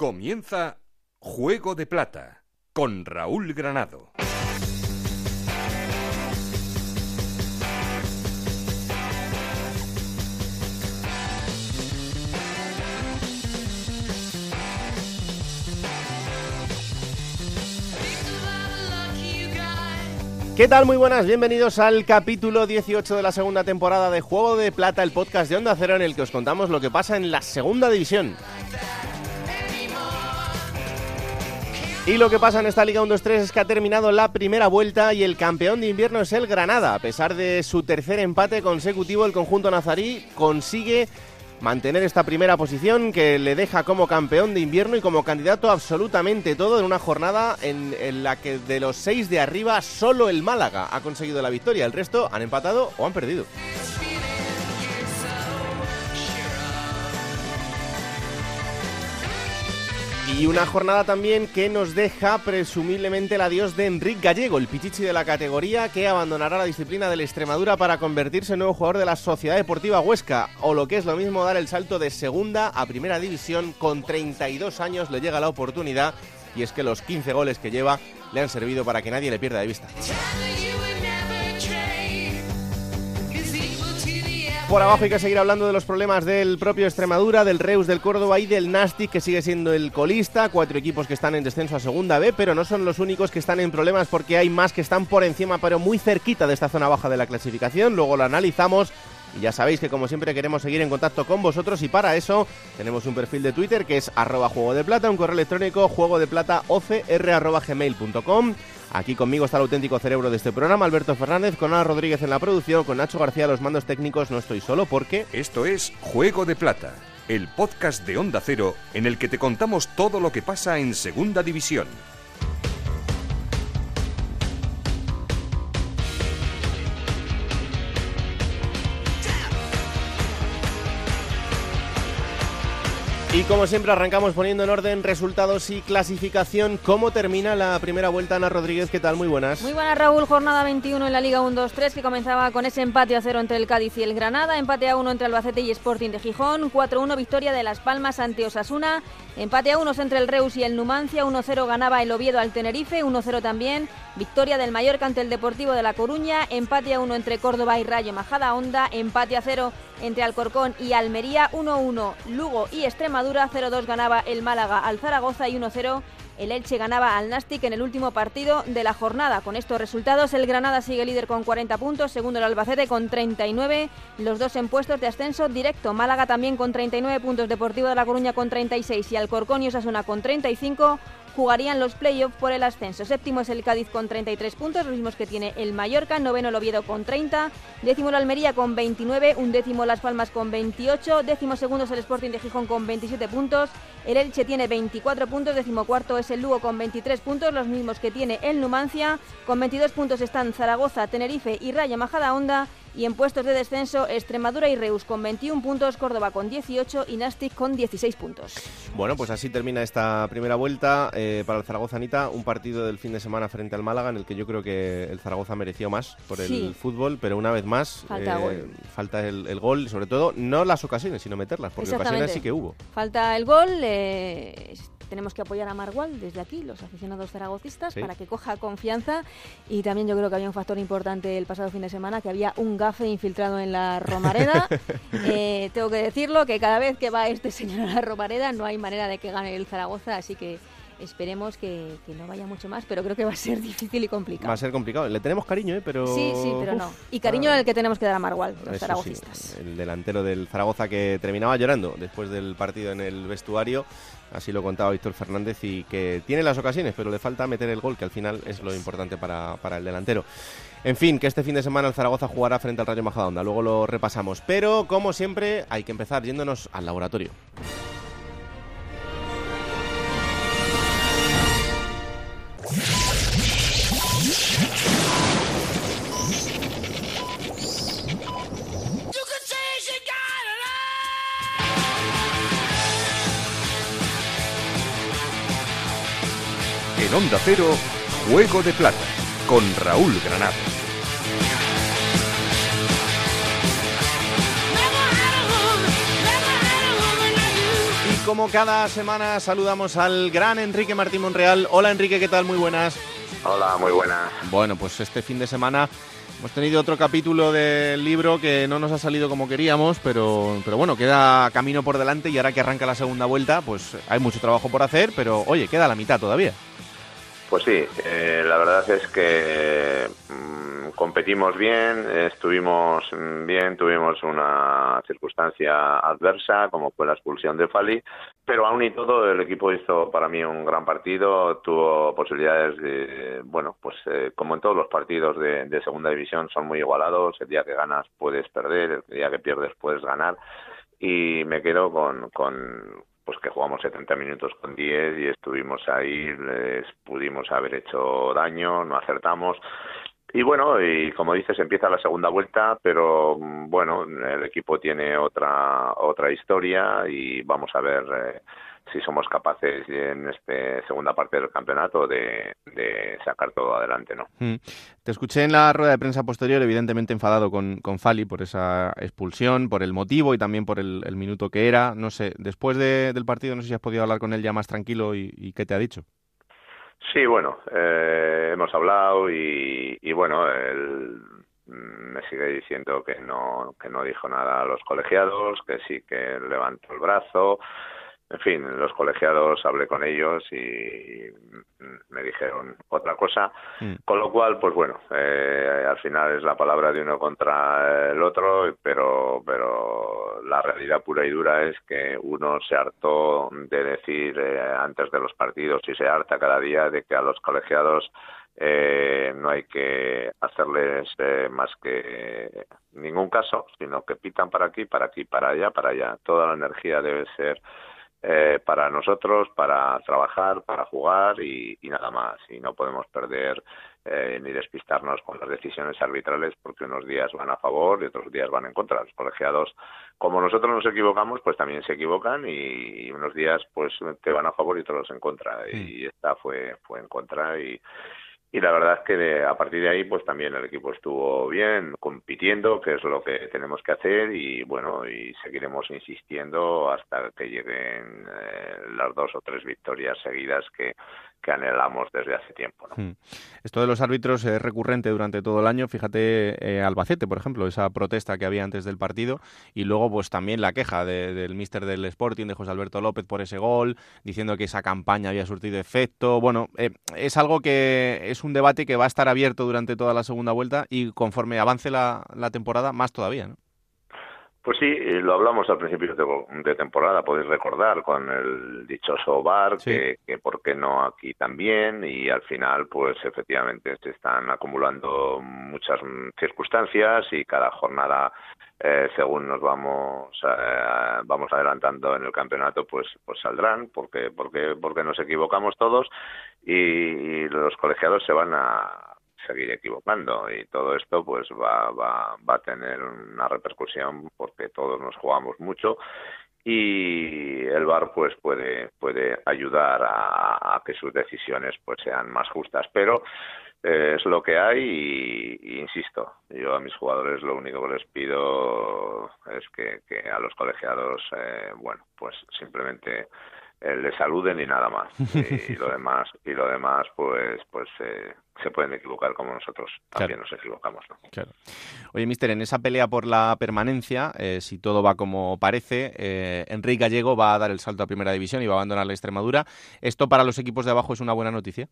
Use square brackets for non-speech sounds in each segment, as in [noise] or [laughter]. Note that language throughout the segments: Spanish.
Comienza Juego de Plata con Raúl Granado. ¿Qué tal? Muy buenas, bienvenidos al capítulo 18 de la segunda temporada de Juego de Plata, el podcast de Onda Cero en el que os contamos lo que pasa en la segunda división. Y lo que pasa en esta Liga 1-2-3 es que ha terminado la primera vuelta y el campeón de invierno es el Granada. A pesar de su tercer empate consecutivo, el conjunto nazarí consigue mantener esta primera posición que le deja como campeón de invierno y como candidato absolutamente todo en una jornada en, en, la que de los seis de arriba solo el Málaga ha conseguido la victoria, el resto han empatado o han perdido. Y una jornada también que nos deja presumiblemente el adiós de Enrique Gallego, el pichichi de la categoría que abandonará la disciplina del Extremadura para convertirse en nuevo jugador de la Sociedad Deportiva Huesca, o lo que es lo mismo dar el salto de segunda a primera división. Con 32 años le llega la oportunidad. Y es que los 15 goles que lleva le han servido para que nadie le pierda de vista. Por abajo hay que seguir hablando de los problemas del propio Extremadura, del Reus, del Córdoba y del Nastic, que sigue siendo el colista. Cuatro equipos que están en descenso a Segunda B, pero no son los únicos que están en problemas porque hay más que están por encima, pero muy cerquita de esta zona baja de la clasificación. Luego lo analizamos. Y ya sabéis que como siempre queremos seguir en contacto con vosotros y para eso tenemos un perfil de Twitter que es arroba juego de plata, un correo electrónico juego Aquí conmigo está el auténtico cerebro de este programa, Alberto Fernández, con Ana Rodríguez en la producción, con Nacho García los mandos técnicos. No estoy solo porque... Esto es Juego de Plata, el podcast de Onda Cero en el que te contamos todo lo que pasa en Segunda División. Y como siempre arrancamos poniendo en orden resultados y clasificación. ¿Cómo termina la primera vuelta, Ana Rodríguez? ¿Qué tal? Muy buenas. Muy buenas, Raúl. Jornada 21 en la Liga 1-2-3 que comenzaba con ese empate a cero entre el Cádiz y el Granada. Empate a 1 entre Albacete y Sporting de Gijón. 4-1 victoria de Las Palmas ante Osasuna. Empate a 1 entre el Reus y el Numancia. 1-0 ganaba el Oviedo al Tenerife. 1-0 también. Victoria del Mallorca ante el Deportivo de La Coruña. Empate a 1 entre Córdoba y Rayo Majada Honda. Empate a 0 entre Alcorcón y Almería. 1-1 Lugo y Extremadura. 0-2 ganaba el Málaga al Zaragoza y 1-0 el Elche ganaba al Nastic en el último partido de la jornada. Con estos resultados, el Granada sigue líder con 40 puntos, segundo el Albacete con 39, los dos en puestos de ascenso directo. Málaga también con 39 puntos, Deportivo de La Coruña con 36 y Alcorcón y Osasuna con 35 jugarían los playoffs por el ascenso. Séptimo es el Cádiz con 33 puntos, los mismos que tiene el Mallorca. Noveno el Oviedo con 30. Décimo el Almería con 29. Un décimo Las Palmas con 28. Décimo segundo es el Sporting de Gijón con 27 puntos. El Elche tiene 24 puntos. Décimo cuarto es el Lugo con 23 puntos, los mismos que tiene el Numancia. Con 22 puntos están Zaragoza, Tenerife y Raya Majada Honda. Y en puestos de descenso, Extremadura y Reus con 21 puntos, Córdoba con 18 y Nastic con 16 puntos. Bueno, pues así termina esta primera vuelta eh, para el Zaragoza Anita, un partido del fin de semana frente al Málaga en el que yo creo que el Zaragoza mereció más por el Sí. fútbol, pero una vez más Falta eh, gol. falta el, el gol, sobre todo no las ocasiones, sino meterlas, porque ocasiones sí que hubo. Falta el gol. eh, tenemos que apoyar a Margual desde aquí, los aficionados zaragocistas, Sí. para que coja confianza. Y también yo creo que había un factor importante el pasado fin de semana, que había un gafe infiltrado en la Romareda. [laughs] Eh, tengo que decirlo, que cada vez que va este señor a la Romareda no hay manera de que gane el Zaragoza, así que esperemos que, que no vaya mucho más, pero creo que va a ser difícil y complicado. Va a ser complicado. Le tenemos cariño, ¿eh? pero... Sí, sí, pero no. Uf, Y cariño ah, el que tenemos que dar a Margual, los Eso sí, zaragocistas. el delantero del Zaragoza que terminaba llorando después del partido en el vestuario, así lo contaba Víctor Fernández, y que tiene las ocasiones, pero le falta meter el gol, que al final es lo importante para, para el delantero. En fin, que este fin de semana el Zaragoza jugará frente al Rayo Majadahonda, luego lo repasamos. Pero, como siempre, hay que empezar yéndonos al laboratorio. En Onda Cero, Juego de Plata con Raúl Granado. como cada semana saludamos al gran Enrique Martín Monreal. Hola Enrique, ¿qué tal? Muy buenas. Hola, muy buenas. Bueno, pues este fin de semana hemos tenido otro capítulo del libro que no nos ha salido como queríamos, pero, pero bueno, queda camino por delante y ahora que arranca la segunda vuelta, pues hay mucho trabajo por hacer, pero oye, queda la mitad todavía. Pues sí, eh, la verdad es que mm, competimos bien, estuvimos bien, tuvimos una circunstancia adversa como fue la expulsión de Fali, pero aún y todo el equipo hizo para mí un gran partido, tuvo posibilidades de, bueno, pues eh, como en todos los partidos de, de segunda división son muy igualados, el día que ganas puedes perder, el día que pierdes puedes ganar y me quedo con, con, pues que jugamos 70 minutos con 10 y estuvimos ahí, les pudimos haber hecho daño, no acertamos. Y bueno, y como dices, empieza la segunda vuelta, pero mm, bueno, el equipo tiene otra otra historia y vamos a ver eh, si somos capaces en esta segunda parte del campeonato de, sacar todo adelante, ¿no? Mm. Te escuché en la rueda de prensa posterior, evidentemente enfadado con, con Fali por esa expulsión, por el motivo y también por el, minuto que era. No sé, después del partido, no sé si has podido hablar con él ya más tranquilo y, qué te ha dicho. Sí, bueno, eh, hemos hablado y, y bueno, él me sigue diciendo que no, que no dijo nada a los colegiados, que sí que levantó el brazo, en fin, los colegiados hablé con ellos y me dijeron otra cosa, mm. con lo cual, pues bueno, eh, al final es la palabra de uno contra el otro, pero, pero la realidad pura y dura es que uno se hartó de decir eh, antes de los partidos y se harta cada día de que a los colegiados eh, no hay que hacerles más que ningún caso, sino que pitan para aquí, para aquí, para allá, para allá. Toda la energía debe ser eh, para nosotros, para trabajar, para jugar y, nada más. Y no podemos perder eh, ni despistarnos con las decisiones arbitrales porque unos días van a favor y otros días van en contra. Los colegiados, como nosotros nos equivocamos, pues también se equivocan y, unos días pues te van a favor y otros en contra. Y esta fue, fue en contra y, y la verdad es que a partir de ahí pues también el equipo estuvo bien compitiendo que es lo que tenemos que hacer y bueno y seguiremos insistiendo hasta que lleguen eh, las dos o tres victorias seguidas que que anhelamos desde hace tiempo. ¿no? Hmm. Esto de los árbitros es recurrente durante todo el año. Fíjate eh, Albacete, por ejemplo, esa protesta que había antes del partido y luego pues también la queja del míster del Sporting, de José Alberto López, por ese gol, diciendo que esa campaña había surtido efecto. Bueno, eh, es algo que es un debate que va a estar abierto durante toda la segunda vuelta y conforme avance la, la temporada, más todavía, ¿no? Pues sí, lo hablamos al principio de, temporada, podéis recordar, con el dichoso bar, que, que por qué no aquí también, y al final, pues efectivamente se están acumulando muchas circunstancias y cada jornada, eh, según nos vamos eh, vamos adelantando en el campeonato, pues pues saldrán, porque porque porque nos equivocamos todos y los colegiados se van a seguir equivocando. Y todo esto pues va, va, va a tener una repercusión porque todos nos jugamos mucho y el VAR pues puede puede ayudar a, que sus decisiones pues sean más justas. Pero eh, es lo que hay y, insisto yo a mis jugadores lo único que les pido es que, que a los colegiados eh, bueno pues simplemente eh, le saluden y nada más. [laughs] Y, lo demás y lo demás pues pues eh, se pueden equivocar como nosotros también nos equivocamos ¿no? claro. oye mister en esa pelea por la permanencia eh, si todo va como parece Enrique Gallego va a dar el salto a primera división y va a abandonar la Extremadura. Esto para los equipos de abajo es una buena noticia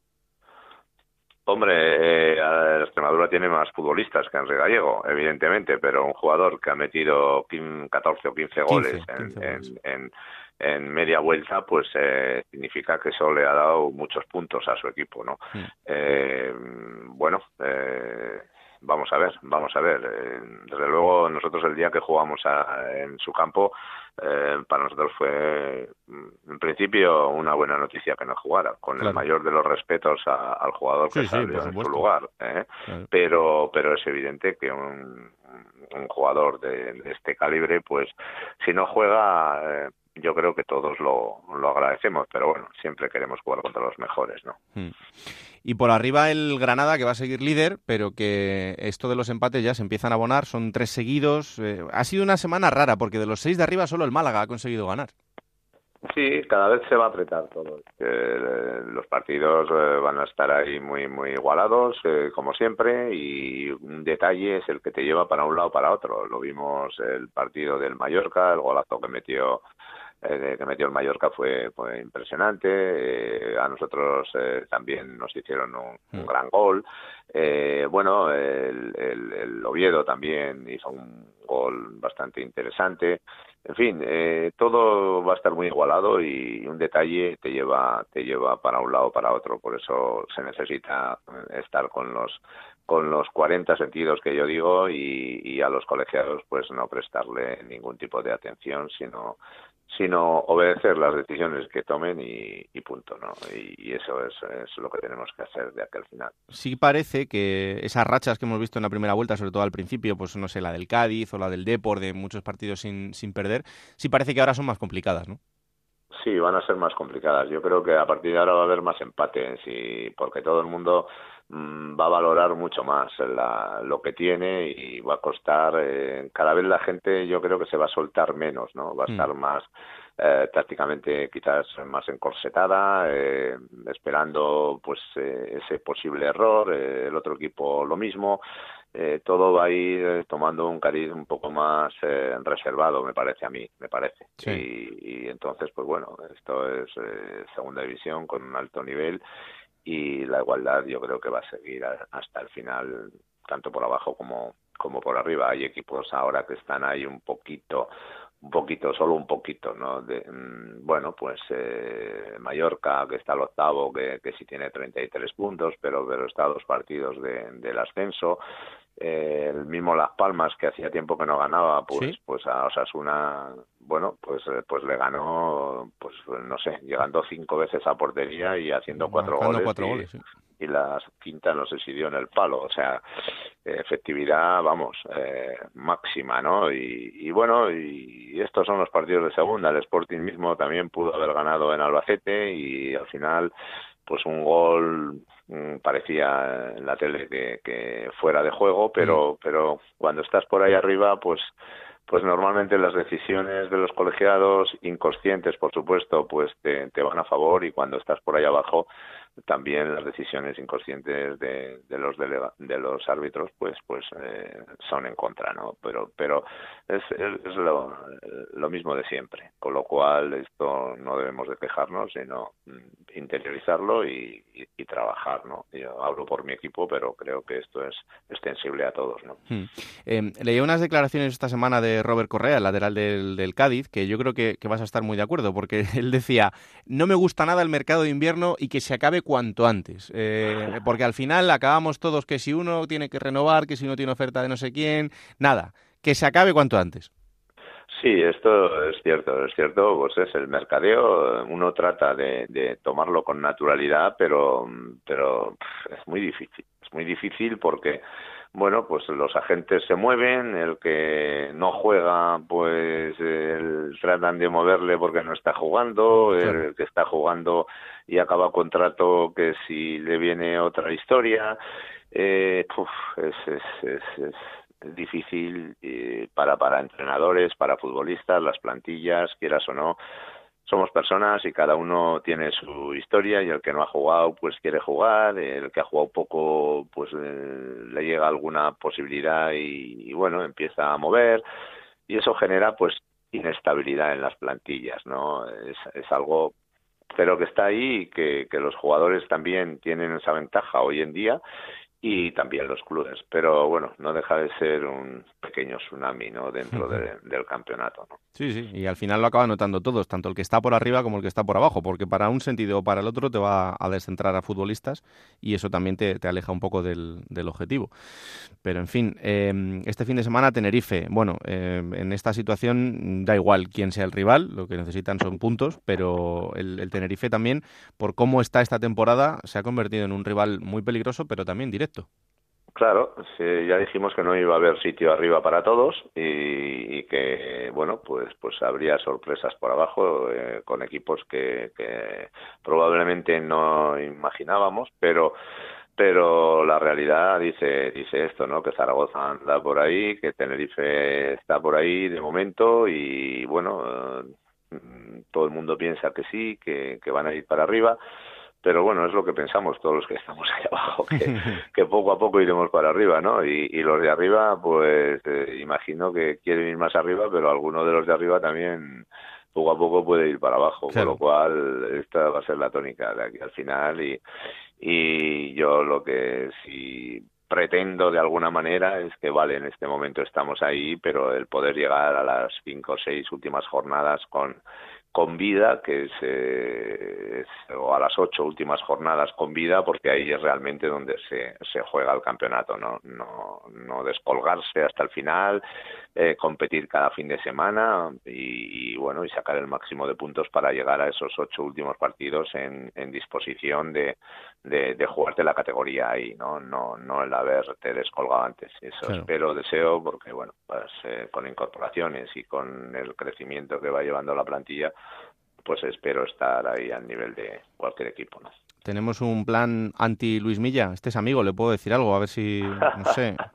Hombre, la Extremadura tiene más futbolistas que Enrique Gallego, evidentemente, pero un jugador que ha metido 14 o 15 goles, en en media vuelta, pues eh, significa que eso le ha dado muchos puntos a su equipo, ¿no? Mm. Eh, bueno, eh, vamos a ver, vamos a ver. desde luego, nosotros el día que jugamos en su campo, para nosotros fue, mm, en principio, una buena noticia que no jugara, con el mayor de los respetos al jugador que salió en su lugar. Pero, pero es evidente que un, un jugador de, de, este calibre, pues, si no juega yo creo que todos lo, lo, agradecemos, pero bueno, siempre queremos jugar contra los mejores, ¿no? Hmm. Y por arriba el Granada, que va a seguir líder, pero que esto de los empates ya se empiezan a abonar, son tres seguidos. Eh, ha sido una semana rara, porque de los seis de arriba solo el Málaga ha conseguido ganar. Sí, cada vez se va a apretar todo. Eh, los partidos eh, van a estar ahí muy muy igualados, eh, como siempre, y un detalle es el que te lleva para un lado o para otro. Lo vimos el partido del Mallorca, el golazo que metió que metió el Mallorca fue, fue impresionante. a nosotros también nos hicieron un, un mm. gran gol. bueno, el, el, el Oviedo también hizo un gol bastante interesante. En fin, eh, todo va a estar muy igualado y un detalle te lleva, te lleva para un lado o para otro. Por eso se necesita estar con los con los 40 sentidos que yo digo y, y a los colegiados pues no prestarle ningún tipo de atención, sino sino obedecer las decisiones que tomen y, punto, ¿no? Y, eso es, lo que tenemos que hacer de aquí al final. Sí parece que esas rachas que hemos visto en la primera vuelta, sobre todo al principio, pues no sé, la del Cádiz o la del Depor, de muchos partidos sin, sin perder, sí parece que ahora son más complicadas, ¿no? Sí, van a ser más complicadas. Yo creo que a partir de ahora va a haber más empate, sí, porque todo el mundo va a valorar mucho más lo que tiene y va a costar. Eh, cada vez la gente, yo creo que se va a soltar menos, ¿no? Va a estar mm. más eh, tácticamente quizás más encorsetada, eh, esperando pues eh, ese posible error. el otro equipo lo mismo. Eh, todo va a ir eh, tomando un cariz un poco más eh, reservado, me parece a mí, me parece. Y, entonces, pues bueno, esto es segunda división con un alto nivel y la igualdad yo creo que va a seguir hasta el final, tanto por abajo como, como por arriba. Hay equipos ahora que están ahí un poquito un poquito, solo un poquito, ¿no? De, mm, bueno, pues eh, Mallorca, que está al octavo, que, que sí tiene 33 puntos, pero, pero está a dos partidos de, del ascenso. Eh, el mismo Las Palmas, que hacía tiempo que no ganaba, pues, pues a Osasuna, bueno, pues, eh, pues le ganó, pues no sé, llegando cinco veces a portería y haciendo cuatro goles. Cuatro goles y la quinta no sé si dio en el palo, o sea, efectividad, vamos, eh, máxima, ¿no? Y, y, bueno, y estos son los partidos de segunda, el Sporting mismo también pudo haber ganado en Albacete y al final, pues un gol mm, parecía en la tele que, que fuera de juego, pero, mm. pero cuando estás por ahí arriba, pues pues normalmente las decisiones de los colegiados, inconscientes por supuesto, pues te, te van a favor y cuando estás por ahí abajo, también las decisiones inconscientes de, de los de los árbitros pues pues eh, son en contra no pero pero es, es lo, lo, mismo de siempre. Con lo cual esto no debemos de quejarnos sino mm, interiorizarlo y, trabajar no yo hablo por mi equipo pero creo que esto es extensible a todos no hmm. eh, leí unas declaraciones esta semana de Robert Correa lateral del, del Cádiz que yo creo que, que vas a estar muy de acuerdo porque [laughs] él decía no me gusta nada el mercado de invierno y que se acabe cuanto antes. Eh, porque al final acabamos todos que si uno tiene que renovar, que si uno tiene oferta de no sé quién, nada, que se acabe cuanto antes. Sí, esto es cierto, es cierto, pues es el mercadeo, uno trata de, de tomarlo con naturalidad, pero, pero es muy difícil, es muy difícil porque bueno, pues los agentes se mueven, el que no juega, pues tratan de moverle porque no está jugando, el que está jugando y acaba contrato que si le viene otra historia, eh, es, es, es, difícil eh, para, para entrenadores, para futbolistas, las plantillas, quieras o no, somos personas y cada uno tiene su historia y el que no ha jugado pues quiere jugar, el que ha jugado poco pues eh, le llega alguna posibilidad y, bueno, empieza a mover y eso genera pues inestabilidad en las plantillas, ¿no? Es, es algo pero que está ahí y que, que los jugadores también tienen esa ventaja hoy en día y también los clubes. Pero bueno, no deja de ser un pequeño tsunami ¿no? dentro del campeonato. ¿no? Sí, sí, y al final lo acaban notando todos, tanto el que está por arriba como el que está por abajo, porque para un sentido o para el otro te va a descentrar a futbolistas y eso también te, te aleja un poco del, del, objetivo. Pero en fin, eh, este fin de semana Tenerife, bueno, eh, en esta situación da igual quién sea el rival, lo que necesitan son puntos, pero el, el Tenerife también, por cómo está esta temporada, se ha convertido en un rival muy peligroso, pero también directo. Claro, ya dijimos que no iba a haber sitio arriba para todos y, que, bueno, pues, pues habría sorpresas por abajo eh, con equipos que, que probablemente no imaginábamos, pero pero la realidad dice dice esto no que Zaragoza anda por ahí que Tenerife está por ahí de momento y bueno todo el mundo piensa que sí, que van a ir para arriba pero bueno, es lo que pensamos todos los que estamos ahí abajo, que, [laughs] poco a poco iremos para arriba, ¿no? Y, los de arriba, pues eh, imagino que quieren ir más arriba, pero alguno de los de arriba también poco a poco puede ir para abajo, con lo cual esta va a ser la tónica de aquí al final y, y yo lo que sí pretendo de alguna manera es que vale en este momento estamos ahí pero el poder llegar a las cinco o seis últimas jornadas con con vida, que es, eh, o a las ocho últimas jornadas con vida, porque ahí es realmente donde se, se juega el campeonato, no, no, no descolgarse hasta el final, eh, competir cada fin de semana y, bueno y sacar el máximo de puntos para llegar a esos ocho últimos partidos en, en disposición de, de, jugarte la categoría ahí no no no el haberte descolgado antes. Eso espero deseo porque bueno pues eh, con incorporaciones y con el crecimiento que va llevando la plantilla pues espero estar ahí al nivel de cualquier equipo no tenemos un plan anti Luis Milla. Este es amigo le puedo decir algo a ver si no sé. [laughs]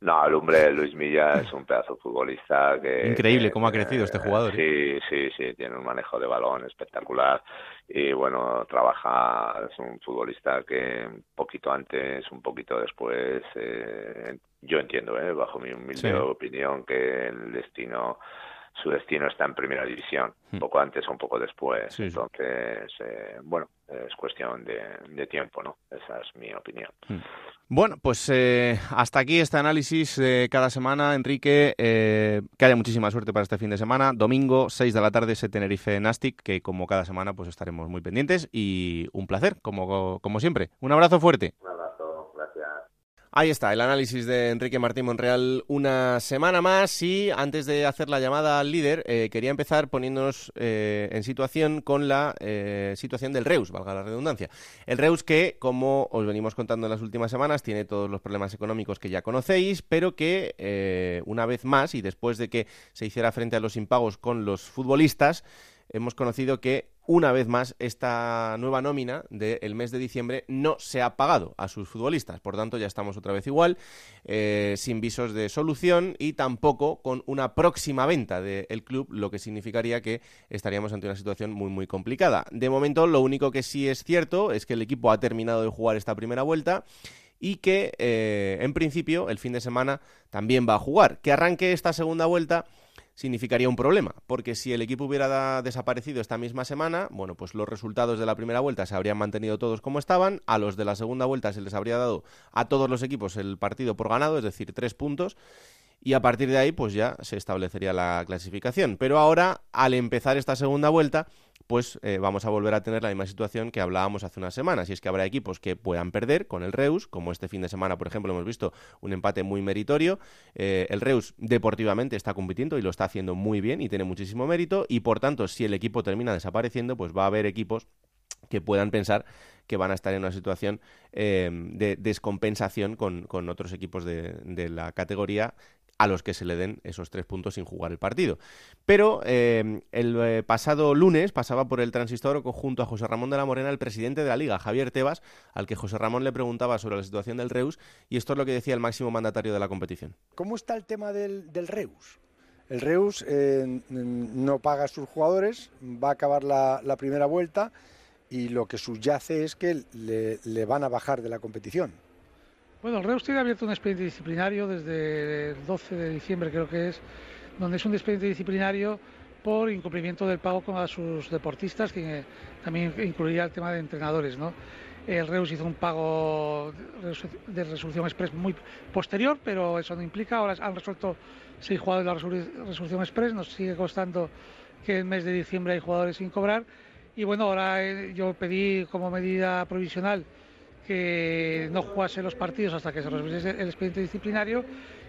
No, el hombre Luis Milla es un pedazo futbolista que... Increíble cómo ha crecido este jugador. ¿eh? Sí, sí, sí, tiene un manejo de balón espectacular y bueno, trabaja, es un futbolista que un poquito antes, un poquito después, eh, yo entiendo, eh, bajo mi humilde opinión, que el destino su destino está en primera división, un hmm. poco antes o un poco después. Entonces, eh, bueno, es cuestión de, tiempo, ¿no? Esa es mi opinión. Hmm. Bueno, pues eh, hasta aquí este análisis de cada semana, Enrique. Eh, que haya muchísima suerte para este fin de semana. Domingo, 6 de la tarde, ese Tenerife Nastic, que como cada semana pues estaremos muy pendientes. Y un placer, como, como siempre. Un abrazo fuerte. Ahí está, el análisis de Enrique Martín Monreal una semana más y antes de hacer la llamada al líder eh, quería empezar poniéndonos eh, en situación con la eh, situación del Reus, valga la redundancia. El Reus que, como os venimos contando en las últimas semanas, tiene todos los problemas económicos que ya conocéis, pero que una vez más y después de que se hiciera frente a los impagos con los futbolistas, hemos conocido que una vez más esta nueva nómina del mes de diciembre no se ha pagado a sus futbolistas. Por tanto, ya estamos otra vez igual, eh, sin visos de solución y tampoco con una próxima venta del club, lo que significaría que estaríamos ante una situación muy, muy complicada. De momento, lo único que sí es cierto es que el equipo ha terminado de jugar esta primera vuelta y que, eh, en principio, el fin de semana también va a jugar. Que arranque esta segunda vuelta significaría un problema, porque si el equipo hubiera desaparecido esta misma semana, bueno, pues los resultados de la primera vuelta se habrían mantenido todos como estaban, a los de la segunda vuelta se les habría dado a todos los equipos el partido por ganado, es decir, tres puntos, y a partir de ahí pues ya se establecería la clasificación. Pero ahora, al empezar esta segunda vuelta, pues eh, vamos a volver a tener la misma situación que hablábamos hace unas semanas, y es que habrá equipos que puedan perder con el Reus, como este fin de semana, por ejemplo, hemos visto un empate muy meritorio. Eh, el Reus deportivamente está compitiendo y lo está haciendo muy bien y tiene muchísimo mérito, y por tanto, si el equipo termina desapareciendo, pues va a haber equipos que puedan pensar que van a estar en una situación eh, de descompensación con, otros equipos de, de, la categoría a los que se le den esos tres puntos sin jugar el partido. Pero eh, el eh, pasado lunes pasaba por el transistor junto a José Ramón de la Morena el presidente de la Liga, Javier Tebas, al que José Ramón le preguntaba sobre la situación del Reus y esto es lo que decía el máximo mandatario de la competición. ¿Cómo está el tema del, Reus? El Reus eh, no paga a sus jugadores, va a acabar la, primera vuelta y lo que subyace es que le van a bajar de la competición. Bueno, el Reus tiene abierto un expediente disciplinario desde el 12 de diciembre, creo que es, donde es un expediente disciplinario por incumplimiento del pago con sus deportistas, que también incluiría el tema de entrenadores, ¿no? El Reus hizo un pago de resolución express muy posterior, pero eso no implica. Ahora han resuelto seis jugadores de la resolución express. Nos sigue constando que el mes de diciembre hay jugadores sin cobrar. Y bueno, ahora eh, yo pedí como medida provisional que no jugase los partidos hasta que se resolviese el expediente disciplinario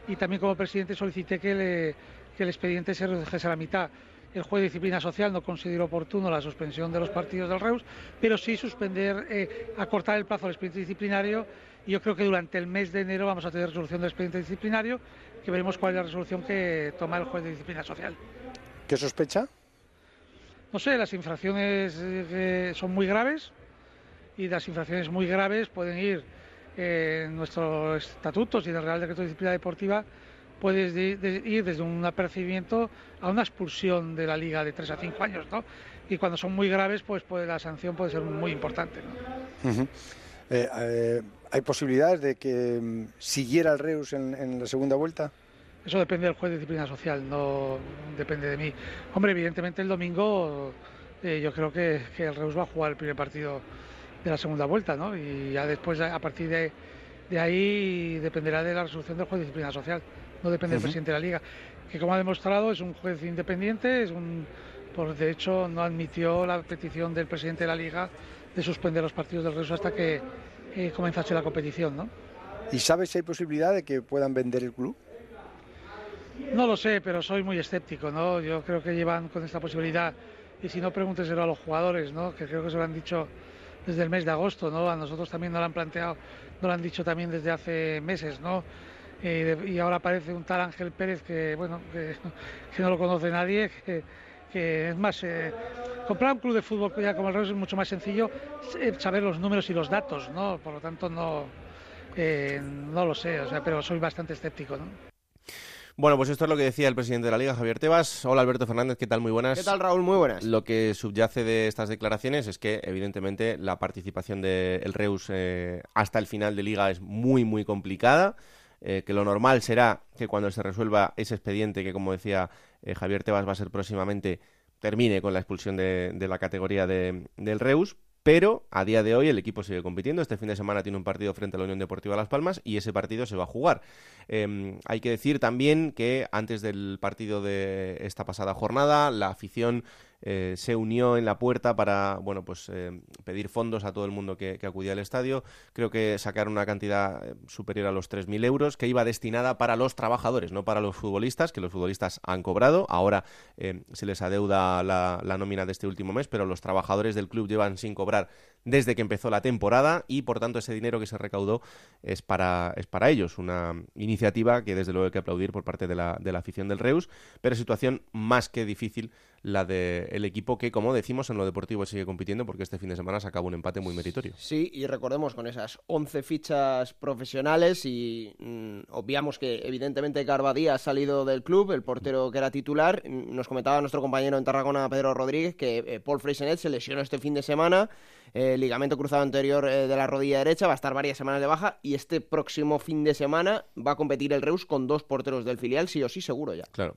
y también como presidente solicité que, el expediente se redujese a la mitad. El juez de disciplina social no consideró oportuno la suspensión de los partidos del Reus, pero sí suspender, eh, acortar el plazo del expediente disciplinario y yo creo que durante el mes de enero vamos a tener resolución del expediente disciplinario, que veremos cuál es la resolución que toma el juez de disciplina social. ¿Qué sospecha? No sé, las infracciones eh, son muy graves, y las infracciones muy graves pueden ir eh, en nuestros estatutos y en el Real Decreto de Disciplina Deportiva puede ir desde un apercibimiento a una expulsión de la liga de 3 a 5 años, ¿no? y cuando son muy graves, pues, pues la sanción puede ser muy importante. Eh, ¿Hay posibilidades de que mm, siguiera el Reus en, la segunda vuelta? Eso depende del juez de disciplina social, no depende de mí. Hombre, evidentemente el domingo yo creo que, que, el Reus va a jugar el primer partido de la segunda vuelta, ¿no? Y ya después, a partir de, de ahí, dependerá de la resolución del juez de disciplina social, no depende del presidente de la Liga, que como ha demostrado es un juez independiente, es un, por de hecho no admitió la petición del presidente de la Liga de suspender los partidos del Reus hasta que eh, comenzase la competición, ¿no? ¿Y sabes si hay posibilidad de que puedan vender el club? No lo sé, pero soy muy escéptico, ¿no? Yo creo que llevan con esta posibilidad y si no pregúnteselo a los jugadores, ¿no? Que creo que se lo han dicho desde el mes de agosto, ¿no? A nosotros también nos lo han planteado, nos lo han dicho también desde hace meses, ¿no? y ahora aparece un tal Ángel Pérez que, bueno, que, [laughs] no lo conoce nadie, que, es más, eh, comprar un club de fútbol ya como el Real es mucho más sencillo eh, saber los números y los datos, ¿no? Por lo tanto, no, eh, no lo sé, o sea, pero soy bastante escéptico, ¿no? Bueno, pues esto es lo que decía el presidente de la Liga, Javier Tebas. Hola Alberto Fernández, ¿qué tal? Muy buenas. ¿Qué tal Raúl? Muy buenas. Lo que subyace de estas declaraciones es que evidentemente la participación del Reus eh, hasta el final de Liga es muy, muy complicada. Eh, que lo normal será que cuando se resuelva ese expediente, que como decía eh, Javier Tebas va a ser próximamente, termine con la expulsión de, la categoría del Reus, pero a día de hoy el equipo sigue compitiendo. Este fin de semana tiene un partido frente a la Unión Deportiva Las Palmas y ese partido se va a jugar. Em, hay que decir también que antes del partido de esta pasada jornada, la afición eh, se unió en la puerta para bueno pues eh, pedir fondos a todo el mundo que, acudía al estadio. Creo que sacaron una cantidad eh, superior a los 3.000 euros que iba destinada para los trabajadores, no para los futbolistas, que los futbolistas han cobrado. Ahora se les adeuda la, la nómina de este último mes, pero los trabajadores del club llevan sin cobrar desde que empezó la temporada y por tanto ese dinero que se recaudó es para, es para ellos. Una iniciativa que desde luego hay que aplaudir por parte de la, de la afición del Reus, pero situación más que difícil la del equipo que, como decimos, en lo deportivo sigue compitiendo porque este fin de semana se acabó un empate muy meritorio. Sí, y recordemos con esas 11 fichas profesionales y mm, obviamos que evidentemente Carbadía ha salido del club, el portero que era titular. Nos comentaba nuestro compañero en Tarragona, Pedro Rodríguez, que eh, Paul Freisenet se lesionó este fin de semana eh, ligamento cruzado anterior eh, de la rodilla derecha, va a estar varias semanas de baja y este próximo fin de semana va a competir el Reus con dos porteros del filial, sí o sí, seguro ya. Claro.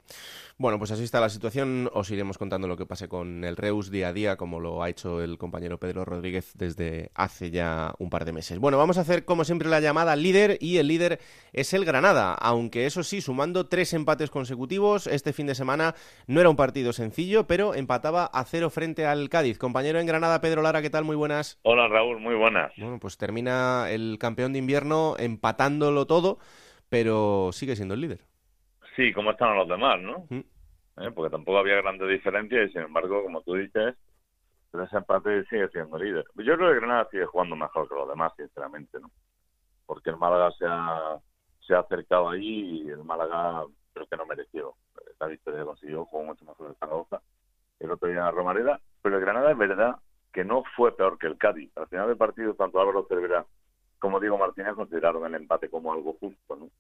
Bueno, pues así está la situación. Os iremos contando lo que pase con el Reus día a día, como lo ha hecho el compañero Pedro Rodríguez desde hace ya un par de meses. Bueno, vamos a hacer como siempre la llamada al líder y el líder es el Granada, aunque eso sí, sumando tres empates consecutivos, este fin de semana no era un partido sencillo, pero empataba a cero frente al Cádiz. Compañero en Granada, Pedro Lara, ¿qué tal? Muy buenas. Hola Raúl, muy buenas. Bueno, pues termina el campeón de invierno empatándolo todo, pero sigue siendo el líder. Sí, como están los demás, ¿no? Mm. ¿Eh? Porque tampoco había grandes diferencias y sin embargo, como tú dices, ese empate sigue siendo líder. Yo creo que Granada sigue jugando mejor que los demás, sinceramente, ¿no? Porque el Málaga se ha, se ha acercado ahí y el Málaga creo que no mereció. La victoria consiguió, jugó mucho mejor el Zaragoza el otro día en Romareda, pero el Granada es verdad que no fue peor que el Cádiz. Al final del partido, tanto Álvaro Cervera como Diego Martínez consideraron el empate como algo justo, ¿no?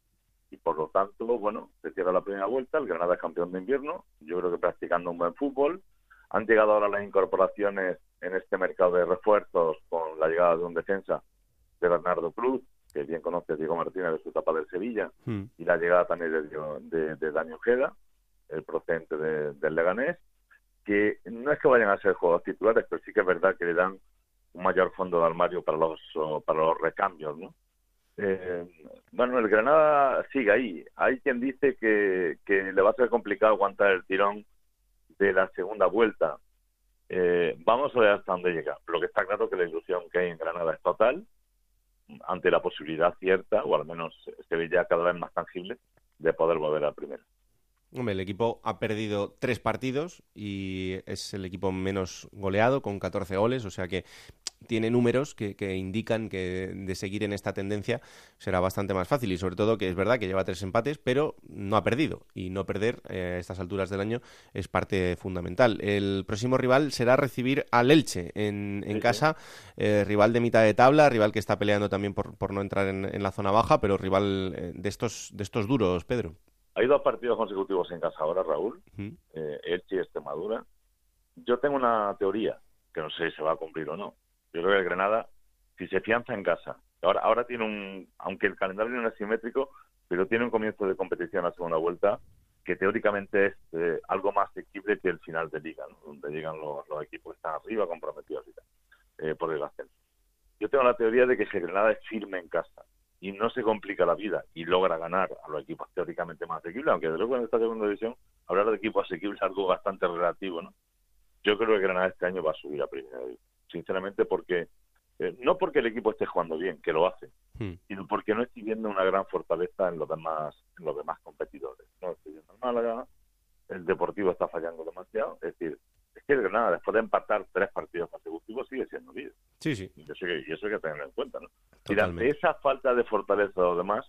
Y por lo tanto, bueno, se cierra la primera vuelta, el Granada es campeón de invierno, yo creo que practicando un buen fútbol. Han llegado ahora las incorporaciones en este mercado de refuerzos con la llegada de un defensa de Bernardo Cruz, que bien conoce Diego Martínez de su etapa del Sevilla, hmm. y la llegada también de, de, Dani Ojeda, el procedente del Leganés que no es que vayan a ser juegos titulares, pero sí que es verdad que le dan un mayor fondo de armario para los para los recambios, ¿no? Eh, bueno, el Granada sigue ahí. Hay quien dice que, le va a ser complicado aguantar el tirón de la segunda vuelta. Eh, vamos a ver hasta dónde llega. Lo que está claro que la ilusión que hay en Granada es total, ante la posibilidad cierta, o al menos se ve ya cada vez más tangible, de poder volver a primera. Hombre, el equipo ha perdido tres partidos y es el equipo menos goleado, con 14 goles, o sea que tiene números que, indican que de seguir en esta tendencia será bastante más fácil y sobre todo que es verdad que lleva tres empates, pero no ha perdido y no perder eh, a estas alturas del año es parte fundamental. El próximo rival será recibir al Elche en, casa, eh, rival de mitad de tabla, rival que está peleando también por, por no entrar en, en, la zona baja, pero rival eh, de estos, de estos duros, Pedro. Hay dos partidos consecutivos en casa ahora, Raúl, uh Elche y Extremadura. yo tengo una teoría, que no sé si se va a cumplir o no. Yo creo que el Granada, si se fianza en casa, ahora, ahora tiene un, aunque el calendario no es simétrico, pero tiene un comienzo de competición a segunda vuelta que teóricamente es eh, algo más asequible que el final de liga, donde llegan los, equipos que están arriba comprometidos eh, por el ascenso. Yo tengo la teoría de que si Granada es firme en casa y no se complica la vida y logra ganar a los equipos teóricamente más asequibles, aunque de luego en esta segunda división hablar de equipos asequibles es algo bastante relativo, ¿no? Yo creo que Granada este año va a subir a primera división, sinceramente porque eh, no porque el equipo esté jugando bien, que lo hace, hmm. sino porque no estoy viendo una gran fortaleza en los demás, en los demás competidores. No estoy viendo el Málaga, el Deportivo está fallando demasiado, es decir, es que el Granada después de empatar tres partidos consecutivos sigue siendo líder. Sí, sí. Y eso, hay que tenerlo en cuenta, ¿no? Y ante esa falta de fortaleza de los demás,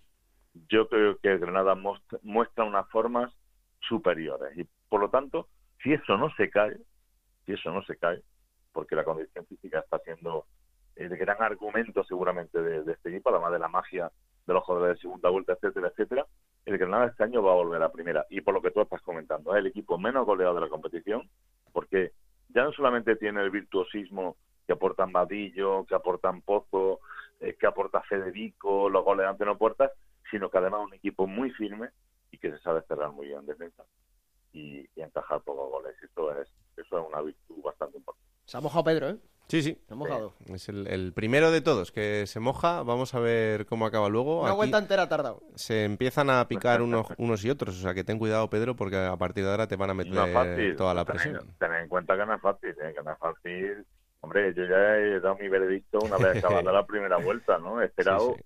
yo creo que el Granada muestra unas formas superiores y por lo tanto, si eso no se cae, si eso no se cae, porque la condición física está siendo el gran argumento seguramente de, este equipo, además de la magia de los jugadores de segunda vuelta, etcétera, etcétera, el Granada este año va a volver a primera. Y por lo que tú estás comentando, es el equipo menos goleado de la competición, porque ya no solamente tiene el virtuosismo que aportan Vadillo, que aportan Pozo, eh, que aporta Federico, los goles no puertas, sino que además es un equipo muy firme y que se sabe cerrar muy bien en defensa y, y encajar pocos goles. Esto es, eso es una virtud bastante importante. Se ha mojado Pedro, ¿eh? Sí, sí. Se ha mojado. Es el, primero de todos que se moja. Vamos a ver cómo acaba luego. Una vuelta entera ha tardado. Se empiezan a picar unos, unos y otros. O sea que ten cuidado, Pedro, porque a partir de ahora te van a meter toda la presión. Ten, en cuenta que no es fácil, ¿eh? que no es fácil. Hombre, yo ya he dado mi veredicto una vez acabada [laughs] la primera vuelta, ¿no? He esperado,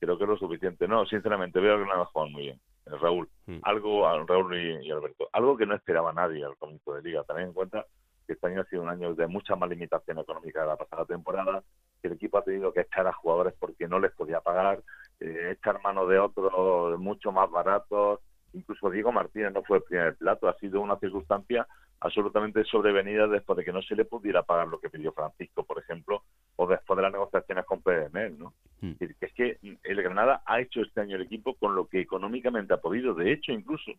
creo que es lo suficiente. No, sinceramente, veo que no ha muy bien. Raúl, mm. algo, Raúl y, Alberto, algo que no esperaba nadie al comienzo de liga. Ten en cuenta que este año ha sido un año de mucha más limitación económica de la pasada temporada, que el equipo ha tenido que echar a jugadores porque no les podía pagar, eh, echar mano de otros mucho más baratos, incluso Diego Martínez no fue el primer plato, ha sido una circunstancia absolutamente sobrevenida después de que no se le pudiera pagar lo que pidió Francisco, por ejemplo, o después de las negociaciones con PDM, ¿no? Hmm. Es que el Granada ha hecho este año el equipo con lo que económicamente ha podido, de hecho incluso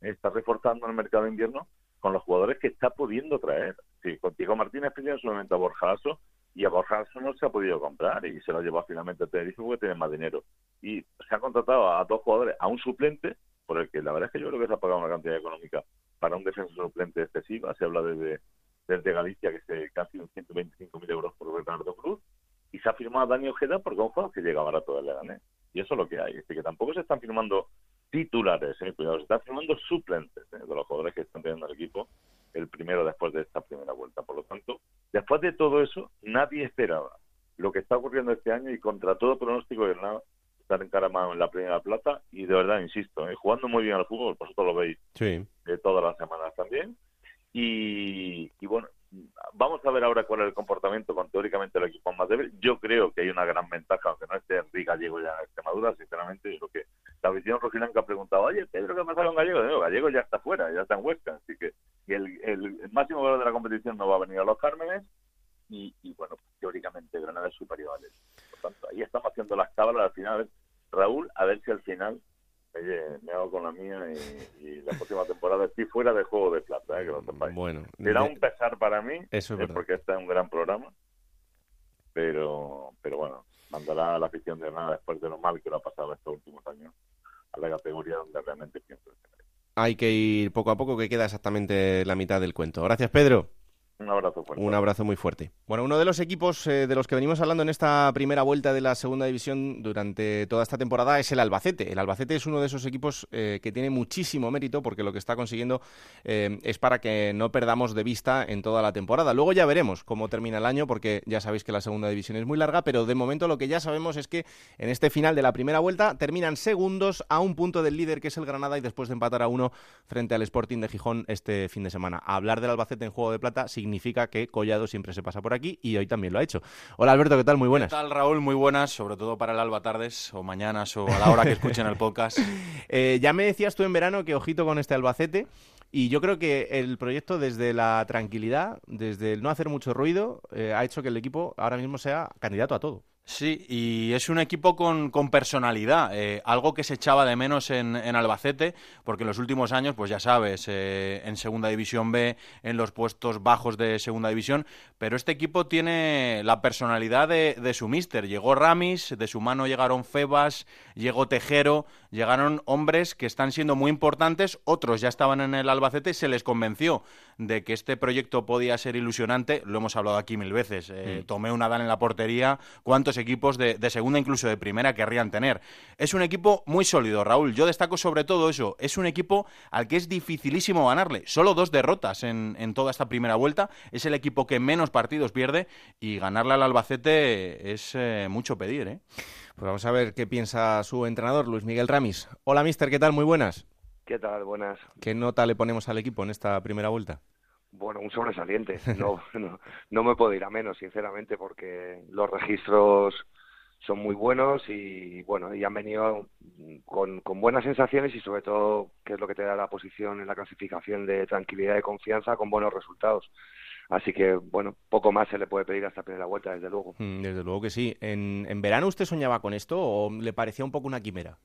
está reforzando el mercado de invierno con los jugadores que está pudiendo traer. Sí, con Diego Martínez pidió en su momento a Borjaso y a Borjaso no se ha podido comprar y se lo llevó finalmente a Tenerife porque tiene más dinero. Y se ha contratado a dos jugadores, a un suplente, por el que la verdad es que yo creo que se ha pagado una cantidad económica para un defensa suplente excesiva. Se habla desde, desde Galicia que se casi un 125.000 euros por Bernardo Cruz. Y se ha firmado a Dani Ojeda porque un jugador que llega barato del Leganés. Y eso es lo que hay. Es que tampoco se están firmando titulares, eh, cuidado, se están firmando suplentes eh, de los jugadores que están teniendo el equipo el primero después de esta primera vuelta. Por lo tanto, después de todo eso, nadie esperaba lo que está ocurriendo este año y contra todo pronóstico de nada estar encaramado en la primera plata y de verdad, insisto, eh, jugando muy bien al fútbol, vosotros lo veis sí. de todas las semanas también. Y, y bueno, Vamos a ver ahora cuál es el comportamiento con teóricamente el equipo más débil. Yo creo que hay una gran ventaja, aunque no esté Enrique Gallego ya en Extremadura, sinceramente, yo creo que la visión rojiblanca ha preguntado, oye, Pedro, ¿qué pasa con Gallego? Digo, Gallego ya está fuera, ya está en Huesca, así que el, el, máximo valor de la competición no va a venir a los Cármenes y, bueno, teóricamente Granada es superior a él. Por tanto, ahí estamos haciendo las cábalas al final. Raúl, a ver si al final Oye, me hago con la mía y, la próxima temporada estoy fuera de Juego de Plata, eh, que lo sepáis. Bueno. Será un pesar para mí, eso es porque este es un gran programa, pero pero bueno, mandará a la afición de nada después de lo mal que lo ha pasado estos últimos años a la categoría donde realmente pienso. Hay que ir poco a poco, que queda exactamente la mitad del cuento. Gracias, Pedro. Un abrazo fuerte. Un abrazo muy fuerte. Bueno, uno de los equipos eh, de los que venimos hablando en esta primera vuelta de la segunda división durante toda esta temporada es el Albacete. El Albacete es uno de esos equipos eh, que tiene muchísimo mérito porque lo que está consiguiendo eh, es para que no perdamos de vista en toda la temporada. Luego ya veremos cómo termina el año porque ya sabéis que la segunda división es muy larga, pero de momento lo que ya sabemos es que en este final de la primera vuelta terminan segundos a un punto del líder que es el Granada y después de empatar a uno frente al Sporting de Gijón este fin de semana. Hablar del Albacete en juego de plata significa que Collado siempre se pasa por aquí y hoy también lo ha hecho. Hola Alberto, ¿qué tal? Muy buenas. ¿Qué tal Raúl? Muy buenas, sobre todo para el alba tardes o mañanas o a la hora que escuchen el podcast. [laughs] Eh, ya me decías tú en verano que ojito con este Albacete. Y yo creo que el proyecto desde la tranquilidad, desde el no hacer mucho ruido, eh, ha hecho que el equipo ahora mismo sea candidato a todo. Sí, y es un equipo con, con personalidad, eh, algo que se echaba de menos en, en, Albacete, porque en los últimos años, pues ya sabes, eh, en Segunda División B, en los puestos bajos de Segunda División, pero este equipo tiene la personalidad de, de su mister. Llegó Ramis, de su mano llegaron Febas, llegó Tejero, llegaron hombres que están siendo muy importantes, otros ya estaban en el Albacete, se les convenció de que este proyecto podía ser ilusionante, lo hemos hablado aquí mil veces, eh, mm. tomé una dan en la portería, ¿cuántos equipos de, segunda, incluso de primera, querrían tener. Es un equipo muy sólido, Raúl. Yo destaco sobre todo eso. Es un equipo al que es dificilísimo ganarle. Solo dos derrotas en, toda esta primera vuelta. Es el equipo que menos partidos pierde y ganarle al Albacete es eh, mucho pedir. ¿eh? Pues vamos a ver qué piensa su entrenador, Luis Miguel Ramis. Hola, mister, ¿qué tal? Muy buenas. ¿Qué tal? Buenas. ¿Qué nota le ponemos al equipo en esta primera vuelta? Bueno, un sobresaliente. [laughs] No, no, me puedo ir a menos, sinceramente, porque los registros son muy buenos y bueno, y han venido con, con, buenas sensaciones y sobre todo, que es lo que te da la posición en la clasificación de tranquilidad y confianza, con buenos resultados. Así que, bueno, poco más se le puede pedir hasta primera vuelta, desde luego. Mm, desde luego que sí. ¿En, ¿En verano usted soñaba con esto o le parecía un poco una quimera?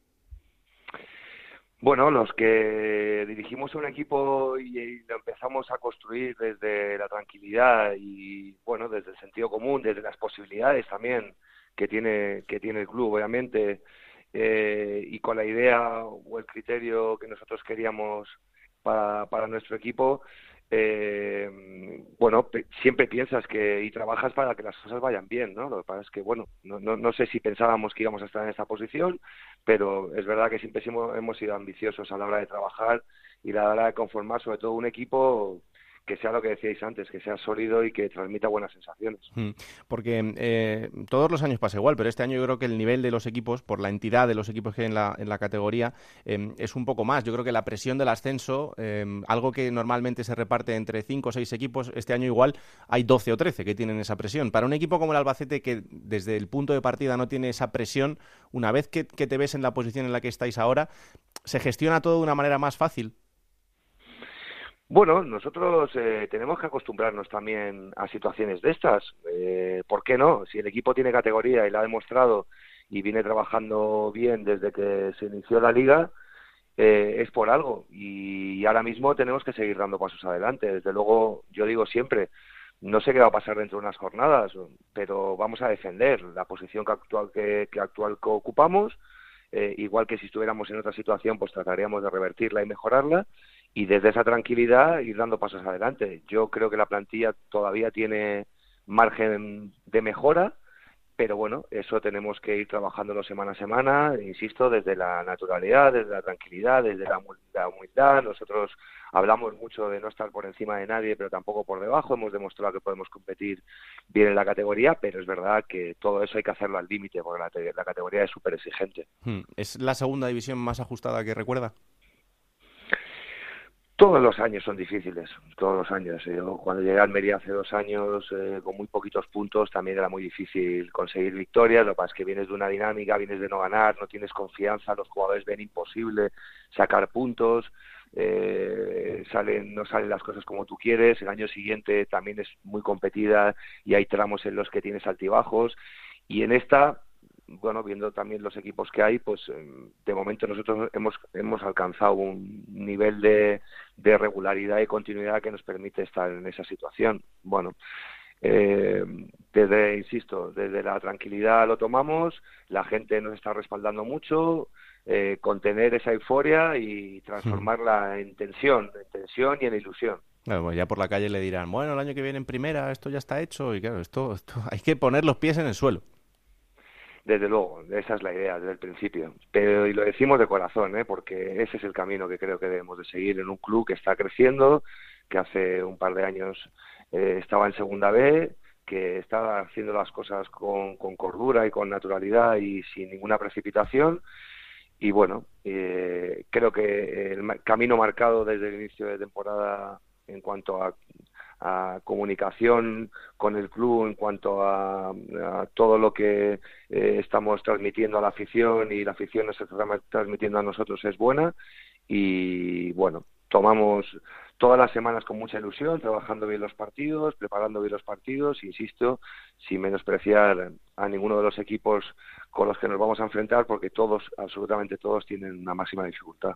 Bueno, los que dirigimos un equipo y, lo empezamos a construir desde la tranquilidad y bueno, desde el sentido común, desde las posibilidades también que tiene que tiene el club, obviamente, eh, y con la idea o el criterio que nosotros queríamos para, para nuestro equipo, eh, bueno, siempre piensas que y trabajas para que las cosas vayan bien, ¿no? Lo que pasa es que, bueno, no, no, no sé si pensábamos que íbamos a estar en esta posición, pero es verdad que siempre hemos sido ambiciosos a la hora de trabajar y a la hora de conformar sobre todo un equipo que sea lo que decíais antes, que sea sólido y que transmita buenas sensaciones. Hmm. Porque eh, todos los años pasa igual, pero este año yo creo que el nivel de los equipos, por la entidad de los equipos que hay en la, en la categoría, em, es un poco más. Yo creo que la presión del ascenso, em, algo que normalmente se reparte entre 5 o 6 equipos, este año igual hay 12 o 13 que tienen esa presión. Para un equipo como el Albacete, que desde el punto de partida no tiene esa presión, una vez que te ves en la posición en la que estáis ahora, ¿se gestiona todo de una manera más fácil? Bueno, nosotros eh, tenemos que acostumbrarnos también a situaciones de estas. Eh, ¿Por qué no? Si el equipo tiene categoría y la ha demostrado y viene trabajando bien desde que se inició la liga, eh, es por algo. Y ahora mismo tenemos que seguir dando pasos adelante. Desde luego, yo digo siempre, no sé qué va a pasar dentro de unas jornadas, pero vamos a defender la posición que actual que, actual que ocupamos. igual que si estuviéramos en otra situación, pues trataríamos de revertirla y mejorarla y desde esa tranquilidad ir dando pasos adelante. Yo creo que la plantilla todavía tiene margen de mejora, pero bueno, eso tenemos que ir trabajándolo semana a semana, insisto, desde la naturalidad, desde la tranquilidad, desde la, humildad. Nosotros hablamos mucho de no estar por encima de nadie, pero tampoco por debajo. Hemos demostrado que podemos competir bien en la categoría, pero es verdad que todo eso hay que hacerlo al límite, porque la, la categoría es súper exigente. Hmm. ¿Es la segunda división más ajustada que recuerda? Todos los años son difíciles, todos los años. Yo cuando llegué a Almería hace dos años, eh, con muy poquitos puntos, también era muy difícil conseguir victorias. Lo que pasa es que vienes de una dinámica, vienes de no ganar, no tienes confianza, los jugadores ven imposible sacar puntos, eh, salen, no salen las cosas como tú quieres. El año siguiente también es muy competida y hay tramos en los que tienes altibajos. Y en esta, bueno, viendo también los equipos que hay, pues em, de momento nosotros hemos, hemos alcanzado un nivel de, de regularidad y continuidad que nos permite estar en esa situación. Bueno, eh, desde, insisto, desde la tranquilidad lo tomamos, la gente nos está respaldando mucho, eh, contener esa euforia y transformarla en tensión, en tensión y en ilusión. Bueno, ya por la calle le dirán, bueno, el año que viene en primera esto ya está hecho y claro, esto, esto [laughs] hay que poner los pies en el suelo. Desde luego, esa es la idea desde el principio. Pero, y lo decimos de corazón, ¿eh? porque ese es el camino que creo que debemos de seguir en un club que está creciendo, que hace un par de años eh, estaba en segunda B, que estaba haciendo las cosas con, con, cordura y con naturalidad y sin ninguna precipitación. Y bueno, eh, creo que el camino marcado desde el inicio de temporada en cuanto a a comunicación con el club en cuanto a, todo lo que eh, estamos transmitiendo a la afición y la afición nos está transmitiendo a nosotros es buena. Y bueno tomamos todas las semanas con mucha ilusión, trabajando bien los partidos, preparando bien los partidos, insisto, sin menospreciar a ninguno de los equipos con los que nos vamos a enfrentar porque todos, absolutamente todos, tienen una máxima dificultad.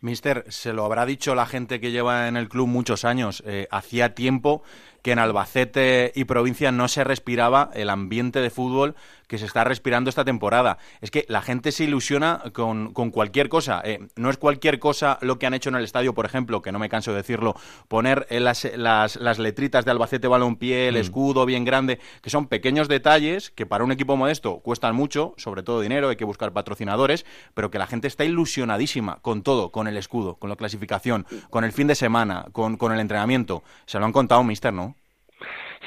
Mister, se lo habrá dicho la gente que lleva en el club muchos años. Eh, hacía tiempo que en Albacete y provincia no se respiraba el ambiente de fútbol que se está respirando esta temporada. Es que la gente se ilusiona con, cualquier cosa. Eh, no es cualquier cosa lo que han hecho en el estadio, por ejemplo, que no me canso de decirlo, poner las, las, las letritas de Albacete Balompié, el mm. escudo bien grande, que son pequeños detalles que para un equipo modesto cuestan mucho, sobre todo dinero, hay que buscar patrocinadores, pero que la gente está ilusionadísima con todo, con el escudo, con la clasificación, con el fin de semana, con, el entrenamiento. Se lo han contado, mister, ¿no?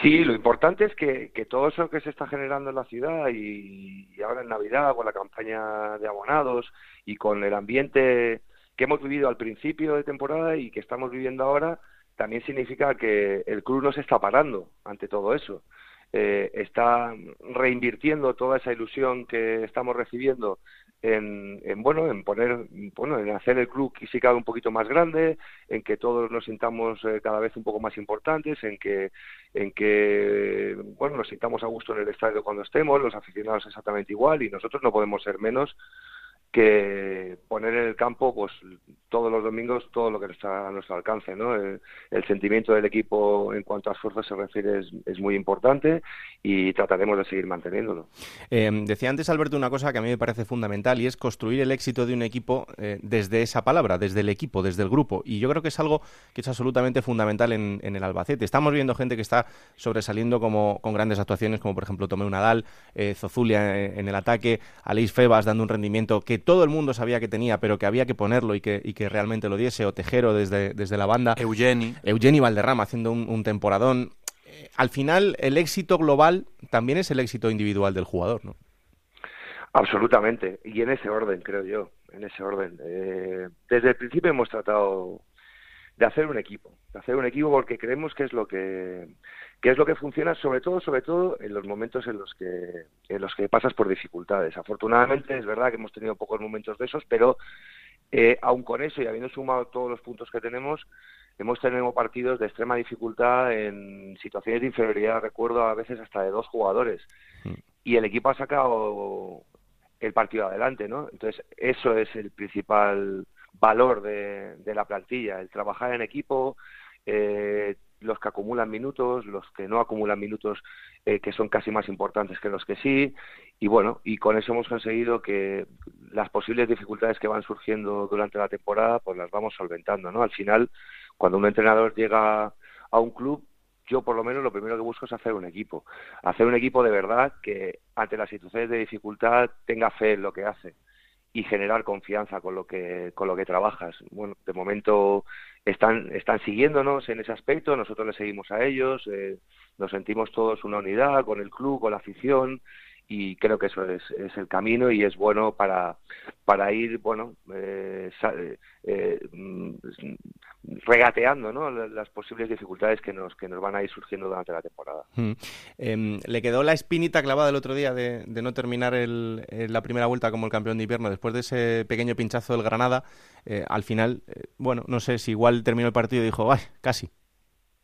Sí, lo importante es que, que, todo eso que se está generando en la ciudad y, ahora en Navidad con la campaña de abonados y con el ambiente que hemos vivido al principio de temporada y que estamos viviendo ahora, también significa que el club no se está parando ante todo eso. Eh, está reinvirtiendo toda esa ilusión que estamos recibiendo en, bueno en poner bueno en hacer el club que cabe un poquito más grande en que todos nos sintamos eh, cada vez un poco más importantes en que en que bueno nos sintamos a gusto en el estadio cuando estemos los aficionados exactamente igual y nosotros no podemos ser menos que poner en el campo pues todos los domingos todo lo que está a nuestro alcance ¿no? el, sentimiento del equipo en cuanto a esfuerzos se refiere es, muy importante y trataremos de seguir manteniéndolo. Eh, decía antes Alberto una cosa que a mí me parece fundamental y es construir el éxito de un equipo eh, desde esa palabra desde el equipo desde el grupo. Y yo creo que es algo que es absolutamente fundamental en, el Albacete. Estamos viendo gente que está sobresaliendo como con grandes actuaciones como por ejemplo Tomeu Nadal eh, Zozulia en, el ataque Aleix Febas dando un rendimiento que todo el mundo sabía que tenía, pero que había que ponerlo y que, y que realmente lo diese, o Tejero desde, desde la banda. Eugeni. Eugeni Valderrama haciendo un, temporadón. Eh, al final, el éxito global también es el éxito individual del jugador, ¿no? Absolutamente, y en ese orden, creo yo, en ese orden. Eh, desde el principio hemos tratado de hacer un equipo, de hacer un equipo porque creemos que es lo que que es lo que funciona sobre todo sobre todo en los momentos en los que en los que pasas por dificultades. Afortunadamente es verdad que hemos tenido pocos momentos de esos pero eh, aun con eso y habiendo sumado todos los puntos que tenemos hemos tenido partidos de extrema dificultad en situaciones de inferioridad recuerdo a veces hasta de dos jugadores. Mm. y el equipo ha sacado el partido adelante no entonces eso es el principal valor de, de la plantilla el trabajar en equipo eh, los que acumulan minutos, los que no acumulan minutos, eh, que son casi más importantes que los que sí. Y bueno, y con eso hemos conseguido que las posibles dificultades que van surgiendo durante la temporada, pues las vamos solventando, ¿no? Al final, cuando un entrenador llega a un club, yo por lo menos lo primero que busco es hacer un equipo. Hacer un equipo de verdad que ante las situaciones de dificultad tenga fe en lo que hace y generar confianza con lo que con lo que trabajas. Bueno, de momento están están siguiéndonos en ese aspecto, nosotros les seguimos a ellos, eh, nos sentimos todos una unidad con el club, con la afición y creo que eso es, es el camino y es bueno para, para ir bueno eh, eh, mm, regateando ¿no? las posibles dificultades que nos, que nos van a ir surgiendo durante la temporada. Mm. Em, le quedó la espinita clavada el otro día de, de no terminar el, la primera vuelta como el campeón de invierno después de ese pequeño pinchazo del Granada. Eh, al final, bueno, no sé si igual terminó el partido y dijo, ¡ay, casi!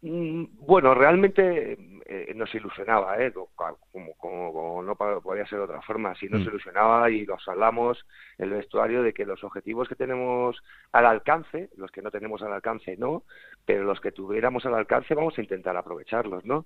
Mm, bueno, realmente eh, nos ilusionaba, ¿eh? como, como, no podía ser de otra forma, sí nos mm. ilusionaba y los hablamos en el vestuario de que los objetivos que tenemos al alcance, los que no tenemos al alcance no, pero los que tuviéramos al alcance vamos a intentar aprovecharlos, ¿no?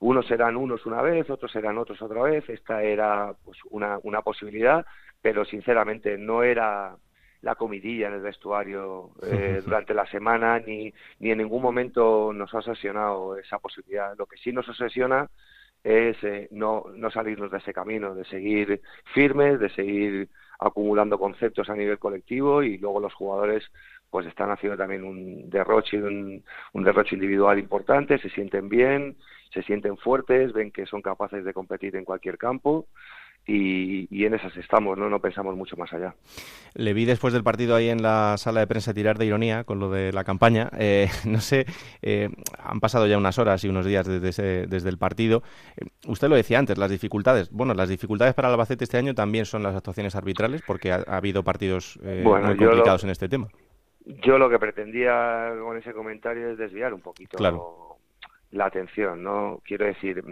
Unos serán unos una vez, otros serán otros otra vez, esta era pues una, una posibilidad, pero sinceramente no era la comidilla en el vestuario [laughs] eh, durante la semana, ni, ni en ningún momento nos ha obsesionado esa posibilidad. Lo que sí nos obsesiona es eh, no, no salirnos de ese camino, de seguir firmes, de seguir acumulando conceptos a nivel colectivo y luego los jugadores pues están haciendo también un derroche, un, un derroche individual importante, se sienten bien, se sienten fuertes, ven que son capaces de competir en cualquier campo y, en esas estamos, ¿no? no pensamos mucho más allá. Le vi después del partido ahí en la sala de prensa tirar de ironía con lo de la campaña. Eh, [laughs] no sé, eh, han pasado ya unas horas y unos días desde, desde el partido. Eh, usted lo decía antes, las dificultades. Bueno, las dificultades para el Albacete este año también son las actuaciones arbitrales porque ha, habido partidos muy complicados en este tema. Yo lo que pretendía con ese comentario es desviar un poquito la atención, ¿no? Quiero decir,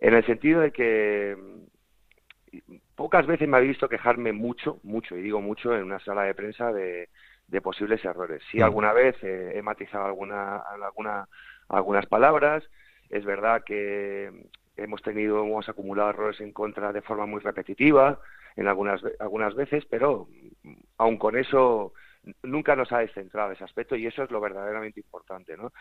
en el sentido de que pocas veces me habéis visto quejarme mucho, mucho, y digo mucho, en una sala de prensa de, de posibles errores. Sí, mm. alguna vez he matizado alguna, alguna, algunas palabras. Es verdad que hemos tenido, hemos acumulado errores en contra de forma muy repetitiva en algunas, algunas veces, pero aun con eso nunca nos ha descentrado ese aspecto y eso es lo verdaderamente importante, ¿no?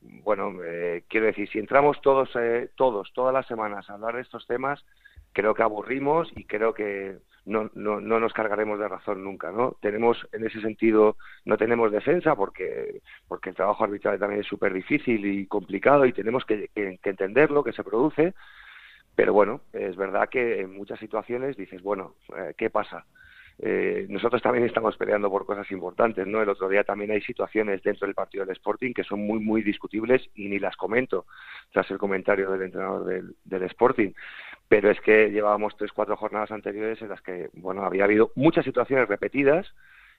Bueno, eh, quiero decir, si entramos todos, eh, todos, todas las semanas a hablar de estos temas, creo que aburrimos y creo que no, no, no nos cargaremos de razón nunca, ¿no? Tenemos, en ese sentido, no tenemos defensa porque, porque el trabajo arbitral también es súper difícil y complicado y tenemos que, que, que entender lo que se produce, pero bueno, es verdad que en muchas situaciones dices, bueno, eh, ¿qué pasa? Eh, nosotros también estamos peleando por cosas importantes, ¿no? El otro día también hay situaciones dentro del partido del Sporting que son muy, muy discutibles y ni las comento tras el comentario del entrenador del, del Sporting. Pero es que llevábamos tres, cuatro jornadas anteriores en las que, bueno, había habido muchas situaciones repetidas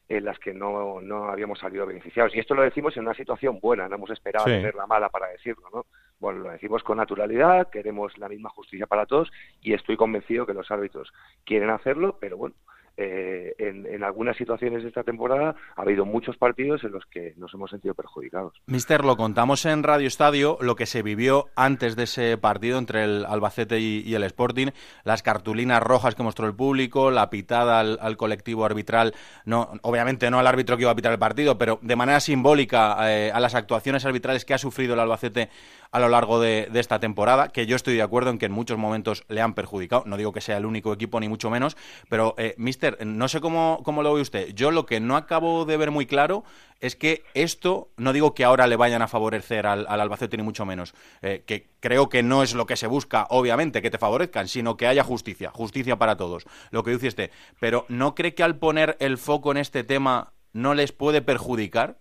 en las que no, no habíamos salido beneficiados. Y esto lo decimos en una situación buena, no hemos esperado tener la mala para decirlo, ¿no? Bueno, lo decimos con naturalidad, queremos la misma justicia para todos y estoy convencido que los árbitros quieren hacerlo, pero bueno, eh, en, algunas situaciones de esta temporada ha habido muchos partidos en los que nos hemos sentido perjudicados. Mister, lo contamos en Radio Estadio, lo que se vivió antes de ese partido entre el Albacete y, el Sporting, las cartulinas rojas que mostró el público, la pitada al, colectivo arbitral, no, obviamente no al árbitro que iba a pitar el partido, pero de manera simbólica eh, a las actuaciones arbitrales que ha sufrido el Albacete a lo largo de, esta temporada, que yo estoy de acuerdo en que en muchos momentos le han perjudicado. No digo que sea el único equipo, ni mucho menos, pero, eh, Mister, no sé cómo, cómo lo ve usted. Yo lo que no acabo de ver muy claro es que esto, no digo que ahora le vayan a favorecer al, Albacete, ni mucho menos, eh, que creo que no es lo que se busca, obviamente, que te favorezcan, sino que haya justicia, justicia para todos, lo que dice usted. Pero ¿no cree que al poner el foco en este tema no les puede perjudicar?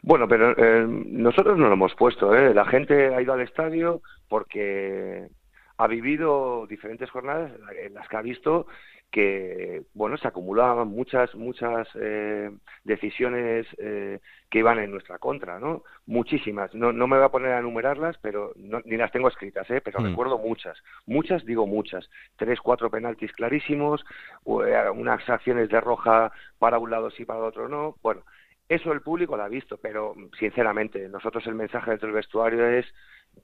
Bueno, pero eh, nosotros no lo hemos puesto. ¿eh? La gente ha ido al estadio porque ha vivido diferentes jornadas en las que ha visto que bueno se acumulaban muchas muchas eh, decisiones eh, que iban en nuestra contra no muchísimas. No, no me voy a poner a enumerarlas pero ni las tengo escritas eh pero mm. recuerdo muchas. Muchas digo muchas. Tres cuatro penaltis clarísimos eh, unas acciones de roja para un lado sí para otro no. Bueno eso el público lo ha visto, pero sinceramente, nosotros el mensaje dentro del vestuario es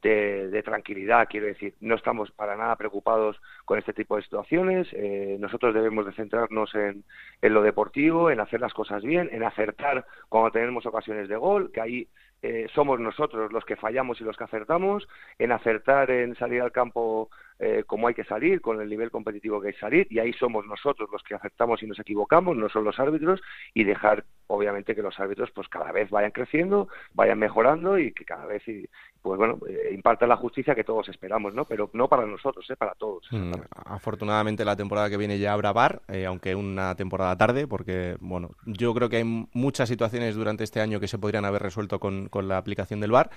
de, tranquilidad, quiero decir, no estamos para nada preocupados con este tipo de situaciones, eh, nosotros debemos de centrarnos en, en, lo deportivo, en hacer las cosas bien, en acertar cuando tenemos ocasiones de gol, que ahí eh, somos nosotros los que fallamos y los que acertamos, en acertar en salir al campo eh, como hay que salir, con el nivel competitivo que hay que salir, y ahí somos nosotros los que aceptamos y nos equivocamos, no son los árbitros, y dejar, obviamente, que los árbitros pues cada vez vayan creciendo, vayan mejorando y que cada vez, pues bueno, eh, impartan la justicia que todos esperamos, ¿no? Pero no para nosotros, ¿eh? para todos. Mm, afortunadamente la temporada que viene ya habrá bar, eh, aunque una temporada tarde, porque, bueno, yo creo que hay muchas situaciones durante este año que se podrían haber resuelto con, con la aplicación del bar.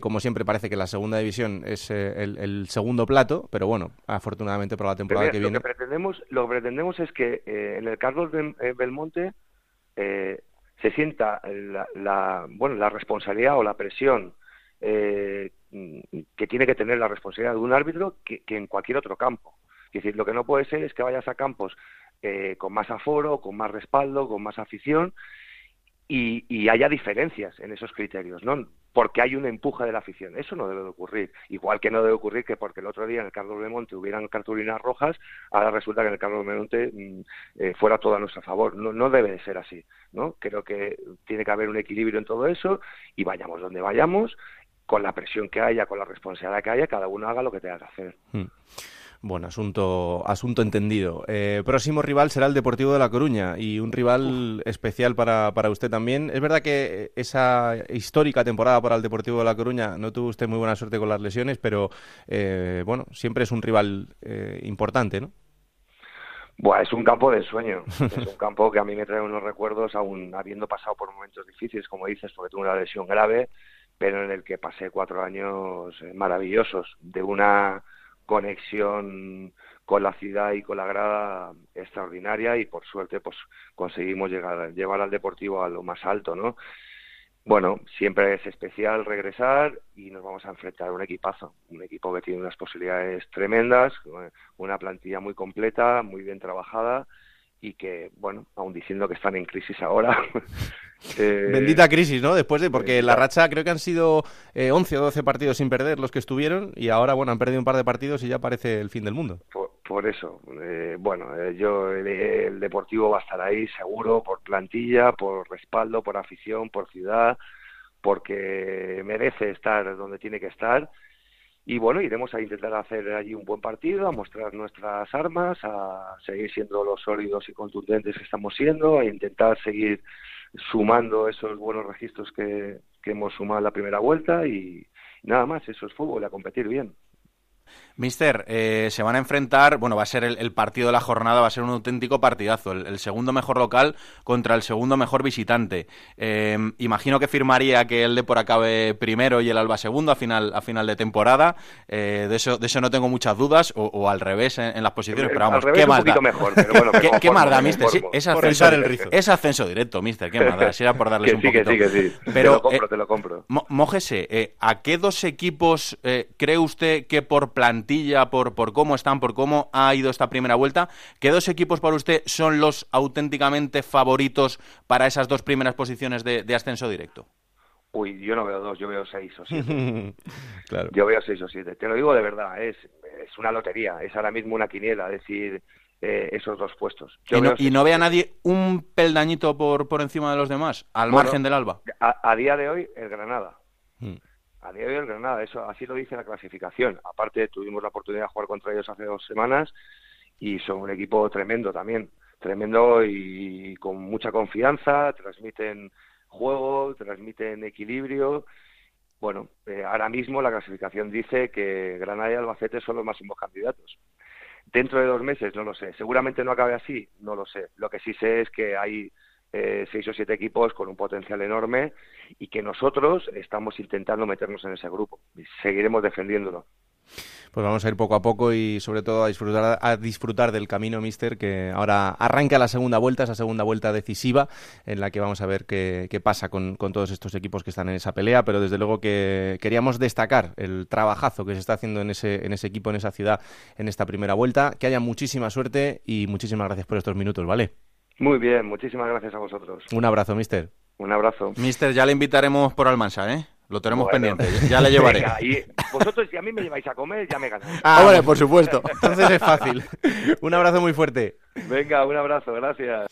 como siempre parece que la segunda división es el, el segundo plato, pero bueno, afortunadamente para la temporada que viene. Lo que pretendemos, lo que pretendemos es que eh, en el Carlos eh, Belmonte eh, se sienta la, bueno, la responsabilidad o la presión que tiene que tener la responsabilidad de un árbitro que, en cualquier otro campo. Es decir, lo que no puede ser es que vayas a campos con más aforo, con más respaldo, con más afición y, y, haya diferencias en esos criterios, ¿no? porque hay un empuje de la afición. Eso no debe de ocurrir. Igual que no debe ocurrir que porque el otro día en el Carlos de Monte hubieran cartulinas rojas, ahora resulta que en el Carlos de Monte mm, eh, fuera todo a nuestro favor. No, no debe de ser así. ¿no? Creo que tiene que haber un equilibrio en todo eso y vayamos donde vayamos, con la presión que haya, con la responsabilidad que haya, cada uno haga lo que tenga que hacer. Hmm. Bueno, asunto, asunto entendido. Eh, próximo rival será el Deportivo de La Coruña y un rival especial para, para usted también. Es verdad que esa histórica temporada para el Deportivo de La Coruña no tuvo usted muy buena suerte con las lesiones, pero eh, bueno, siempre es un rival eh, importante, ¿no? Buah, es un campo de sueño. [laughs] es un campo que a mí me trae unos recuerdos, aún habiendo pasado por momentos difíciles, como dices, porque tuve una lesión grave, pero en el que pasé cuatro años maravillosos, de una conexión con la ciudad y con la grada extraordinaria y por suerte pues conseguimos llegar llevar al deportivo a lo más alto no bueno, siempre es especial regresar y nos vamos a enfrentar a un equipazo, un equipo que tiene unas posibilidades tremendas, una plantilla muy completa, muy bien trabajada y que, bueno, aún diciendo que están en crisis ahora. [laughs] eh, Bendita crisis, ¿no? Después de, porque la racha creo que han sido eh, 11 o 12 partidos sin perder los que estuvieron y ahora, bueno, han perdido un par de partidos y ya parece el fin del mundo. Por, por eso, eh, bueno, eh, yo el, el, Deportivo va a estar ahí seguro por plantilla, por respaldo, por afición, por ciudad, porque merece estar donde tiene que estar. Y bueno, iremos a intentar hacer allí un buen partido, a mostrar nuestras armas, a seguir siendo los sólidos y contundentes que estamos siendo, a intentar seguir sumando esos buenos registros que, que hemos sumado en la primera vuelta y nada más, eso es fútbol, a competir bien. Mister, eh, se van a enfrentar, bueno, va a ser el, el, partido de la jornada, va a ser un auténtico partidazo, el, el segundo mejor local contra el segundo mejor visitante. Eh, imagino que firmaría que el Depor acabe primero y el Alba segundo a final, a final de temporada, eh, de, eso, de eso no tengo muchas dudas, o, o al revés en, en, las posiciones, pero vamos, ¿qué más da? Mejor, pero bueno, [laughs] ¿Qué, ¿Qué, más da, Mister? Sí, es, ascenso, es, ascenso, directo, Mister, ¿qué más da? Si era por darles [laughs] que un sí, poquito. Que sí, que sí. Pero, te lo compro, te lo compro. Mójese, eh, ¿a qué dos equipos eh, cree usted que por plantilla, por, por cómo están, por cómo ha ido esta primera vuelta. ¿Qué dos equipos para usted son los auténticamente favoritos para esas dos primeras posiciones de, de ascenso directo? Uy, yo no veo dos, yo veo seis o siete. [laughs] claro. Yo veo seis o siete. Te lo digo de verdad, es, es una lotería, es ahora mismo una quiniela, decir eh, esos dos puestos. Yo ¿Y, no, ¿Y no ve a nadie un peldañito por, por encima de los demás, al bueno, margen del Alba? A, a, día de hoy, el Granada. Hmm a día de hoy el Granada, eso así lo dice la clasificación. Aparte, tuvimos la oportunidad de jugar contra ellos hace dos semanas y son un equipo tremendo también, tremendo y con mucha confianza, transmiten juego, transmiten equilibrio. Bueno, eh, ahora mismo la clasificación dice que Granada y Albacete son los máximos candidatos. Dentro de dos meses, no lo sé. Seguramente no acabe así, no lo sé. Lo que sí sé es que hay eh, seis o siete equipos con un potencial enorme y que nosotros estamos intentando meternos en ese grupo y seguiremos defendiéndolo. Pues vamos a ir poco a poco y sobre todo a disfrutar, a disfrutar del camino, Mister, que ahora arranca la segunda vuelta, esa segunda vuelta decisiva, en la que vamos a ver qué, pasa con, con, todos estos equipos que están en esa pelea, pero desde luego que queríamos destacar el trabajazo que se está haciendo en ese, en ese equipo, en esa ciudad, en esta primera vuelta. Que haya muchísima suerte y muchísimas gracias por estos minutos, ¿vale? Muy bien, muchísimas gracias a vosotros. Un abrazo, mister. Un abrazo. Mister, ya le invitaremos por Almansa, ¿eh? Lo tenemos bueno. pendiente, ya le llevaré. Venga, y vosotros, si a mí me lleváis a comer, ya me ganáis. Ah, bueno, por supuesto. Entonces es fácil. [laughs] un abrazo muy fuerte. Venga, un abrazo, gracias.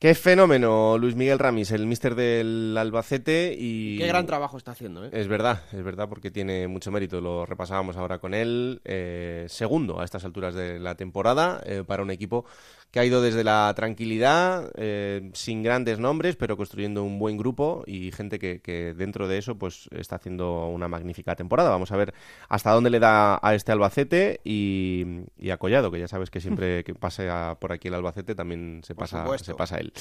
Qué fenómeno, Luis Miguel Ramis, el mister del Albacete y... Qué gran trabajo está haciendo, ¿eh? Es verdad, es verdad porque tiene mucho mérito, lo repasábamos ahora con él. Eh, segundo a estas alturas de la temporada eh, para un equipo que ha ido desde la tranquilidad, eh, sin grandes nombres, pero construyendo un buen grupo y gente que, que, dentro de eso pues está haciendo una magnífica temporada. Vamos a ver hasta dónde le da a este Albacete y, y a Collado, que ya sabes que siempre [laughs] que pase a, por aquí el Albacete también se pasa, se pasa él.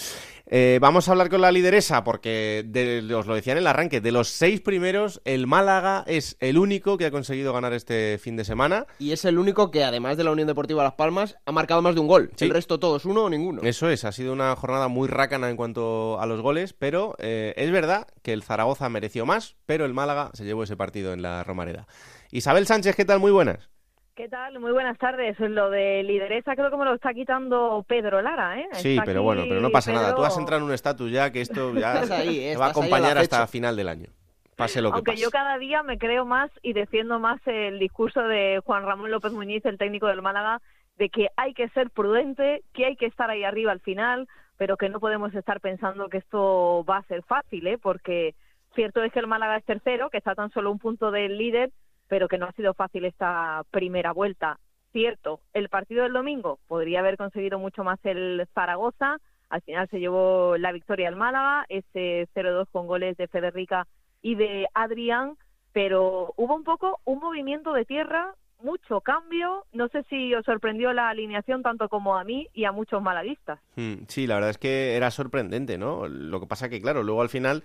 Eh, vamos a hablar con la lideresa porque de, os lo decía en el arranque, de los seis primeros, el Málaga es el único que ha conseguido ganar este fin de semana. Y es el único que, además de la Unión Deportiva Las Palmas, ha marcado más de un gol. Sí. El resto todos, uno o ninguno. Eso es, ha sido una jornada muy rácana en cuanto a los goles, pero eh, es verdad que el Zaragoza mereció más, pero el Málaga se llevó ese partido en la Romareda. Isabel Sánchez, ¿qué tal? Muy buenas. ¿Qué tal? Muy buenas tardes. Lo de lideresa creo que me lo está quitando Pedro Lara, ¿eh? Sí, pero bueno, pero no pasa Pedro... nada. Tú has entrado en un estatus ya que esto ya ahí, ¿eh? te va a acompañar hasta final del año. Pase lo que Aunque pase. yo cada día me creo más y defiendo más el discurso de Juan Ramón López Muñiz, el técnico del Málaga, de que hay que ser prudente, que hay que estar ahí arriba al final, pero que no podemos estar pensando que esto va a ser fácil, ¿eh? Porque cierto es que el Málaga es tercero, que está tan solo un punto del líder, pero que no ha sido fácil esta primera vuelta. Cierto, el partido del domingo podría haber conseguido mucho más el Zaragoza, al final se llevó la victoria al Málaga, ese 0-2 con goles de Federica y de Adrián, pero hubo un poco un movimiento de tierra, mucho cambio, no sé si os sorprendió la alineación tanto como a mí y a muchos malaguistas. Sí, la verdad es que era sorprendente, ¿no? Lo que pasa que, claro, luego al final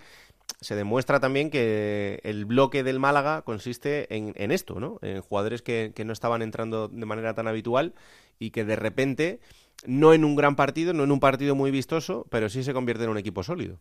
se demuestra también que el bloque del Málaga consiste en, en esto, ¿no? En jugadores que, que, no estaban entrando de manera tan habitual y que de repente, no en un gran partido, no en un partido muy vistoso, pero sí se convierte en un equipo sólido.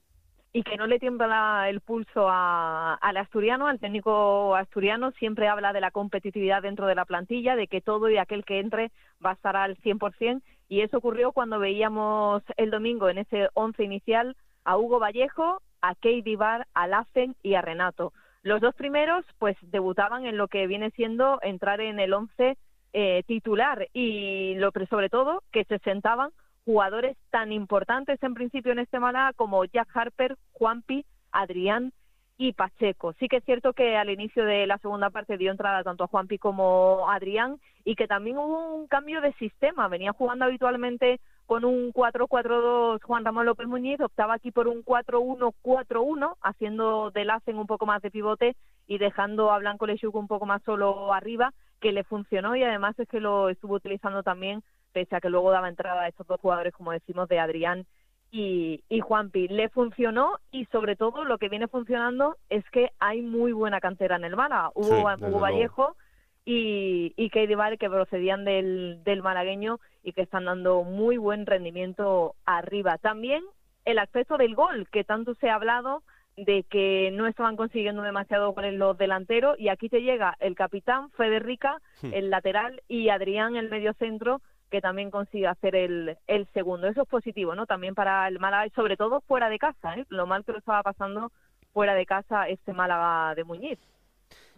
Y que no le tiembla el pulso a, al asturiano, al técnico asturiano, siempre habla de la competitividad dentro de la plantilla, de que todo y aquel que entre va a estar al 100%, y eso ocurrió cuando veíamos el domingo en ese once inicial a Hugo Vallejo, a Katie Bar, a Lassen y a Renato. Los dos primeros, pues, debutaban en lo que viene siendo entrar en el once eh, titular y lo sobre todo que se sentaban jugadores tan importantes en principio en este Málaga como Jack Harper, Juanpi, Adrián y Pacheco. Sí que es cierto que al inicio de la segunda parte dio entrada tanto a Juanpi como a Adrián y que también hubo un cambio de sistema. Venía jugando habitualmente con un 4-4-2 Juan Ramón López Muñiz, optaba aquí por un 4-1-4-1, haciendo de Lacen un poco más de pivote y dejando a Blanco Lechuc un poco más solo arriba, que le funcionó y además es que lo estuvo utilizando también pese a que luego daba entrada a estos dos jugadores, como decimos, de Adrián y, y Juanpi. Le funcionó y sobre todo lo que viene funcionando es que hay muy buena cantera en el Málaga. Hubo, Hugo Vallejo y, y Keidi que procedían del, del malagueño y que están dando muy buen rendimiento arriba. También el aspecto del gol, que tanto se ha hablado de que no estaban consiguiendo demasiado con los delanteros y aquí te llega el capitán Federica, hmm. el lateral y Adrián el medio centro que también consiga hacer el, el segundo. Eso es positivo, ¿no? También para el Málaga, y sobre todo fuera de casa, ¿eh? Lo mal que lo estaba pasando fuera de casa este Málaga de Muñiz.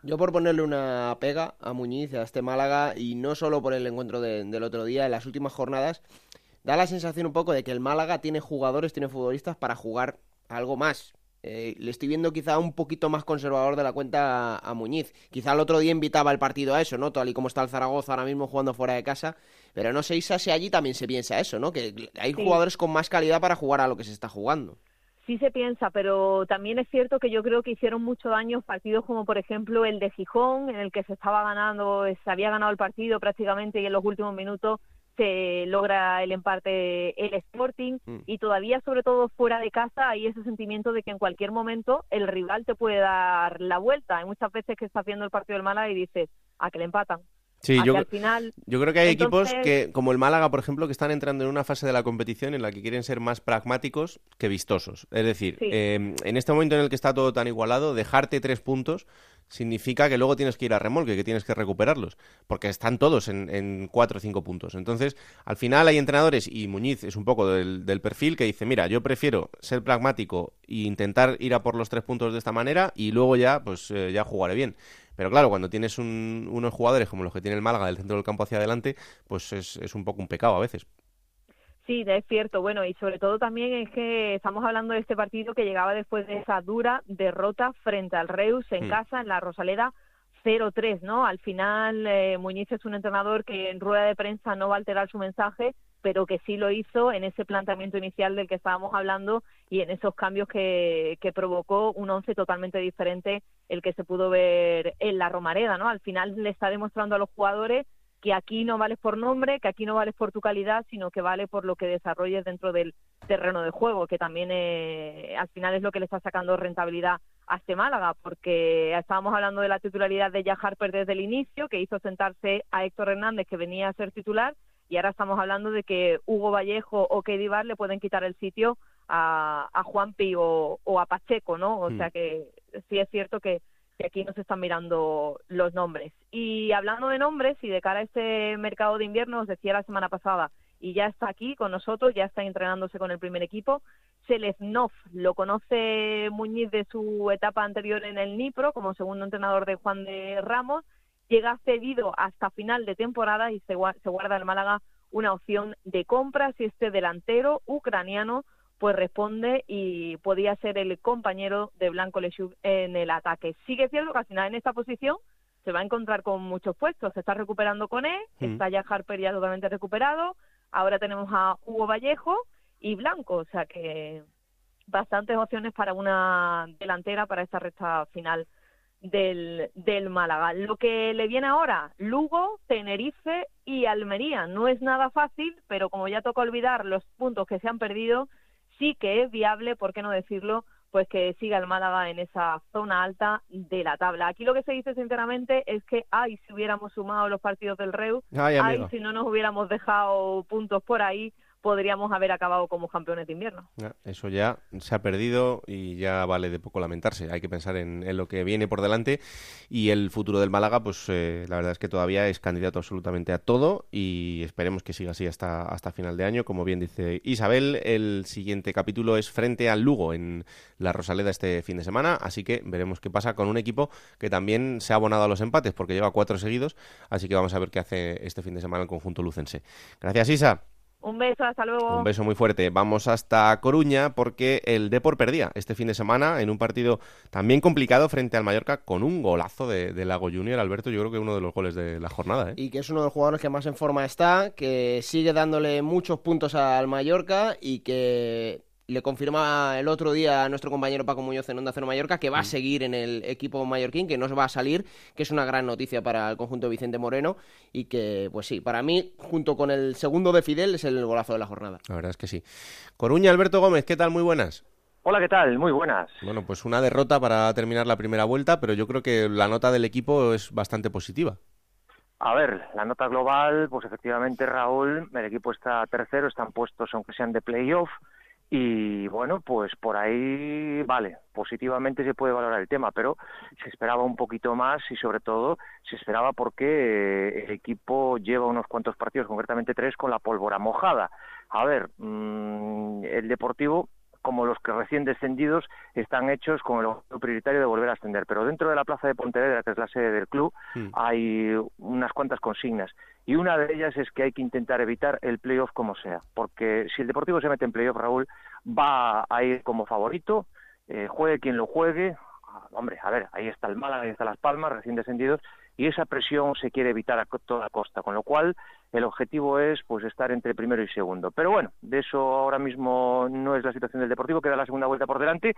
Yo por ponerle una pega a Muñiz, a este Málaga, y no solo por el encuentro del otro día, en las últimas jornadas, da la sensación un poco de que el Málaga tiene jugadores, tiene futbolistas para jugar algo más. Eh, le estoy viendo quizá un poquito más conservador de la cuenta a, Muñiz. Quizá el otro día invitaba el partido a eso, ¿no? Tal y como está el Zaragoza ahora mismo jugando fuera de casa. Pero no sé, Isa, si allí también se piensa eso, ¿no? Que hay jugadores con más calidad para jugar a lo que se está jugando. Sí se piensa, pero también es cierto que yo creo que hicieron mucho daño partidos como por ejemplo el de Gijón, en el que se estaba ganando, se había ganado el partido prácticamente y en los últimos minutos se logra el empate el Sporting mm. y todavía sobre todo fuera de casa hay ese sentimiento de que en cualquier momento el rival te puede dar la vuelta. Hay muchas veces que estás viendo el partido del Málaga y dices, a que le empatan. Sí, yo, yo creo que hay equipos que, como el Málaga, por ejemplo, que están entrando en una fase de la competición en la que quieren ser más pragmáticos que vistosos. Es decir, eh, en este momento en el que está todo tan igualado, dejarte tres puntos significa que luego tienes que ir a remolque, que tienes que recuperarlos, porque están todos en, cuatro o cinco puntos. Entonces, al final hay entrenadores, y Muñiz es un poco del, perfil, que dice, mira, yo prefiero ser pragmático e intentar ir a por los tres puntos de esta manera y luego ya, pues eh, ya jugaré bien. Pero claro, cuando tienes unos jugadores como los que tiene el Málaga del centro del campo hacia adelante, pues es, es un poco un pecado a veces. Sí, es cierto. Bueno, y sobre todo también es que estamos hablando de este partido que llegaba después de esa dura derrota frente al Reus en mm. casa, en la Rosaleda, 0-3, ¿no? Al final, eh, Muñiz es un entrenador que en rueda de prensa no va a alterar su mensaje, pero que sí lo hizo en ese planteamiento inicial del que estábamos hablando y en esos cambios que, que provocó un once totalmente diferente el que se pudo ver en la Romareda, ¿no? Al final le está demostrando a los jugadores que aquí no vales por nombre, que aquí no vales por tu calidad, sino que vale por lo que desarrolles dentro del terreno de juego, que también eh, al final es lo que le está sacando rentabilidad a este Málaga, porque estábamos hablando de la titularidad de Jack Harper desde el inicio, que hizo sentarse a Héctor Hernández, que venía a ser titular, y ahora estamos hablando de que Hugo Vallejo o Kedi Bar le pueden quitar el sitio a, a Juanpi o, o a Pacheco, ¿no? O sea mm. que sí es cierto que que aquí nos están mirando los nombres. Y hablando de nombres y de cara a este mercado de invierno, os decía la semana pasada, y ya está aquí con nosotros, ya está entrenándose con el primer equipo. Seleznov lo conoce Muñiz de su etapa anterior en el Nipro como segundo entrenador de Juan de Ramos. Llega cedido hasta final de temporada y se, se guarda el Málaga una opción de compra si este delantero ucraniano pues responde y podía ser el compañero de Blanco Lechuk en el ataque. Sigue siendo que al final en esta posición se va a encontrar con muchos puestos. Se está recuperando con él, está ya Harper ya totalmente recuperado. Ahora tenemos a Hugo Vallejo y Blanco, o sea que bastantes opciones para una delantera para esta recta final del, del Málaga. Lo que le viene ahora, Lugo, Tenerife y Almería. No es nada fácil, pero como ya toca olvidar los puntos que se han perdido, sí que es viable, ¿por qué no decirlo? Pues que siga el Málaga en esa zona alta de la tabla. Aquí lo que se dice sinceramente es que, ay, si hubiéramos sumado los partidos del Reu, ay, si no nos hubiéramos dejado puntos por ahí, podríamos haber acabado como campeones de invierno. Eso ya se ha perdido y ya vale de poco lamentarse. Hay que pensar en, lo que viene por delante y el futuro del Málaga, pues eh, la verdad es que todavía es candidato absolutamente a todo y esperemos que siga así hasta, hasta final de año. Como bien dice Isabel, el siguiente capítulo es frente al Lugo en la Rosaleda este fin de semana, así que veremos qué pasa con un equipo que también se ha abonado a los empates porque lleva cuatro seguidos, así que vamos a ver qué hace este fin de semana el conjunto lucense. Gracias, Isa. Un beso, hasta luego. Un beso muy fuerte. Vamos hasta Coruña porque el Depor perdía este fin de semana en un partido también complicado frente al Mallorca con un golazo de, Lago Junior. Alberto, yo creo que uno de los goles de la jornada. ¿eh? Y que es uno de los jugadores que más en forma está, que sigue dándole muchos puntos al Mallorca y que le confirma el otro día a nuestro compañero Paco Muñoz en Onda Cero Mallorca que va a mm. seguir en el equipo mallorquín, que no se va a salir, que es una gran noticia para el conjunto de Vicente Moreno y que, pues sí, para mí, junto con el segundo de Fidel, es el golazo de la jornada. La verdad es que sí. Coruña, Alberto Gómez, ¿qué tal? Muy buenas. Hola, ¿qué tal? Muy buenas. Bueno, pues una derrota para terminar la primera vuelta, pero yo creo que la nota del equipo es bastante positiva. A ver, la nota global, pues efectivamente, Raúl, el equipo está tercero, están puestos aunque sean de playoff. Y bueno, pues por ahí, vale, positivamente se puede valorar el tema, pero se esperaba un poquito más y sobre todo se esperaba porque eh, el equipo lleva unos cuantos partidos, concretamente tres, con la pólvora mojada. A ver, mm, el Deportivo como los que recién descendidos están hechos con el objetivo prioritario de volver a ascender. Pero dentro de la plaza de Pontevedra, que es la sede del club, hmm. hay unas cuantas consignas. Y una de ellas es que hay que intentar evitar el playoff como sea. Porque si el Deportivo se mete en playoff, Raúl, va a ir como favorito, eh, juegue quien lo juegue. Ah, hombre, a ver, ahí está el Málaga, ahí está Las Palmas, recién descendidos, y esa presión se quiere evitar a toda costa, con lo cual el objetivo es pues estar entre primero y segundo. Pero bueno, de eso ahora mismo no es la situación del Deportivo, queda la segunda vuelta por delante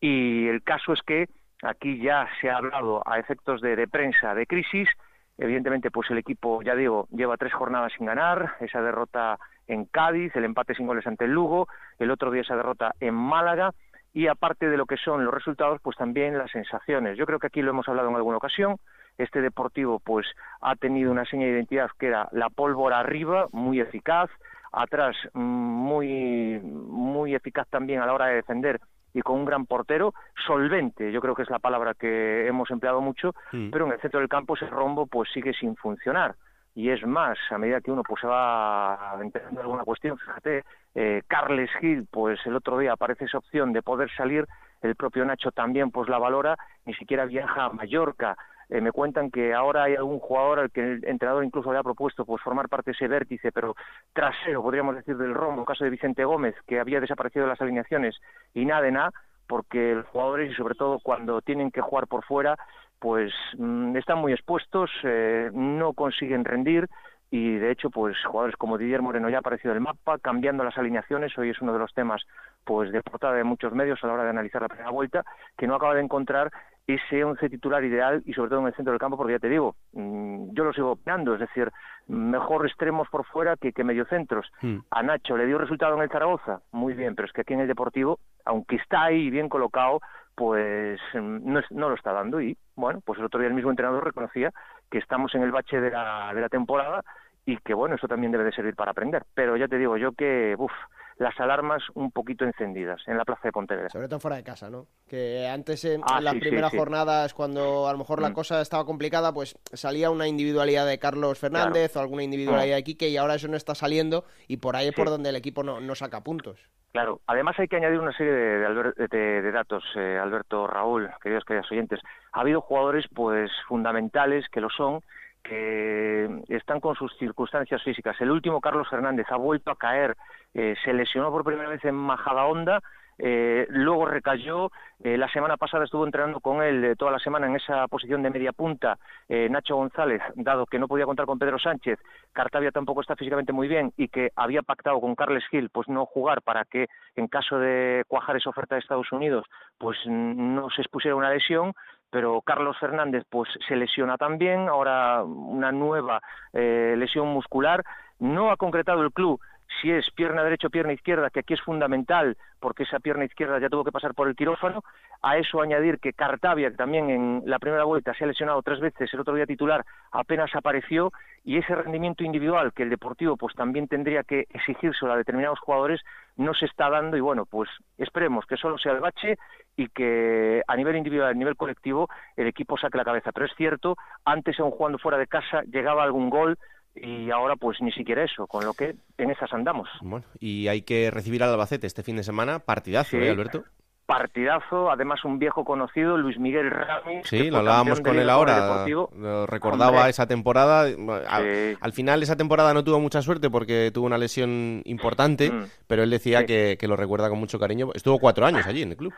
y el caso es que aquí ya se ha hablado a efectos de, prensa de crisis, evidentemente pues el equipo, ya digo, lleva tres jornadas sin ganar, esa derrota en Cádiz, el empate sin goles ante el Lugo, el otro día esa derrota en Málaga y aparte de lo que son los resultados, pues también las sensaciones. Yo creo que aquí lo hemos hablado en alguna ocasión, este deportivo pues ha tenido una seña de identidad que era la pólvora arriba, muy eficaz, atrás mm, muy muy eficaz también a la hora de defender y con un gran portero, solvente, yo creo que es la palabra que hemos empleado mucho, mm. pero en el centro del campo ese rombo pues sigue sin funcionar. Y es más, a medida que uno pues se va entendiendo alguna cuestión, fíjate, eh, Carles Gil, pues el otro día aparece esa opción de poder salir, el propio Nacho también pues la valora, ni siquiera viaja a Mallorca, eh, me cuentan que ahora hay algún jugador al que el entrenador incluso le ha propuesto pues formar parte de ese vértice, pero trasero, podríamos decir, del rombo, caso de Vicente Gómez, que había desaparecido de las alineaciones y nada nada, porque los jugadores y sobre todo cuando tienen que jugar por fuera, pues mm, están muy expuestos, eh, no consiguen rendir y de hecho pues jugadores como Didier Moreno ya ha aparecido en el mapa cambiando las alineaciones. Hoy es uno de los temas pues de portada de muchos medios a la hora de analizar la primera vuelta que no acaba de encontrar ese once titular ideal y sobre todo en el centro del campo porque ya te digo mm, yo lo sigo opinando es decir mejor extremos por fuera que, que mediocentros hmm. a Nacho le dio resultado en el Zaragoza muy bien pero es que aquí en el Deportivo aunque está ahí bien colocado pues mm, no, no, lo está dando y bueno, pues el otro día el mismo entrenador reconocía que estamos en el bache de la, de la temporada y que bueno, eso también debe de servir para aprender. Pero ya te digo yo que, uff, las alarmas un poquito encendidas en la plaza de Pontevedra. Sobre todo fuera de casa, ¿no? Que antes en, ah, las primeras jornadas, cuando a lo mejor la mm. cosa estaba complicada, pues salía una individualidad de Carlos Fernández o alguna individualidad mm. de Quique y ahora eso no está saliendo y por ahí es por donde el equipo no, no, saca puntos. Claro, además hay que añadir una serie de, de, datos, eh, Alberto, Raúl, queridos, queridos oyentes. Ha habido jugadores pues fundamentales que lo son, que están con sus circunstancias físicas. El último, Carlos Fernández, ha vuelto a caer, eh, se lesionó por primera vez en Majadahonda, eh, luego recayó, eh, la semana pasada estuvo entrenando con él eh, toda la semana en esa posición de media punta Nacho González, dado que no podía contar con Pedro Sánchez, Cartavia tampoco está físicamente muy bien y que había pactado con Carles Gil pues no jugar para que en caso de cuajar esa oferta de Estados Unidos pues no se expusiera una lesión, pero Carlos Fernández pues se lesiona también, ahora una nueva lesión muscular, no ha concretado el club si es pierna derecha o pierna izquierda, que aquí es fundamental porque esa pierna izquierda ya tuvo que pasar por el quirófano. A eso añadir que Cartavia, que también en la primera vuelta se ha lesionado tres veces, el otro día titular apenas apareció y ese rendimiento individual que el Deportivo pues también tendría que exigirse a determinados jugadores no se está dando y bueno, pues esperemos que solo sea el bache y que a nivel individual, a nivel colectivo, el equipo saque la cabeza. Pero es cierto, antes aún jugando fuera de casa llegaba algún gol, y ahora pues ni siquiera eso, con lo que en esas andamos. Bueno, y hay que recibir al Albacete este fin de semana, partidazo, ¿eh, Alberto? Partidazo, además un viejo conocido, Luis Miguel Ramis. Sí, lo hablábamos con él ahora, lo recordaba esa temporada. Al, final esa temporada no tuvo mucha suerte porque tuvo una lesión importante, mm. pero él decía que, que lo recuerda con mucho cariño. Estuvo cuatro años allí en el club.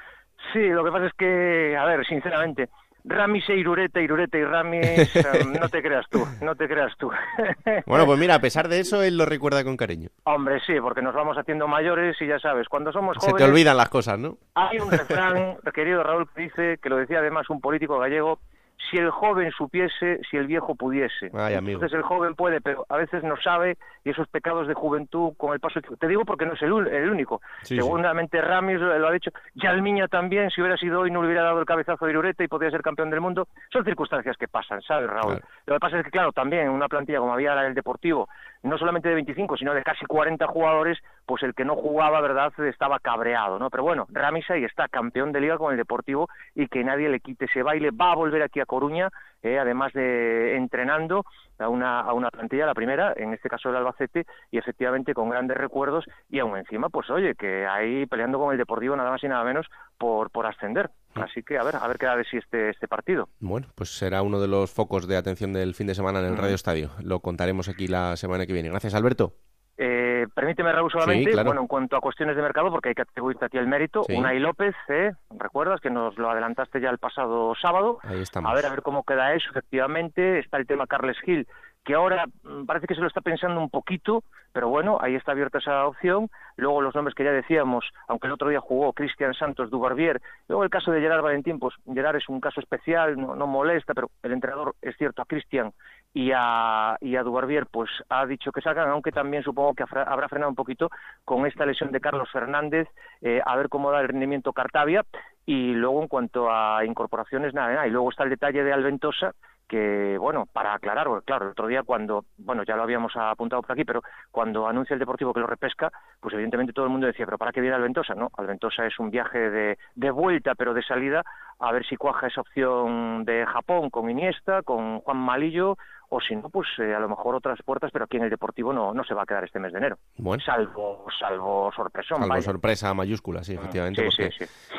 Sí, lo que pasa es que, a ver, sinceramente, Ramis e Irureta, Irureta y Ramis, [laughs] em, no te creas tú, no te creas tú. [laughs] bueno, pues mira, a pesar de eso, él lo recuerda con cariño. Hombre, sí, porque nos vamos haciendo mayores y ya sabes, cuando somos jóvenes... Se te olvidan las cosas, ¿no? Hay un refrán, querido Raúl, que dice, que lo decía además un político gallego, si el joven supiese, si el viejo pudiese. Entonces el joven puede, pero a veces no sabe y esos pecados de juventud con el paso... Te digo porque no es el, único. Seguramente Ramis lo, ha dicho. Yalmiña también, si hubiera sido hoy, no le hubiera dado el cabezazo de Irureta y podría ser campeón del mundo. Son circunstancias que pasan, ¿sabes, Raúl? Lo que pasa es que, claro, también en una plantilla como había el Deportivo, no solamente de 25, sino de casi 40 jugadores, pues el que no jugaba, ¿verdad?, estaba cabreado, ¿no? Pero bueno, Ramis ahí está, campeón de liga con el Deportivo y que nadie le quite ese baile. Va a volver aquí a Coruña, eh, además de entrenando a una, a una plantilla, la primera, en este caso el Albacete, y efectivamente con grandes recuerdos y aún encima, pues oye, que ahí peleando con el Deportivo nada más y nada menos por, por ascender. Mm. Así que a ver, a ver qué da de sí este, este partido. Bueno, pues será uno de los focos de atención del fin de semana en el. Radio Estadio. Lo contaremos aquí la semana que viene. Gracias, Alberto. Eh, permíteme, Raúl, solamente, bueno, en cuanto a cuestiones de mercado, porque hay que atribuirte a ti el mérito, Unai López, ¿eh? recuerdas que nos lo adelantaste ya el pasado sábado. Ahí estamos. A ver, a ver cómo queda eso, efectivamente. Está el tema Carles Gil, que ahora mm, parece que se lo está pensando un poquito, pero bueno, ahí está abierta esa opción. Luego los nombres que ya decíamos, aunque el otro día jugó Cristian Santos, Dubarbier. Luego el caso de Gerard Valentín, pues Gerard es un caso especial, no, no molesta, pero el entrenador, es cierto, a Cristian y a, y a Dubarbier, pues ha dicho que salgan, aunque también supongo que habrá frenado un poquito con esta lesión de Carlos Fernández, eh, a ver cómo da el rendimiento Cartavia. Y luego en cuanto a incorporaciones, nada, nada. Y luego está el detalle de Alventosa, que, bueno, para aclarar, claro, el otro día cuando, bueno, ya lo habíamos apuntado por aquí, pero cuando anuncia el Deportivo que lo repesca, pues evidentemente todo el mundo decía, pero ¿para qué viene Alventosa? No, Alventosa es un viaje de, de vuelta, pero de salida, a ver si cuaja esa opción de Japón con Iniesta, con Juan Malillo, o si no, pues eh, a lo mejor otras puertas, pero aquí en el Deportivo no, no se va a quedar este mes de enero. Bueno. Salvo, salvo sorpresa. Salvo sorpresa mayúscula, sí, efectivamente, porque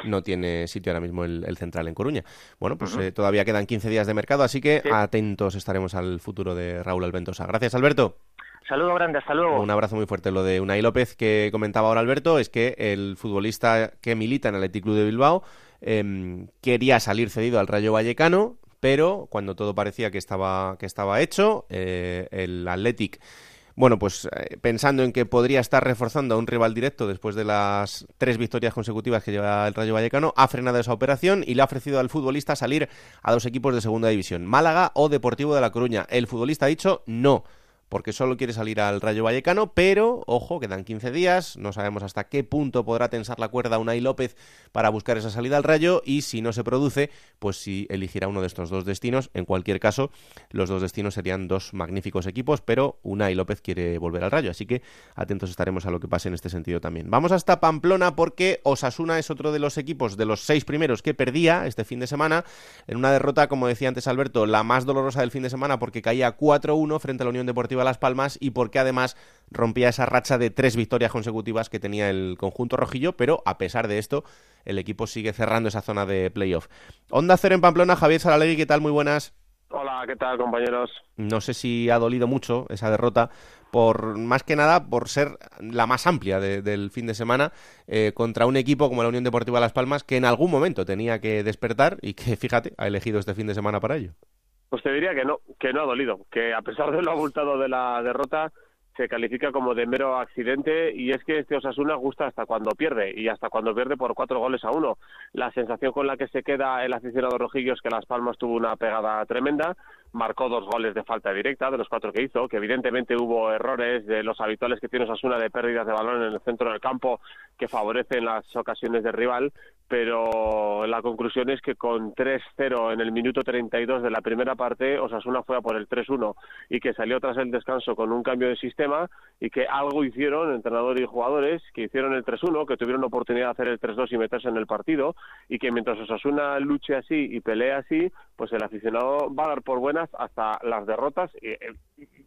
no tiene sitio ahora mismo el, central en Coruña. Bueno, pues eh, todavía quedan 15 días de mercado, así que atentos estaremos al futuro de Raúl Alventosa. Gracias, Alberto. Saludo grande, hasta luego. Un abrazo muy fuerte. Lo de Unai López que comentaba ahora Alberto es que el futbolista que milita en el Athletic Club de Bilbao em, quería salir cedido al Rayo Vallecano, pero cuando todo parecía que estaba, que estaba hecho, eh, el Athletic bueno, pues eh, pensando en que podría estar reforzando a un rival directo después de las tres victorias consecutivas que lleva el Rayo Vallecano, ha frenado esa operación y le ha ofrecido al futbolista salir a dos equipos de segunda división, Málaga o Deportivo de La Coruña. El futbolista ha dicho no porque solo quiere salir al Rayo Vallecano, pero, ojo, quedan 15 días, no sabemos hasta qué punto podrá tensar la cuerda Unai López para buscar esa salida al Rayo, y si no se produce, pues si elegirá uno de estos dos destinos. En cualquier caso, los dos destinos serían dos magníficos equipos, pero Unai López quiere volver al Rayo, así que atentos estaremos a lo que pase en este sentido también. Vamos hasta Pamplona porque Osasuna es otro de los equipos de los seis primeros que perdía este fin de semana, en una derrota, como decía antes Alberto, la más dolorosa del fin de semana porque caía 4-1 frente a la Unión Deportiva Las Palmas y porque además rompía esa racha de tres victorias consecutivas que tenía el conjunto rojillo, pero a pesar de esto, el equipo sigue cerrando esa zona de playoff. Onda Cero en Pamplona, Javier Saralegui, ¿qué tal? Muy buenas. Hola, ¿qué tal, compañeros? No sé si ha dolido mucho esa derrota, por más que nada por ser la más amplia del fin de semana eh, contra un equipo como la Unión Deportiva Las Palmas que en algún momento tenía que despertar y que, fíjate, ha elegido este fin de semana para ello. Pues te diría que no, que no ha dolido, que a pesar de lo abultado de la derrota, se califica como de mero accidente y es que este Osasuna gusta hasta cuando pierde y hasta cuando pierde por cuatro goles a uno. La sensación con la que se queda el aficionado rojillo es que Las Palmas tuvo una pegada tremenda, marcó dos goles de falta directa de los cuatro que hizo, que evidentemente hubo errores de los habituales que tiene Osasuna de pérdidas de balón en el centro del campo que favorecen las ocasiones de rival, pero la conclusión es que con 3-0 en el minuto 32 de la primera parte, Osasuna fue a por el 3-1 y que salió tras el descanso con un cambio de sistema y que algo hicieron, entrenador y jugadores, que hicieron el 3-1, que tuvieron oportunidad de hacer el 3-2 y meterse en el partido y que mientras Osasuna luche así y pelee así, pues el aficionado va a dar por hasta las derrotas. Y, eh,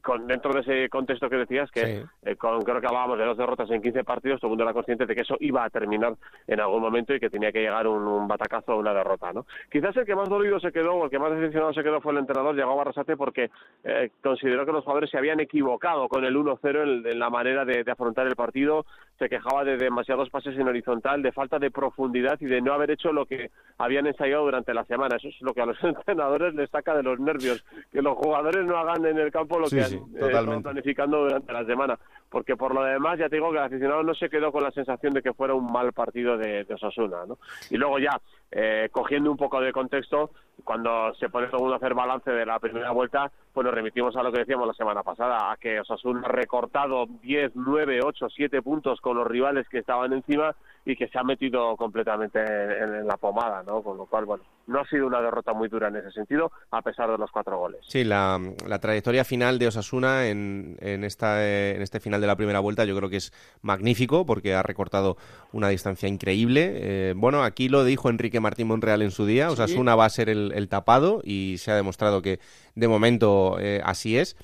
con, dentro de ese contexto que decías, que eh, con, creo que hablábamos de dos derrotas en 15 partidos, todo el mundo era consciente de que eso iba a terminar en algún momento y que tenía que llegar un, batacazo o una derrota. ¿no? Quizás el que más dolido se quedó, o el que más decepcionado se quedó fue el entrenador, llegó a Barrasate porque eh, consideró que los jugadores se habían equivocado con el 1-0 en, la manera de, afrontar el partido, se quejaba de demasiados pases en horizontal, de falta de profundidad y de no haber hecho lo que habían ensayado durante la semana. Eso es lo que a los [laughs] entrenadores les saca de los nervios, que los jugadores no hagan en el campo lo que han estado planificando durante la semana. Porque por lo demás, ya te digo que el aficionado no se quedó con la sensación de que fuera un mal partido de, de Osasuna. ¿no? Y luego ya, eh, cogiendo un poco de contexto, cuando se pone todo mundo a hacer balance de la primera vuelta, pues nos remitimos a lo que decíamos la semana pasada, a que Osasuna ha recortado 10, 9, 8, 7 puntos con los rivales que estaban encima y que se ha metido completamente en, la pomada, ¿no? Con lo cual, bueno, no ha sido una derrota muy dura en ese sentido, a pesar de los cuatro goles. Sí, la, trayectoria final de Osasuna en, en, esta, en este final de la primera vuelta yo creo que es magnífico porque ha recortado una distancia increíble. Eh, bueno, aquí lo dijo Enrique Martín Monreal en su día, Osasuna va a ser el, tapado y se ha demostrado que de momento eh, así es.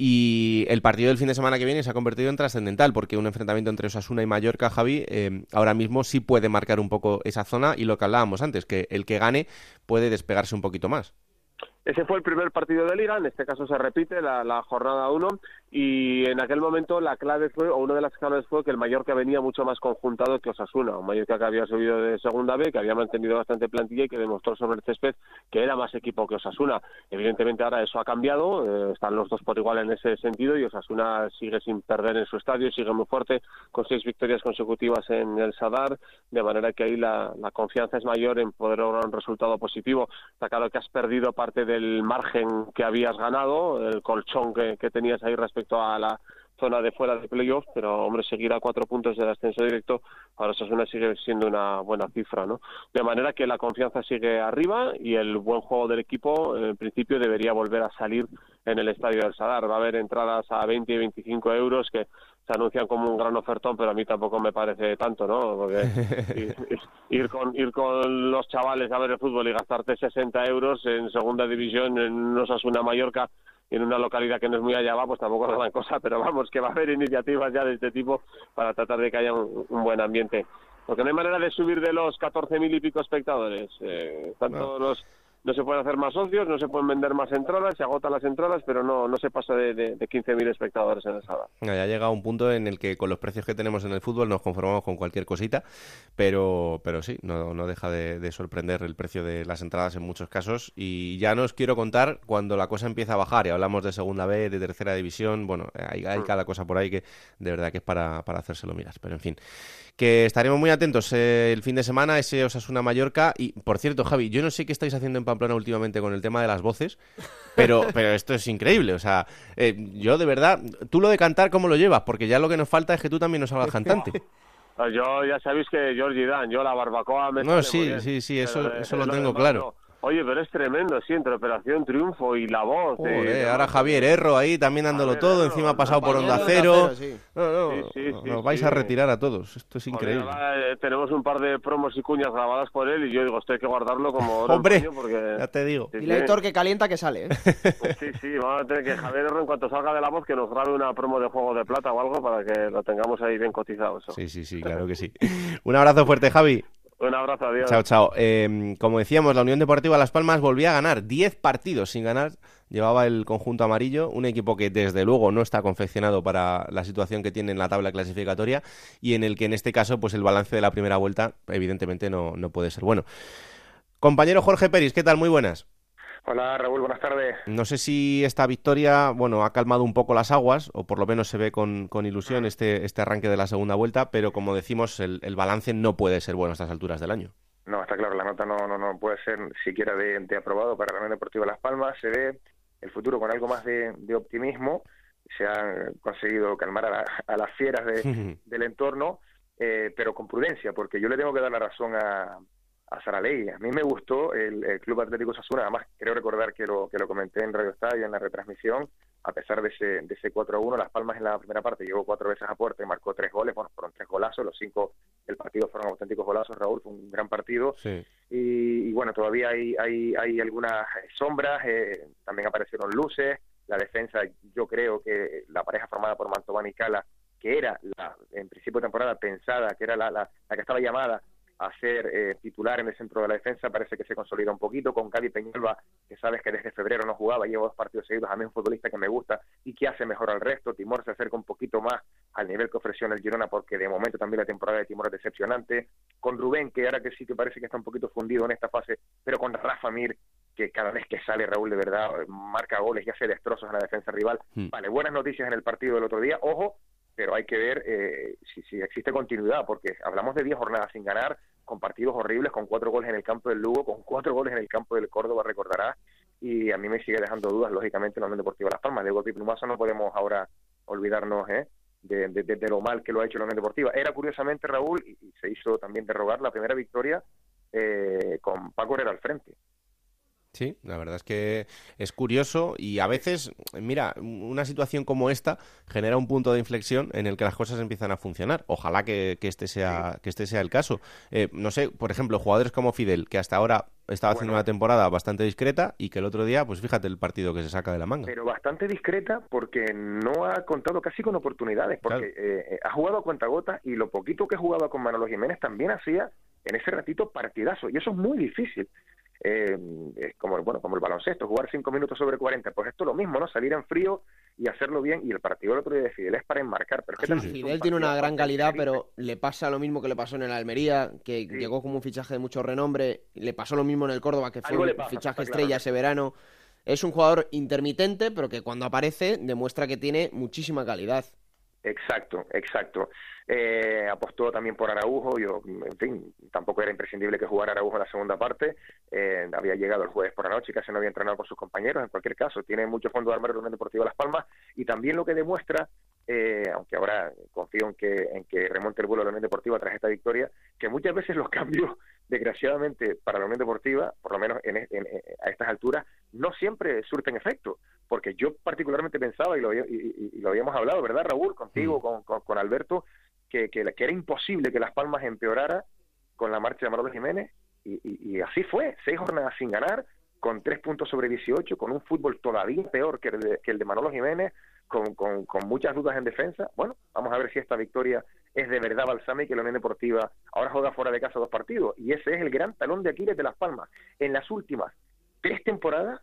Y el partido del fin de semana que viene se ha convertido en trascendental porque un enfrentamiento entre Osasuna y Mallorca, Javi, eh, ahora mismo sí puede marcar un poco esa zona y lo que hablábamos antes, que el que gane puede despegarse un poquito más. Ese fue el primer partido de liga, en este caso se repite la, jornada 1 y en aquel momento la clave fue, o una de las claves fue que el Mallorca venía mucho más conjuntado que Osasuna, un Mallorca que había subido de segunda B, que había mantenido bastante plantilla y que demostró sobre el césped que era más equipo que Osasuna. Evidentemente ahora eso ha cambiado, eh, están los dos por igual en ese sentido y Osasuna sigue sin perder en su estadio, sigue muy fuerte, con seis victorias consecutivas en el Sadar, de manera que ahí la, confianza es mayor en poder lograr un resultado positivo. Está claro que has perdido parte del margen que habías ganado, el colchón que, tenías ahí respecto respecto a la zona de fuera de playoff, pero hombre, seguir a cuatro puntos del ascenso directo para Osasuna sigue siendo una buena cifra, ¿no? De manera que la confianza sigue arriba y el buen juego del equipo, en principio, debería volver a salir en el estadio del Sadar. Va a haber entradas a 20 y 25 euros que se anuncian como un gran ofertón, pero a mí tampoco me parece tanto, ¿no? Porque [laughs] ir, con, ir con los chavales a ver el fútbol y gastarte 60 euros en segunda división en Osasuna Mallorca en una localidad que no es muy allá va, pues tampoco es gran cosa, pero vamos, que va a haber iniciativas ya de este tipo para tratar de que haya un, buen ambiente. Porque no hay manera de subir de los 14.000 y pico espectadores. Eh, tanto los no se pueden hacer más socios, no se pueden vender más entradas, se agotan las entradas, pero no, no se pasa de, de, de 15.000 espectadores en el sala. Ya ha llegado un punto en el que con los precios que tenemos en el fútbol nos conformamos con cualquier cosita, pero, pero sí, no, no deja de, sorprender el precio de las entradas en muchos casos. Y ya no os quiero contar cuando la cosa empieza a bajar y hablamos de segunda B, de tercera división, bueno, hay, hay mm. cada cosa por ahí que de verdad que es para, para hacérselo miras, pero en fin que estaremos muy atentos eh, el fin de semana, ese Osasuna Mallorca. Y por cierto, Javi, yo no sé qué estáis haciendo en Pamplona últimamente con el tema de las voces, pero, [laughs] pero esto es increíble. O sea, eh, yo de verdad, tú lo de cantar, ¿cómo lo llevas? Porque ya lo que nos falta es que tú también nos hagas cantante. [laughs] Yo ya sabéis que Georgie Dan, yo la barbacoa me No, sí, sí, sí, eso, eso lo tengo claro. Oye, pero es tremendo, sí, entre Operación Triunfo y La Voz. ahora Javier Erro ahí también dándolo todo, encima ha pasado por Onda Cero. No, no, nos vais a retirar a todos, esto es increíble. Eh, tenemos un par de promos y cuñas grabadas por él y yo digo, esto hay que guardarlo como Hombre, porque... ya te digo. Y lector que calienta que sale. ¿eh? sí, sí, vamos a tener que Javier Erro en cuanto salga de La Voz que nos grabe una promo de Juego de Plata o algo para que lo tengamos ahí bien cotizado. Eso. Sí, sí, sí, claro que sí. un abrazo fuerte, Javi. Un abrazo, adiós. Chao, chao. Em, como decíamos, la Unión Deportiva Las Palmas volvía a ganar 10 partidos sin ganar. Llevaba el conjunto amarillo, un equipo que desde luego no está confeccionado para la situación que tiene en la tabla clasificatoria y en el que en este caso pues el balance de la primera vuelta evidentemente no, no puede ser bueno. Compañero Jorge Peris, ¿qué tal? Muy buenas. Hola Raúl, buenas tardes. No sé si esta victoria, bueno, ha calmado un poco las aguas, o por lo menos se ve con, ilusión este, este arranque de la segunda vuelta, pero como decimos, el, balance no puede ser bueno a estas alturas del año. No, está claro, la nota no, no, no puede ser siquiera de, aprobado para la Unión Deportiva Las Palmas. Se ve el futuro con algo más de, optimismo. Se han conseguido calmar a, las fieras [laughs] del entorno, eh, pero con prudencia, porque yo le tengo que dar la razón a, a Saraley. A mí me gustó el, Club Atlético Sasuna, además creo recordar que lo, que lo comenté en Radio Estadio, en la retransmisión, a pesar de ese, de ese 4-1, Las Palmas en la primera parte llegó cuatro veces a puerta y marcó tres goles, bueno, fueron tres golazos, los cinco del partido fueron auténticos golazos, Raúl, fue un gran partido. Y, bueno, todavía hay, hay, hay algunas sombras, eh, también aparecieron luces, la defensa, yo creo que la pareja formada por Mantoban y Cala, que era la, en principio de temporada pensada, que era la, la, la que estaba llamada a ser eh, titular en el centro de la defensa, parece que se consolida un poquito, con Cádiz Peñalba, que sabes que desde febrero no jugaba, lleva dos partidos seguidos, a mí es un futbolista que me gusta y que hace mejor al resto, Timor se acerca un poquito más al nivel que ofreció en el Girona, porque de momento también la temporada de Timor es decepcionante, con Rubén, que ahora que sí que parece que está un poquito fundido en esta fase, pero con Rafa Mir, que cada vez que sale Raúl de verdad marca goles y hace destrozos en la defensa rival. Hmm. Vale, buenas noticias en el partido del otro día, ojo, pero hay que ver eh, si, si, existe continuidad, porque hablamos de 10 jornadas sin ganar, con partidos horribles, con cuatro goles en el campo del Lugo, con cuatro goles en el campo del Córdoba, recordará, y a mí me sigue dejando dudas, lógicamente, en la Unión Deportiva Las Palmas. De golpe y plumazo no podemos ahora olvidarnos ¿eh? de, de, lo mal que lo ha hecho la Unión Deportiva. Era curiosamente, Raúl, y, se hizo también derrogar la primera victoria eh, con Paco Herrera al frente. Sí, la verdad es que es curioso y a veces, mira, una situación como esta genera un punto de inflexión en el que las cosas empiezan a funcionar. Ojalá que, este, sea, que este sea el caso. Eh, no sé, por ejemplo, jugadores como Fidel, que hasta ahora estaba haciendo una temporada bastante discreta y que el otro día, pues fíjate el partido que se saca de la manga. Pero bastante discreta porque no ha contado casi con oportunidades, porque eh, eh, ha jugado a cuentagotas y lo poquito que jugaba con Manolo Jiménez también hacía en ese ratito partidazo y eso es muy difícil eh, es como bueno como el baloncesto, jugar cinco minutos sobre 40, pues esto es lo mismo, ¿no? Salir en frío y hacerlo bien, y el partido del otro día de Fidel es para enmarcar. Pero es que Fidel tiene una gran calidad, pero le pasa lo mismo que le pasó en el Almería, que llegó como un fichaje de mucho renombre, le pasó lo mismo en el Córdoba, que fue un fichaje estrella ese verano. Es un jugador intermitente, pero que cuando aparece demuestra que tiene muchísima calidad. Exacto, exacto. Eh, apostó también por Araujo, yo, en fin, tampoco era imprescindible que jugara Araujo en la segunda parte, eh, había llegado el jueves por la noche y casi no había entrenado con sus compañeros, en cualquier caso, tiene mucho fondo de armario el Unión Deportivo Las Palmas y también lo que demuestra, eh, aunque ahora confío en que, en que remonte el vuelo de la Unión Deportiva tras esta victoria, que muchas veces los [laughs] cambios, desgraciadamente, para la Unión Deportiva, por lo menos en, a estas alturas, no siempre surten efecto, porque yo particularmente pensaba, y lo, y, lo habíamos hablado, ¿verdad, Raúl? Contigo, con, con Alberto, que, que, era imposible que Las Palmas empeorara con la marcha de Manolo Jiménez y, así fue, seis jornadas sin ganar, con tres puntos sobre 18, con un fútbol todavía peor que el de, que el de Manolo Jiménez, con, con, muchas dudas en defensa. Bueno, vamos a ver si esta victoria es de verdad balsame y que la Unión Deportiva ahora juega fuera de casa dos partidos. Y ese es el gran talón de Aquiles de Las Palmas. En las últimas tres temporadas,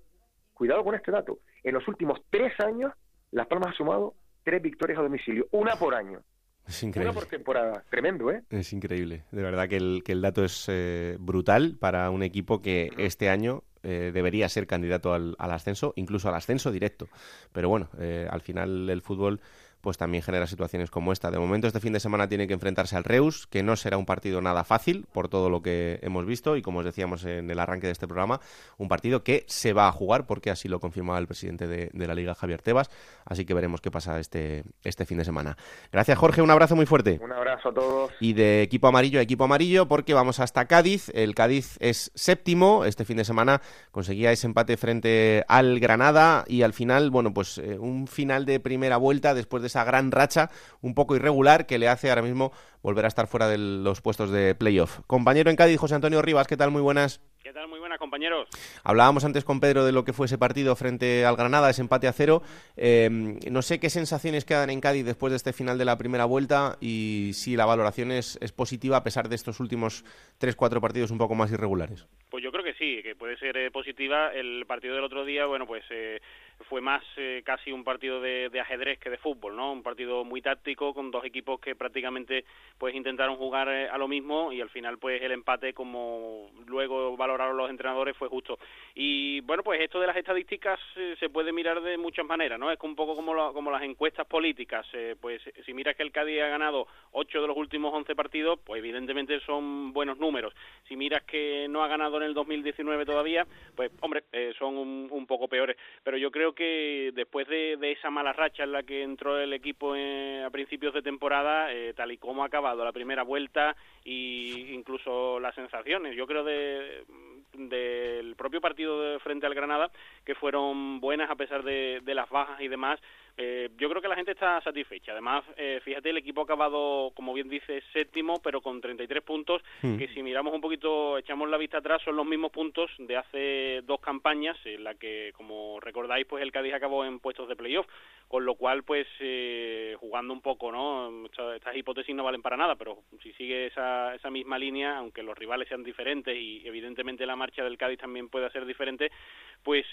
cuidado con este dato, en los últimos tres años, Las Palmas ha sumado tres victorias a domicilio, una por año. Es increíble. Una por temporada, tremendo, ¿eh? Es increíble. De verdad que el, que el dato es eh, brutal para un equipo que este año eh, debería ser candidato al, al, ascenso, incluso al ascenso directo. Pero bueno, eh, al final el fútbol pues también genera situaciones como esta. De momento este fin de semana tiene que enfrentarse al Reus, que no será un partido nada fácil por todo lo que hemos visto y como os decíamos en el arranque de este programa, un partido que se va a jugar porque así lo confirmaba el presidente de, la Liga, Javier Tebas, así que veremos qué pasa este, este fin de semana. Gracias Jorge, un abrazo muy fuerte. Un abrazo a todos. Y de equipo amarillo a equipo amarillo porque vamos hasta Cádiz, el Cádiz es séptimo, este fin de semana conseguía ese empate frente al Granada y al final, bueno, pues eh, un final de primera vuelta después de esa gran racha un poco irregular que le hace ahora mismo volver a estar fuera de los puestos de playoff. Compañero en Cádiz, José Antonio Rivas, ¿qué tal? Muy buenas. ¿Qué tal? Muy buenas, compañeros. Hablábamos antes con Pedro de lo que fue ese partido frente al Granada, ese empate a cero. Eh, no sé qué sensaciones quedan en Cádiz después de este final de la primera vuelta y si la valoración es, es positiva a pesar de estos últimos tres, cuatro partidos un poco más irregulares. Pues yo creo que sí, que puede ser eh, positiva. El partido del otro día, bueno, pues eh, fue más casi un partido de, de, ajedrez que de fútbol, ¿no? Un partido muy táctico con dos equipos que prácticamente pues intentaron jugar a lo mismo y al final pues el empate como luego valor los entrenadores fue justo. Y bueno, pues esto de las estadísticas eh, se puede mirar de muchas maneras, ¿no? Es un poco como, como las encuestas políticas. Eh, pues si miras que el Cádiz ha ganado 8 de los últimos 11 partidos, pues evidentemente son buenos números. Si miras que no ha ganado en el 2019 todavía, pues hombre, eh, son un, poco peores. Pero yo creo creo que después de, esa mala racha en la que entró el equipo a principios de temporada, eh, tal y como ha acabado la primera vuelta y incluso las sensaciones, yo creo de del propio partido de frente al Granada que fueron buenas a pesar de las bajas y demás eh, yo creo que la gente está satisfecha. Además, eh, fíjate, el equipo ha acabado, como bien dice, séptimo, pero con 33 puntos, hmm. que si miramos un poquito, echamos la vista atrás, son los mismos puntos de hace dos campañas, en la que, como recordáis, pues el Cádiz acabó en puestos de playoff, con lo cual, pues, eh, jugando un poco, ¿no? Estas hipótesis no valen para nada, pero si sigue esa, esa misma línea, aunque los rivales sean diferentes y evidentemente la marcha del Cádiz también puede ser diferente, pues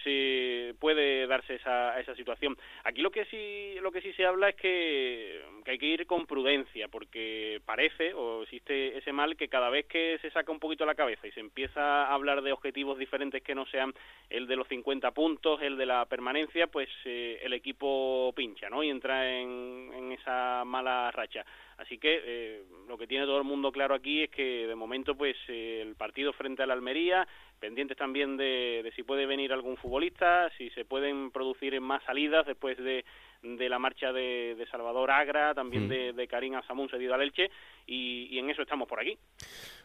puede darse esa, esa situación. Aquí lo que sí lo que sí se habla es que, hay que ir con prudencia porque parece o existe ese mal que cada vez que se saca un poquito la cabeza y se empieza a hablar de objetivos diferentes que no sean el de los 50 puntos, el de la permanencia, pues eh, el equipo pincha, ¿no? Y entra en, esa mala racha. Así que eh, lo que tiene todo el mundo claro aquí es que de momento pues eh, el partido frente a la Almería, pendientes también de, si puede venir algún futbolista, si se pueden producir más salidas después de, de la marcha de, Salvador Agra, también mm. de, de Karim Asamun cedido al Elche, y, en eso estamos por aquí.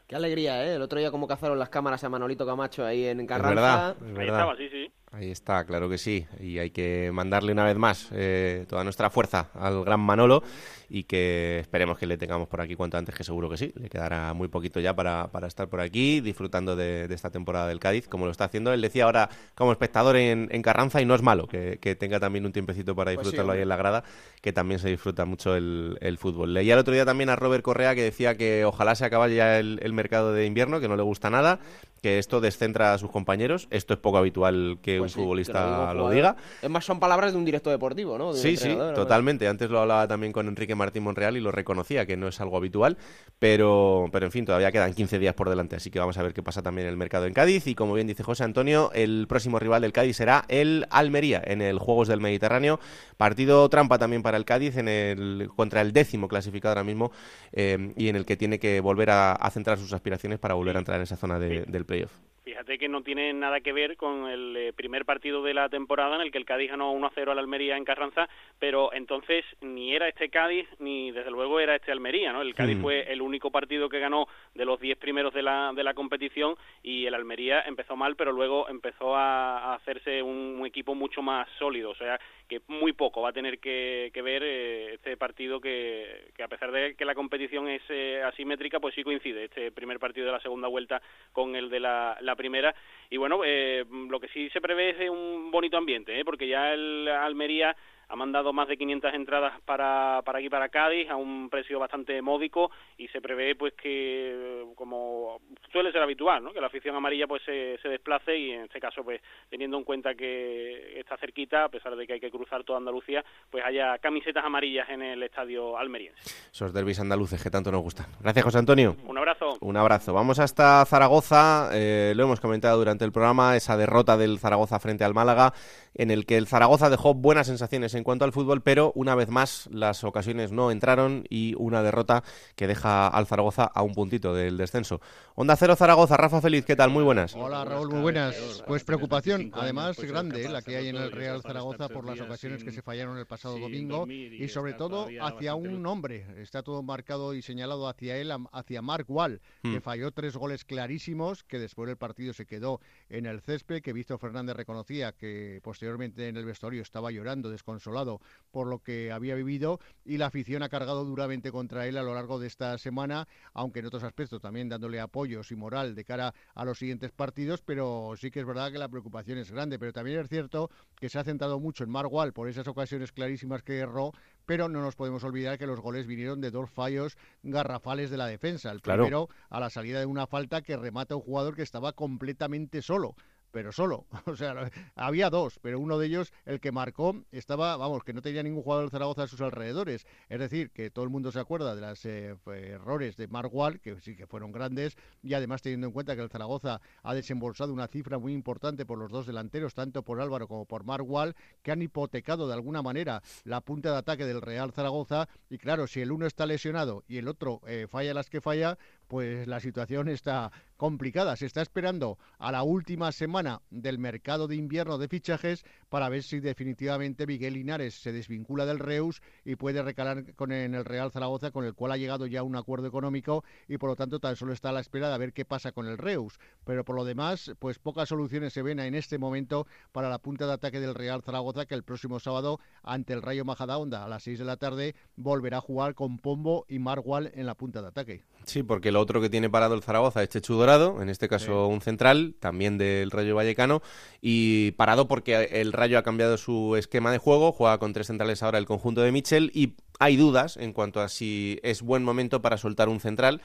Qué alegría, ¿eh? El otro día como cazaron las cámaras a Manolito Camacho ahí en Carranza. Ahí estaba, sí, sí. Ahí está, claro que sí. Y hay que mandarle una vez más eh, toda nuestra fuerza al gran Manolo y que esperemos que le tengamos por aquí cuanto antes, que seguro que sí. Le quedará muy poquito ya para, para estar por aquí disfrutando de, esta temporada del Cádiz, como lo está haciendo. Él decía ahora como espectador en, Carranza y no es malo que, tenga también un tiempecito para pues disfrutarlo ahí en la grada, que también se disfruta mucho el, fútbol. Leía el otro día también a Robert Correa que decía que ojalá se acabe ya el, el mercado de invierno, que no le gusta nada, que esto descentra a sus compañeros. Esto es poco habitual que pues un futbolista lo, diga. Es más, son palabras de un director deportivo, ¿no? sí, sí, totalmente. Antes lo hablaba también con Enrique Martín Monreal y lo reconocía, que no es algo habitual. Pero, pero en fin, todavía quedan 15 días por delante, así que vamos a ver qué pasa también en el mercado en Cádiz. Y como bien dice José Antonio, el próximo rival del Cádiz será el Almería en el Juegos del Mediterráneo. Partido trampa también para el Cádiz en el, contra el décimo clasificado ahora mismo eh, y en el que tiene que volver a, centrar sus aspiraciones para volver a entrar en esa zona del playoff. Fíjate que no tiene nada que ver con el eh, primer partido de la temporada en el que el Cádiz ganó 1-0 al Almería en Carranza, pero entonces ni era este Cádiz ni desde luego era este Almería, ¿no? El Cádiz mm. fue el único partido que ganó de los 10 primeros de la, de la competición y el Almería empezó mal, pero luego empezó a, hacerse un, equipo mucho más sólido, o sea que muy poco va a tener que, ver eh, este partido que, que, a pesar de que la competición es eh, asimétrica, pues sí coincide este primer partido de la segunda vuelta con el de la primera. Y bueno, eh, lo que sí se prevé es un bonito ambiente, ¿eh? porque ya el Almería ha mandado más de 500 entradas para, para aquí, para Cádiz, a un precio bastante módico y se prevé pues que, como suele ser habitual, ¿no? que la afición amarilla pues se, se desplace y en este caso pues teniendo en cuenta que está cerquita, a pesar de que hay que cruzar toda Andalucía, pues haya camisetas amarillas en el estadio almeriense. Esos derbis andaluces que tanto nos gustan. Gracias José Antonio. Un abrazo. Un abrazo. Vamos hasta Zaragoza, eh, lo hemos comentado durante el programa, esa derrota del Zaragoza frente al Málaga, en el que el Zaragoza dejó buenas sensaciones en cuanto al fútbol, pero una vez más las ocasiones no entraron y una derrota que deja al Zaragoza a un puntito del descenso. Onda Cero Zaragoza, Rafa Feliz, ¿qué tal? Muy buenas. Hola Raúl, muy buenas. Pues preocupación, además grande, la que hay en el Real Zaragoza por las ocasiones que se fallaron el pasado domingo y sobre todo hacia un hombre. Está todo marcado y señalado hacia él, hacia Mark Wall, que hmm. falló tres goles clarísimos, que después del partido se quedó en el césped, que Víctor Fernández reconocía que posteriormente en el vestuario estaba llorando, desconsolado por lo que había vivido y la afición ha cargado duramente contra él a lo largo de esta semana, aunque en otros aspectos también dándole apoyos y moral de cara a los siguientes partidos, pero sí que es verdad que la preocupación es grande, pero también es cierto que se ha centrado mucho en Margual por esas ocasiones clarísimas que erró, pero no nos podemos olvidar que los goles vinieron de dos fallos garrafales de la defensa. El primero a la salida de una falta que remata a un jugador que estaba completamente solo pero solo. [laughs] O sea, había dos, pero uno de ellos, el que marcó, estaba, vamos, que no tenía ningún jugador del Zaragoza a sus alrededores. Es decir, que todo el mundo se acuerda de los eh, errores de Margual, que sí que fueron grandes, y además teniendo en cuenta que el Zaragoza ha desembolsado una cifra muy importante por los dos delanteros, tanto por Álvaro como por Margual, que han hipotecado de alguna manera la punta de ataque del Real Zaragoza. Y claro, si el uno está lesionado y el otro eh, falla las que falla, pues la situación está complicada. Se está esperando a la última semana del mercado de invierno de fichajes para ver si definitivamente Miguel Linares se desvincula del Reus y puede recalar con, en el Real Zaragoza, con el cual ha llegado ya un acuerdo económico y por lo tanto tan solo está a la espera de ver qué pasa con el Reus. Pero por lo demás, pues pocas soluciones se ven en este momento para la punta de ataque del Real Zaragoza, que el próximo sábado ante el Rayo Majadahonda a las 6 de la tarde volverá a jugar con Pombo y Margual en la punta de ataque. Sí, porque lo otro que tiene parado el Zaragoza es Chechu Dorado, en este caso un central, también del Rayo Vallecano, y parado porque el Rayo ha cambiado su esquema de juego, juega con tres centrales ahora el conjunto de Michel, y hay dudas en cuanto a si es buen momento para soltar un central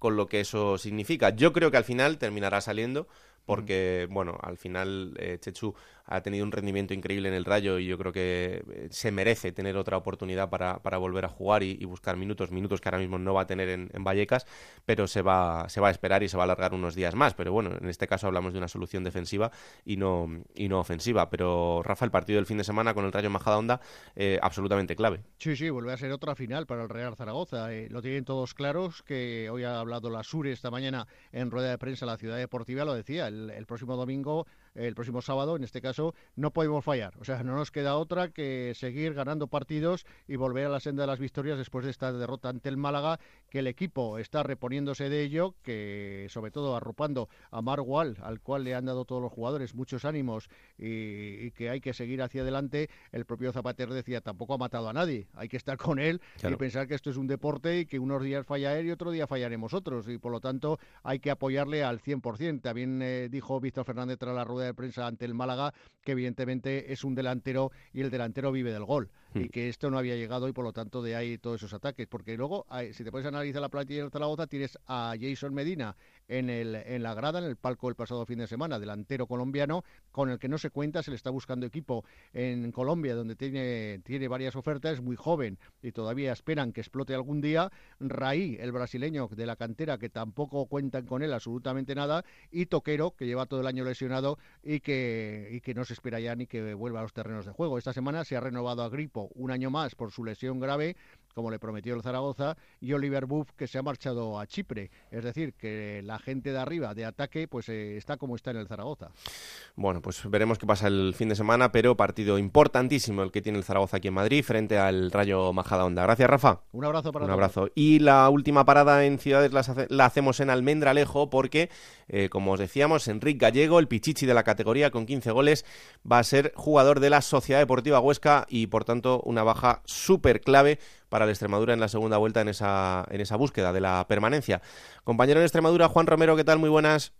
con lo que eso significa. Yo creo que al final terminará saliendo porque, bueno, al final eh, Chechu ha tenido un rendimiento increíble en el Rayo y yo creo que eh, se merece tener otra oportunidad para, para volver a jugar y, buscar minutos, minutos que ahora mismo no va a tener en, Vallecas, pero se va, se va a esperar y se va a alargar unos días más. Pero bueno, en este caso hablamos de una solución defensiva y no, y no ofensiva. Pero Rafa, el partido del fin de semana con el Rayo Majadahonda, eh, absolutamente clave. Sí, sí, vuelve a ser otra final para el Real Zaragoza. Eh, lo tienen todos claros, que hoy ha hablado la Sur esta mañana en rueda de prensa la Ciudad Deportiva, lo decía, el próximo domingo el próximo sábado, en este caso, no podemos fallar. O sea, no nos queda otra que seguir ganando partidos y volver a la senda de las victorias después de esta derrota ante el Málaga, que el equipo está reponiéndose de ello, que sobre todo arropando a Margual, al cual le han dado todos los jugadores muchos ánimos y, que hay que seguir hacia adelante. El propio Zapater decía, tampoco ha matado a nadie, hay que estar con él y pensar que esto es un deporte y que unos días falla él y otro día fallaremos otros y por lo tanto hay que apoyarle al 100%. También eh, dijo Víctor Fernández tras la rueda de prensa ante el Málaga, que evidentemente es un delantero y el delantero vive del gol. Y hmm. que esto no había llegado y por lo tanto de ahí todos esos ataques. Porque luego, si te puedes analizar la plantilla de Zaragoza, tienes a Jason Medina en, el, en la grada, en el palco el pasado fin de semana, delantero colombiano, con el que no se cuenta, se le está buscando equipo en Colombia, donde tiene, tiene varias ofertas, es muy joven y todavía esperan que explote algún día. Raí, el brasileño de la cantera, que tampoco cuentan con él absolutamente nada, y Toquero, que lleva todo el año lesionado y que, y que no se espera ya ni que vuelva a los terrenos de juego. Esta semana se ha renovado a Gripo un año más por su lesión grave como le prometió el Zaragoza, y Oliver Buff, que se ha marchado a Chipre. Es decir, que la gente de arriba, de ataque, pues eh, está como está en el Zaragoza. Bueno, pues veremos qué pasa el fin de semana, pero partido importantísimo el que tiene el Zaragoza aquí en Madrid frente al Rayo Majadahonda. Gracias, Rafa. Un abrazo para Un abrazo. Y la última parada en Ciudades la, hacemos en Almendralejo porque, eh, como os decíamos, Enrique Gallego, el pichichi de la categoría con 15 goles, va a ser jugador de la Sociedad Deportiva Huesca y, por tanto, una baja súper clave para el Extremadura en la segunda vuelta en esa, en esa búsqueda de la permanencia. Compañero de Extremadura, Juan Romero, ¿qué tal? Muy buenas.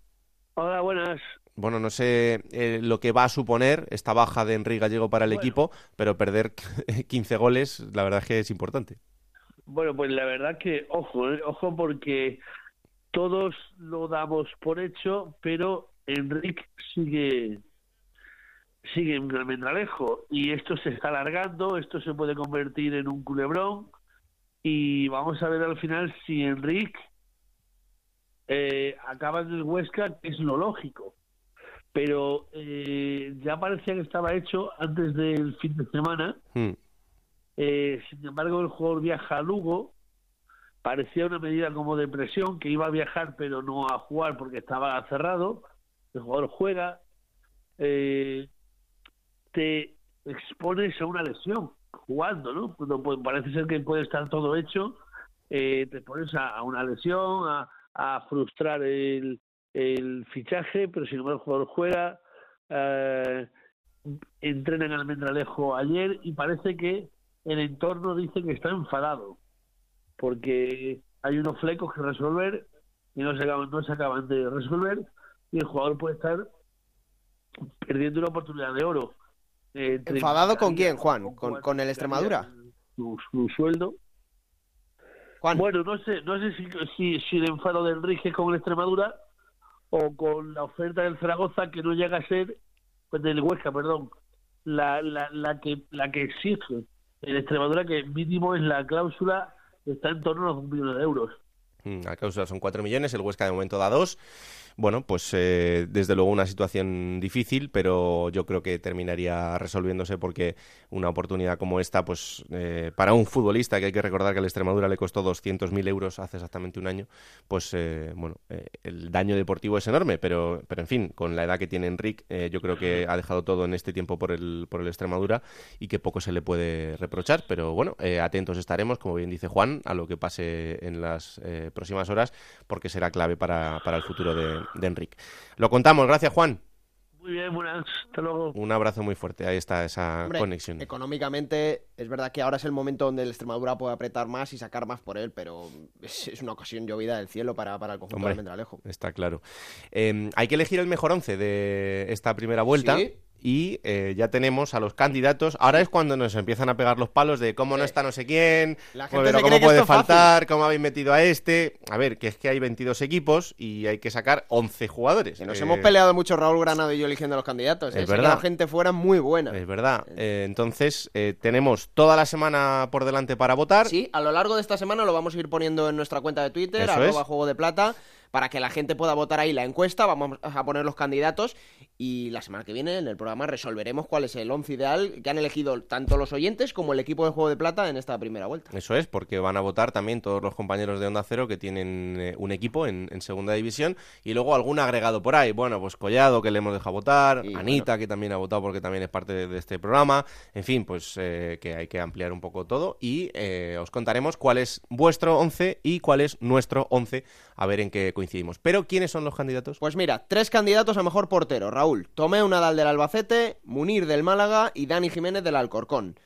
Hola, buenas. Bueno, no sé eh, lo que va a suponer esta baja de Enrique Gallego para el equipo, pero perder [laughs] 15 goles, la verdad es que es importante. Bueno, pues la verdad que, ojo, eh, ojo porque todos lo damos por hecho, pero Enrique sigue sigue un almendralejo y esto se está alargando, esto se puede convertir en un culebrón y vamos a ver al final si Enrique eh, acaba en el Huesca, que es lo lógico. Pero eh, ya parecía que estaba hecho antes del fin de semana. Hmm. Eh, sin embargo, el jugador viaja a Lugo. Parecía una medida como de presión, que iba a viajar pero no a jugar porque estaba cerrado. El jugador juega. Eh, te expones a una lesión jugando, ¿no? Pues, parece ser que puede estar todo hecho, eh, te pones a, una lesión, a, frustrar el, fichaje, pero sin embargo el jugador juega, eh, entrena en Almendralejo ayer y parece que el entorno dice que está enfadado, porque hay unos flecos que resolver y no se acaban, no se acaban de resolver y el jugador puede estar perdiendo una oportunidad de oro. Eh, ¿Enfadado con quién, Juan? ¿Con, el Extremadura? Su, sueldo. Bueno, no sé, no sé si, si, el enfado del Enrique con el Extremadura o con la oferta del Zaragoza que no llega a ser, pues del Huesca, perdón, la, la, la que la que exige el Extremadura que mínimo es la cláusula está en torno a los millones de euros. Mm, La cláusula son 4 millones, el Huesca de momento da 2. Bueno, pues eh, desde luego una situación difícil, pero yo creo que terminaría resolviéndose porque una oportunidad como esta, pues eh, para un futbolista que hay que recordar que a la Extremadura le costó 200.000 euros hace exactamente un año, pues eh, bueno, eh, el daño deportivo es enorme, pero, pero en fin, con la edad que tiene Enric, eh, yo creo que ha dejado todo en este tiempo por el, por el Extremadura y que poco se le puede reprochar, pero bueno, eh, atentos estaremos, como bien dice Juan, a lo que pase en las próximas horas, porque será clave para, para el futuro de, de Enric. Lo contamos, gracias Juan. Muy bien, buenas. Hasta luego. Un abrazo muy fuerte, ahí está esa Hombre, conexión. Económicamente, es verdad que ahora es el momento donde el Extremadura puede apretar más y sacar más por él, pero es, es una ocasión llovida del cielo para, para el conjunto Hombre, de Almendralejo. está claro. Eh, hay que elegir el mejor once de esta primera vuelta. Sí. Y eh, ya tenemos a los candidatos. Ahora es cuando nos empiezan a pegar los palos de cómo no está no sé quién, La gente pero se cómo puede fácil. faltar, cómo habéis metido a este. A ver, que es que hay 22 equipos y hay que sacar 11 jugadores. Que nos Eh, hemos peleado mucho Raúl Granado y yo eligiendo a los candidatos. Es verdad. quedado gente fuera muy buena. Es verdad. Eh, entonces, eh, tenemos toda la semana por delante para votar. Sí, a lo largo de esta semana lo vamos a ir poniendo en nuestra cuenta de Twitter, Eso arroba es. Juego de Plata, para que la gente pueda votar ahí la encuesta. Vamos a poner los candidatos y la semana que viene en el programa resolveremos cuál es el once ideal que han elegido tanto los oyentes como el equipo de Juego de Plata en esta primera vuelta. Eso es, porque van a votar también todos los compañeros de Onda Cero que tienen eh, un equipo en, en segunda división y luego algún agregado por ahí. Bueno, pues Collado, que le hemos dejado votar, Anita, que también ha votado porque también es parte de, de este programa. En fin, pues eh, que hay que ampliar un poco todo y eh, os contaremos cuál es vuestro 11 y cuál es nuestro 11, a ver en qué coincidimos. Pero, ¿quiénes son los candidatos? Pues mira, tres candidatos a mejor portero. Raúl, Tomeu Nadal del Albacete, Munir del Málaga y Dani Jiménez del Alcorcón.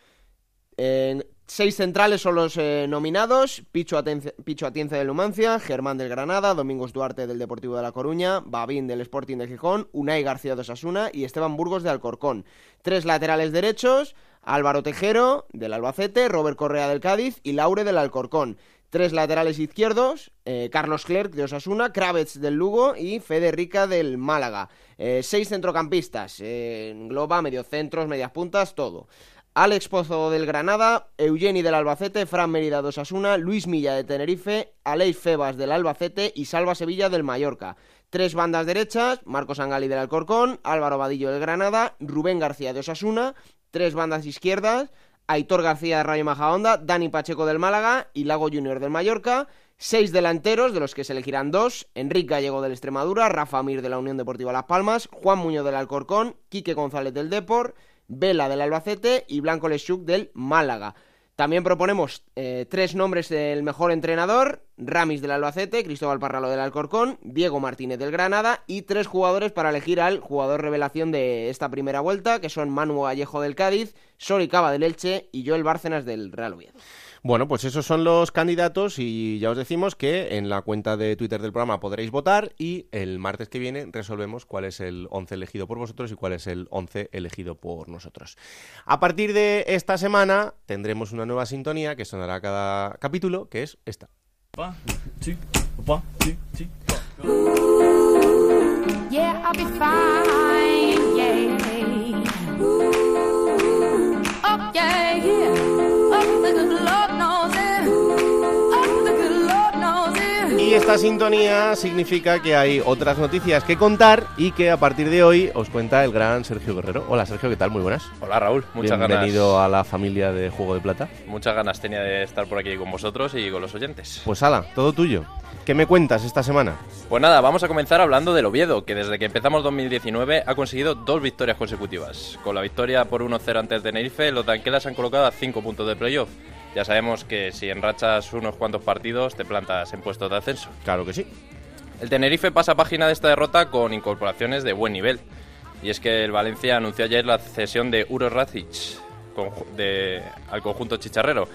Seis centrales son los eh, nominados, Picho, Picho Atienza del Numancia, Germán del Granada, Domingos Duarte del Deportivo de La Coruña, Babín del Sporting de Gijón, Unai García de Osasuna y Esteban Burgos de Alcorcón. Tres laterales derechos, Álvaro Tejero del Albacete, Robert Correa del Cádiz y Laure del Alcorcón. Tres laterales izquierdos, eh, Carlos Clerc de Osasuna, Kravets del Lugo y Fede Rica del Málaga. Eh, seis centrocampistas, eh, engloba mediocentros, medias puntas, todo. Alex Pozo del Granada, Eugeni del Albacete, Fran Mérida de Osasuna, Luis Milla de Tenerife, Aleix Febas del Albacete y Salva Sevilla del Mallorca. Tres bandas derechas, Marcos Angali del Alcorcón, Álvaro Vadillo del Granada, Rubén García de Osasuna. Tres bandas izquierdas, Aitor García de Rayo Majahonda, Dani Pacheco del Málaga y Lago Junior del Mallorca. Seis delanteros, de los que se elegirán dos, Enrique Gallego del Extremadura, Rafa Mir de la Unión Deportiva Las Palmas, Juan Muñoz del Alcorcón, Quique González del Depor, Vela del Albacete y Blanco Lechuk del Málaga. También proponemos eh, tres nombres del mejor entrenador, Ramis del Albacete, Cristóbal Parralo del Alcorcón, Diego Martínez del Granada y tres jugadores para elegir al jugador revelación de esta primera vuelta, que son Manu Vallejo del Cádiz, Sori Cava del Elche y Joel Bárcenas del Real Oviedo. Bueno, pues esos son los candidatos y ya os decimos que en la cuenta de Twitter del programa podréis votar y el martes que viene resolvemos cuál es el 11 elegido por vosotros y cuál es el 11 elegido por nosotros. A partir de esta semana tendremos una nueva sintonía que sonará cada capítulo, que es esta. Yeah, I'll be fine. Yeah. Oh, yeah, yeah. Oh, the good Lord esta sintonía significa que hay otras noticias que contar y que a partir de hoy os cuenta el gran Sergio Guerrero. Hola Sergio, ¿qué tal? Muy buenas. Hola Raúl, muchas Bienvenido ganas. a la familia de Juego de Plata. Muchas ganas tenía de estar por aquí con vosotros y con los oyentes. Pues ala, todo tuyo. ¿Qué me cuentas esta semana? Pues nada, vamos a comenzar hablando del Oviedo, que desde que empezamos 2019 ha conseguido dos victorias consecutivas. Con la victoria por 1-0 ante el Tenerife, los Danquelas han colocado a 5 puntos de playoff. Ya sabemos que si enrachas unos cuantos partidos te plantas en puestos de ascenso. Claro que sí. El Tenerife pasa página de esta derrota con incorporaciones de buen nivel. Y es que el Valencia anunció ayer la cesión de Uro Racic conju- de- al conjunto chicharrero.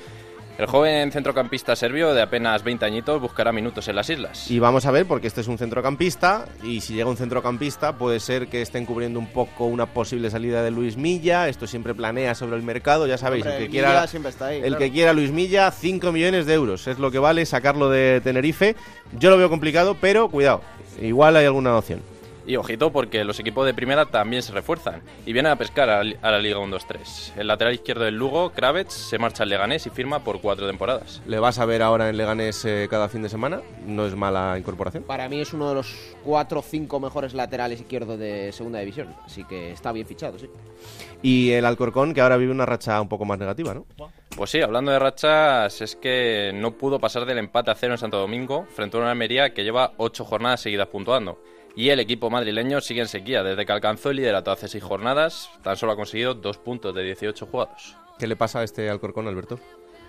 El joven centrocampista serbio de apenas 20 añitos buscará minutos en las islas. Y vamos a ver, porque este es un centrocampista, y si llega un centrocampista, puede ser que estén cubriendo un poco una posible salida de Luis Milla. Esto siempre planea sobre el mercado, ya sabéis, Hombre, el que quiera. siempre está ahí, el claro. que quiera Luis Milla, 5 millones de euros. Es lo que vale sacarlo de Tenerife. Yo lo veo complicado, pero cuidado, igual hay alguna opción. Y ojito porque los equipos de primera también se refuerzan y vienen a pescar a, la Liga 1-2-3. El lateral izquierdo del Lugo, Kravets, se marcha al Leganés y firma por cuatro temporadas. ¿Le vas a ver ahora en Leganés eh, cada fin de semana? ¿No es mala incorporación? Para mí es uno de los cuatro o cinco mejores laterales izquierdos de segunda división, así que está bien fichado, sí. Y el Alcorcón, que ahora vive una racha un poco más negativa, ¿no? Pues sí, hablando de rachas, es que no pudo pasar del empate a cero en Santo Domingo frente a una Almería que lleva ocho jornadas seguidas puntuando. Y el equipo madrileño sigue en sequía. Desde que alcanzó el liderato hace seis jornadas, tan solo ha conseguido dos puntos de 18 jugados. ¿Qué le pasa a este Alcorcón, Alberto?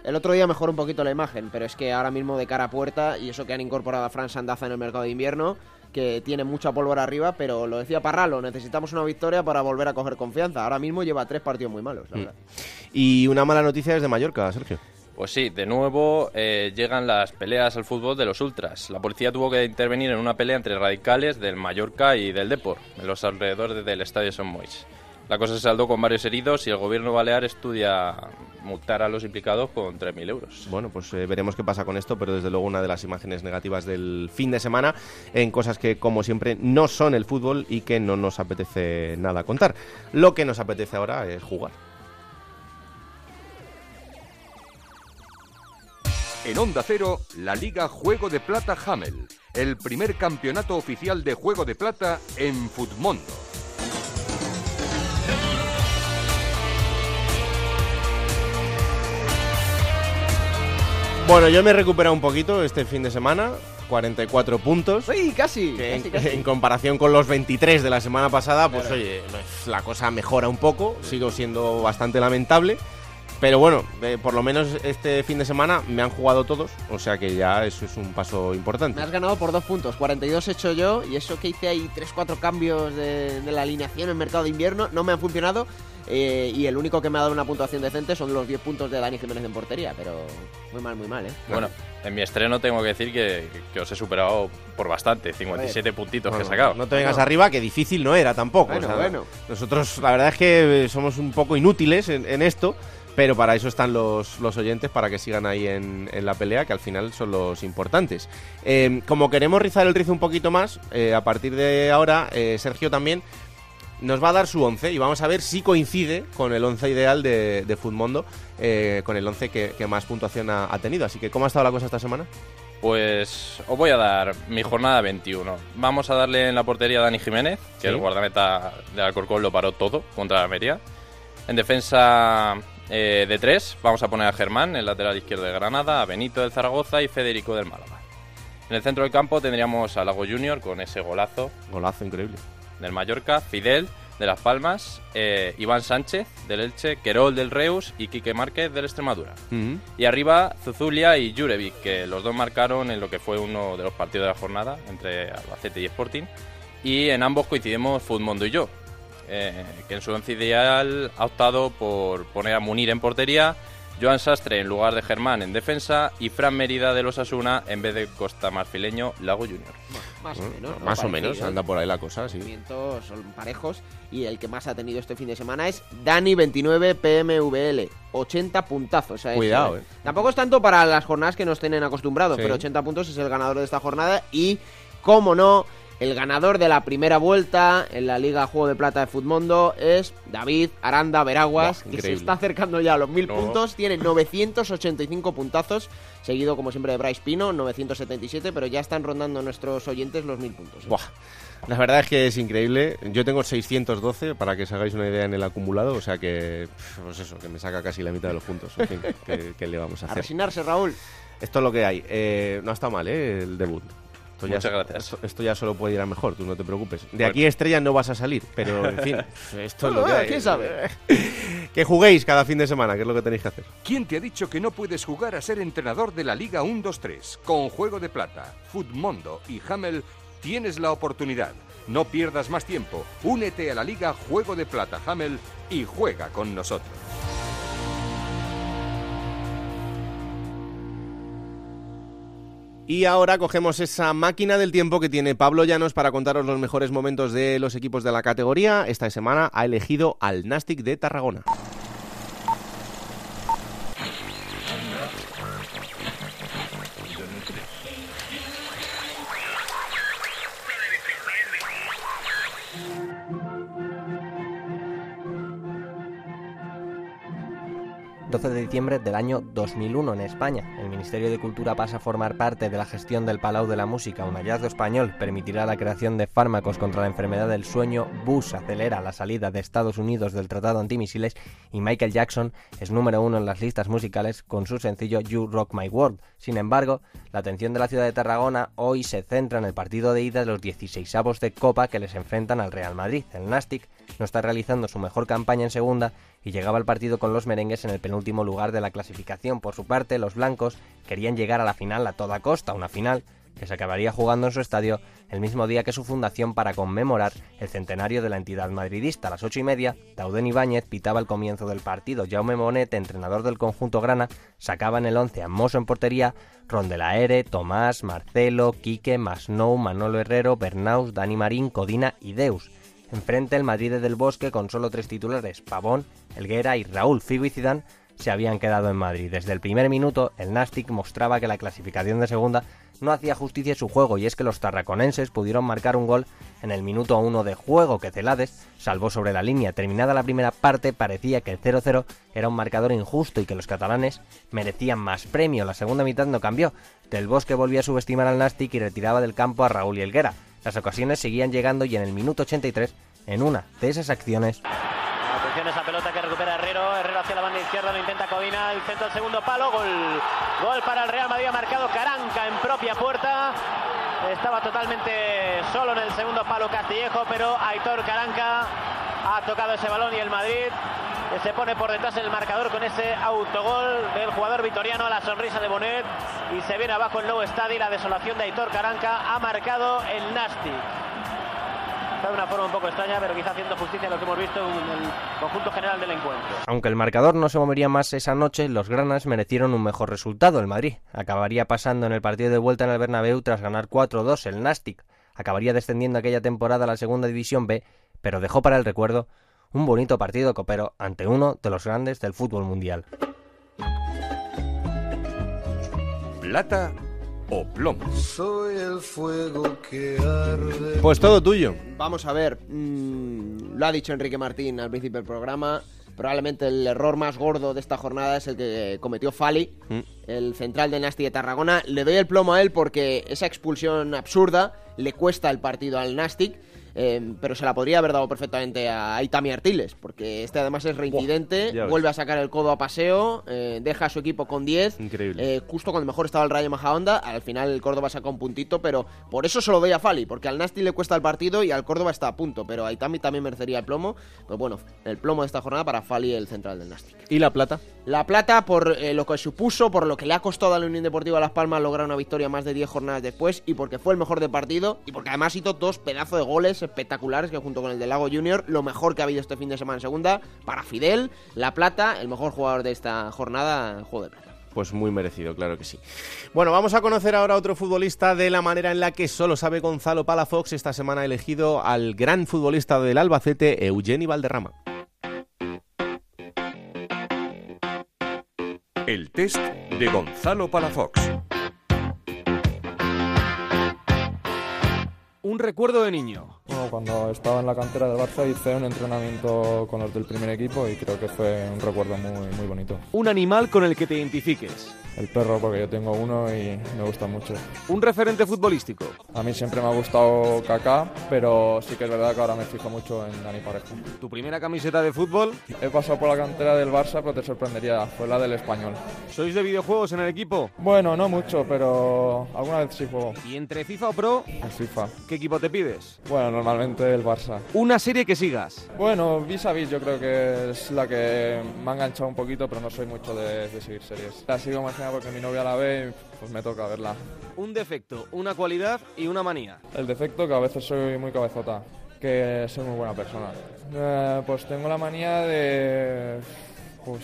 El otro día mejoró un poquito la imagen, pero es que ahora mismo de cara a puerta, y eso que han incorporado a Fran Sandaza en el mercado de invierno, que tiene mucha pólvora arriba, pero lo decía Parralo, necesitamos una victoria para volver a coger confianza. Ahora mismo lleva tres partidos muy malos, la Mm. verdad. Y una mala noticia desde Mallorca, Sergio. Pues sí, de nuevo eh, llegan las peleas al fútbol de los ultras. La policía tuvo que intervenir en una pelea entre radicales del Mallorca y del Depor, en los alrededores del estadio Son Mois. La cosa se saldó con varios heridos y el gobierno balear estudia multar a los implicados con 3.000 euros. Bueno, pues eh, veremos qué pasa con esto, pero desde luego una de las imágenes negativas del fin de semana en cosas que, como siempre, no son el fútbol y que no nos apetece nada contar. Lo que nos apetece ahora es jugar. En Onda Cero, la Liga Juego de Plata Hamel, el primer campeonato oficial de Juego de Plata en Futmundo. Bueno, yo me he recuperado un poquito este fin de semana, 44 puntos. ¡Uy, casi! que casi, en, casi. en comparación con los 23 de la semana pasada, pues oye, pues, la cosa mejora un poco, sigo siendo bastante lamentable. Pero bueno, eh, por lo menos este fin de semana me han jugado todos, o sea que ya eso es un paso importante. Me has ganado por dos puntos, 42 he hecho yo, y eso que hice ahí 3-4 cambios de, de la alineación en mercado de invierno, no me han funcionado, eh, y el único que me ha dado una puntuación decente son los 10 puntos de Dani Jiménez en portería, pero muy mal, muy mal, ¿eh? Bueno, en mi estreno tengo que decir que, que os he superado por bastante, 57 puntitos que he sacado. No te vengas arriba, que difícil no era tampoco. Bueno, o sea, bueno. Nosotros, la verdad es que somos un poco inútiles en, en esto, pero para eso están los, los oyentes, para que sigan ahí en, en la pelea, que al final son los importantes. Eh, como queremos rizar el rizo un poquito más, eh, a partir de ahora, eh, Sergio también nos va a dar su 11 y vamos a ver si coincide con el 11 ideal de, de Futmundo, eh, con el 11 que, que más puntuación ha, ha tenido. Así que, ¿cómo ha estado la cosa esta semana? Pues os voy a dar mi jornada 21. Vamos a darle en la portería a Dani Jiménez, que Sí. el guardameta de Alcorcón lo paró todo contra la Almería. En defensa eh, de tres, vamos a poner a Germán, el lateral izquierdo de Granada, a Benito del Zaragoza y Federico del Málaga. En el centro del campo tendríamos a Lago Junior con ese golazo Golazo increíble. del Mallorca, Fidel de Las Palmas, eh, Iván Sánchez del Elche, Querol del Reus y Quique Márquez del Extremadura. Y arriba Zuzulia y Jurevic, que los dos marcaron en lo que fue uno de los partidos de la jornada entre Albacete y Sporting. Y en ambos coincidimos Futmundo y yo, eh, que en su once ideal ha optado por poner a Munir en portería, Joan Sastre en lugar de Germán en defensa y Fran Mérida de los Asuna en vez de Costa Marfileño Lago Junior. Más o Bueno, menos. ¿no? más o menos, ¿eh? anda por ahí la cosa, sí. Movimientos son parejos y el que más ha tenido este fin de semana es Dani29 PMVL. 80 puntazos. o sea, es, Cuidado, eh. Tampoco es tanto para las jornadas que nos tienen acostumbrados, Sí. pero 80 puntos es el ganador de esta jornada y, como no, el ganador de la primera vuelta en la Liga Juego de Plata de Futmundo es David Aranda Veraguas, Buah, que se está acercando ya a los 1000 No. puntos, tiene 985 puntazos, seguido como siempre de Bryce Pino, 977, pero ya están rondando nuestros oyentes los 1000 puntos. ¿eh? Buah. La verdad es que es increíble. Yo tengo 612 para que os hagáis una idea en el acumulado, o sea que, pues eso, que me saca casi la mitad de los puntos. En fin, [laughs] ¿qué, qué le vamos a A hacer? resignarse, Raúl. Esto es lo que hay. Eh, no ha estado mal, ¿eh? El debut. Esto ya, Muchas gracias. Esto, esto ya solo puede ir a mejor, tú no te preocupes. De Bueno. aquí estrella no vas a salir, pero en [laughs] fin, esto es lo que hay. ¿quién sabe? [laughs] Que juguéis cada fin de semana, que es lo que tenéis que hacer. ¿Quién te ha dicho que no puedes jugar a ser entrenador de la Liga 1-2-3? Con Juego de Plata, Futmundo y Hamel tienes la oportunidad. No pierdas más tiempo. Únete a la Liga Juego de Plata Hamel y juega con nosotros. Y ahora cogemos esa máquina del tiempo que tiene Pablo Llanos para contaros los mejores momentos de los equipos de la categoría. Esta semana ha elegido al Nastic de Tarragona. 12 de diciembre del año 2001 en España. El Ministerio de Cultura pasa a formar parte de la gestión del Palau de la Música. Un hallazgo español permitirá la creación de fármacos contra la enfermedad del sueño. Bush acelera la salida de Estados Unidos del Tratado Antimisiles y Michael Jackson es número uno en las listas musicales con su sencillo You Rock My World. Sin embargo, la atención de la ciudad de Tarragona hoy se centra en el partido de ida de los 16avos de Copa que les enfrentan al Real Madrid. El Nastic no está realizando su mejor campaña en segunda y llegaba al partido con los merengues en el penúltimo lugar de la clasificación. Por su parte, los blancos querían llegar a la final a toda costa, una final que se acabaría jugando en su estadio el mismo día que su fundación para conmemorar el centenario de la entidad madridista. A las ocho y media, Dauden Ibáñez pitaba el comienzo del partido. Jaume Monet, entrenador del conjunto grana, sacaba en el once a Mosso en portería, Rondelaere, Tomás, Marcelo, Quique, Masnou, Manolo Herrero, Bernaus, Dani Marín, Codina y Deus. Enfrente el Madrid del Bosque con solo tres titulares, Pavón, Elguera y Raúl Figo y Zidane se habían quedado en Madrid. Desde el primer minuto, el Nastic mostraba que la clasificación de segunda no hacía justicia a su juego y es que los tarraconenses pudieron marcar un gol en el minuto 1 de juego que Celades salvó sobre la línea. Terminada la primera parte parecía que el 0-0 era un marcador injusto y que los catalanes merecían más premio. La segunda mitad no cambió. Del Bosque volvía a subestimar al Nastic y retiraba del campo a Raúl y Elguera. Las ocasiones seguían llegando y en el minuto 83, en una de esas acciones, Atención a esa pelota que recupera Herrero. Herrero hacia la banda izquierda, lo intenta Codina. El centro al segundo palo. Gol. Gol para el Real Madrid. Ha marcado Caranca en propia puerta. Estaba totalmente solo en el segundo palo Castillejo, pero Aitor Caranca ha tocado ese balón y el Madrid se pone por detrás el marcador con ese autogol del jugador vitoriano, la sonrisa de Bonet y se viene abajo el nuevo estadio y la desolación de Aitor Caranca ha marcado el Nastic. De una forma un poco extraña, pero quizá haciendo justicia a lo que hemos visto en el conjunto general del encuentro. Aunque el marcador no se movería más esa noche, los granas merecieron un mejor resultado. El Madrid acabaría pasando en el partido de vuelta en el Bernabéu tras ganar 4-2. El Nastic acabaría descendiendo aquella temporada a la Segunda División B, pero dejó para el recuerdo un bonito partido copero ante uno de los grandes del fútbol mundial. Plata o plomo. Soy el fuego que arde. Pues todo tuyo. Vamos a ver, mm, lo ha dicho Enrique Martín al principio del programa. Probablemente el error más gordo de esta jornada es el que cometió Fali, Mm. el central de Nasti de Tarragona. Le doy el plomo a él porque esa expulsión absurda le cuesta el partido al Nastic. Eh, pero se la podría haber dado perfectamente a Itami Artiles, porque este además es reincidente, vuelve a sacar el codo a paseo, eh, deja a su equipo con 10, Increíble. eh, justo cuando mejor estaba el Rayo Majahonda, al final el Córdoba saca un puntito, pero por eso se lo doy a Fali, porque al Nasti le cuesta el partido y al Córdoba está a punto, pero a Itami también merecería el plomo, pues bueno, el plomo de esta jornada para Fali, el central del Nasti. ¿Y la plata? La plata, por eh, lo que supuso, por lo que le ha costado a la Unión Deportiva Las Palmas lograr una victoria más de 10 jornadas después, y porque fue el mejor de partido, y porque además hizo dos pedazos de goles espectaculares, que junto con el de Lago Junior, lo mejor que ha habido este fin de semana en segunda, para Fidel, La Plata, el mejor jugador de esta jornada, juego de plata. Pues muy merecido, claro que sí. Bueno, vamos a conocer ahora a otro futbolista de la manera en la que solo sabe Gonzalo Palafox. Esta semana ha elegido al gran futbolista del Albacete, Eugeni Valderrama. El test de Gonzalo Palafox. Un recuerdo de niño. Bueno, cuando estaba en la cantera del Barça hice un entrenamiento con los del primer equipo y creo que fue un recuerdo muy, muy bonito. Un animal con el que te identifiques. El perro, porque yo tengo uno y me gusta mucho. Un referente futbolístico. A mí siempre me ha gustado Kaká, pero sí que es verdad que ahora me fijo mucho en Dani Parejo. ¿Tu primera camiseta de fútbol? He pasado por la cantera del Barça, pero te sorprendería, fue la del Español. ¿Sois de videojuegos en el equipo? Bueno, no mucho, pero alguna vez sí juego. ¿Y entre FIFA o Pro? En FIFA. ¿Qué equipo te pides? Bueno, normalmente el Barça. Una serie que sigas. Bueno, Vis a Vis yo creo que es la que me ha enganchado un poquito, pero no soy mucho de, de seguir series. La sigo más que nada porque mi novia la ve y pues me toca verla. Un defecto, una cualidad y una manía. El defecto que a veces soy muy cabezota, que soy muy buena persona. Eh, pues tengo la manía de, pues,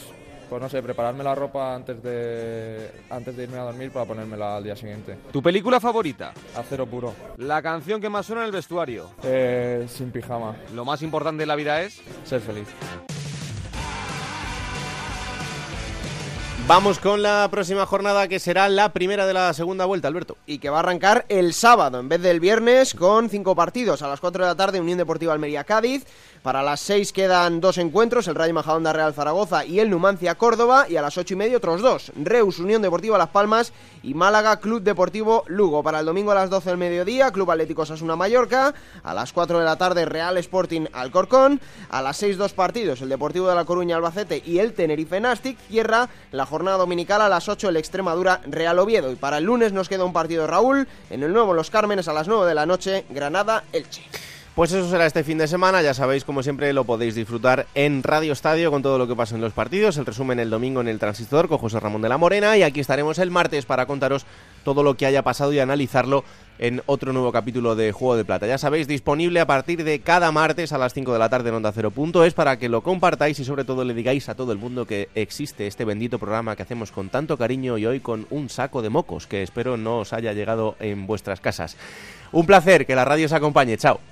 pues no sé, prepararme la ropa antes de antes de irme a dormir para ponérmela al día siguiente. ¿Tu película favorita? Acero puro. La canción que más suena en el vestuario. Eh, sin pijama. Lo más importante de la vida es Ser feliz. Vamos con la próxima jornada que será la primera de la segunda vuelta, Alberto. Y que va a arrancar el sábado en vez del viernes con cinco partidos. A las 4 de la tarde Unión Deportiva Almería Cádiz. Para las 6 quedan dos encuentros, el Rayo Majadahonda Real Zaragoza y el Numancia Córdoba. Y a las ocho y media otros dos, Reus Unión Deportiva Las Palmas y Málaga Club Deportivo Lugo. Para el domingo a las 12 del mediodía, Club Atlético Sasuna Mallorca. A las 4 de la tarde Real Sporting Alcorcón. A las 6 dos partidos, el Deportivo de La Coruña Albacete y el Tenerife Nastic. Cierra la jornada dominical a las 8 el Extremadura Real Oviedo. Y para el lunes nos queda un partido Raúl en el nuevo Los Cármenes a las 9 de la noche, Granada Elche. Pues eso será este fin de semana, ya sabéis, como siempre lo podéis disfrutar en Radio Estadio con todo lo que pasa en los partidos, el resumen el domingo en el Transistor con José Ramón de la Morena y aquí estaremos el martes para contaros todo lo que haya pasado y analizarlo en otro nuevo capítulo de Juego de Plata. Ya sabéis, disponible a partir de cada martes a las 5 de la tarde en Onda Cero es para que lo compartáis y sobre todo le digáis a todo el mundo que existe este bendito programa que hacemos con tanto cariño y hoy con un saco de mocos que espero no os haya llegado en vuestras casas. Un placer, que la radio os acompañe. Chao.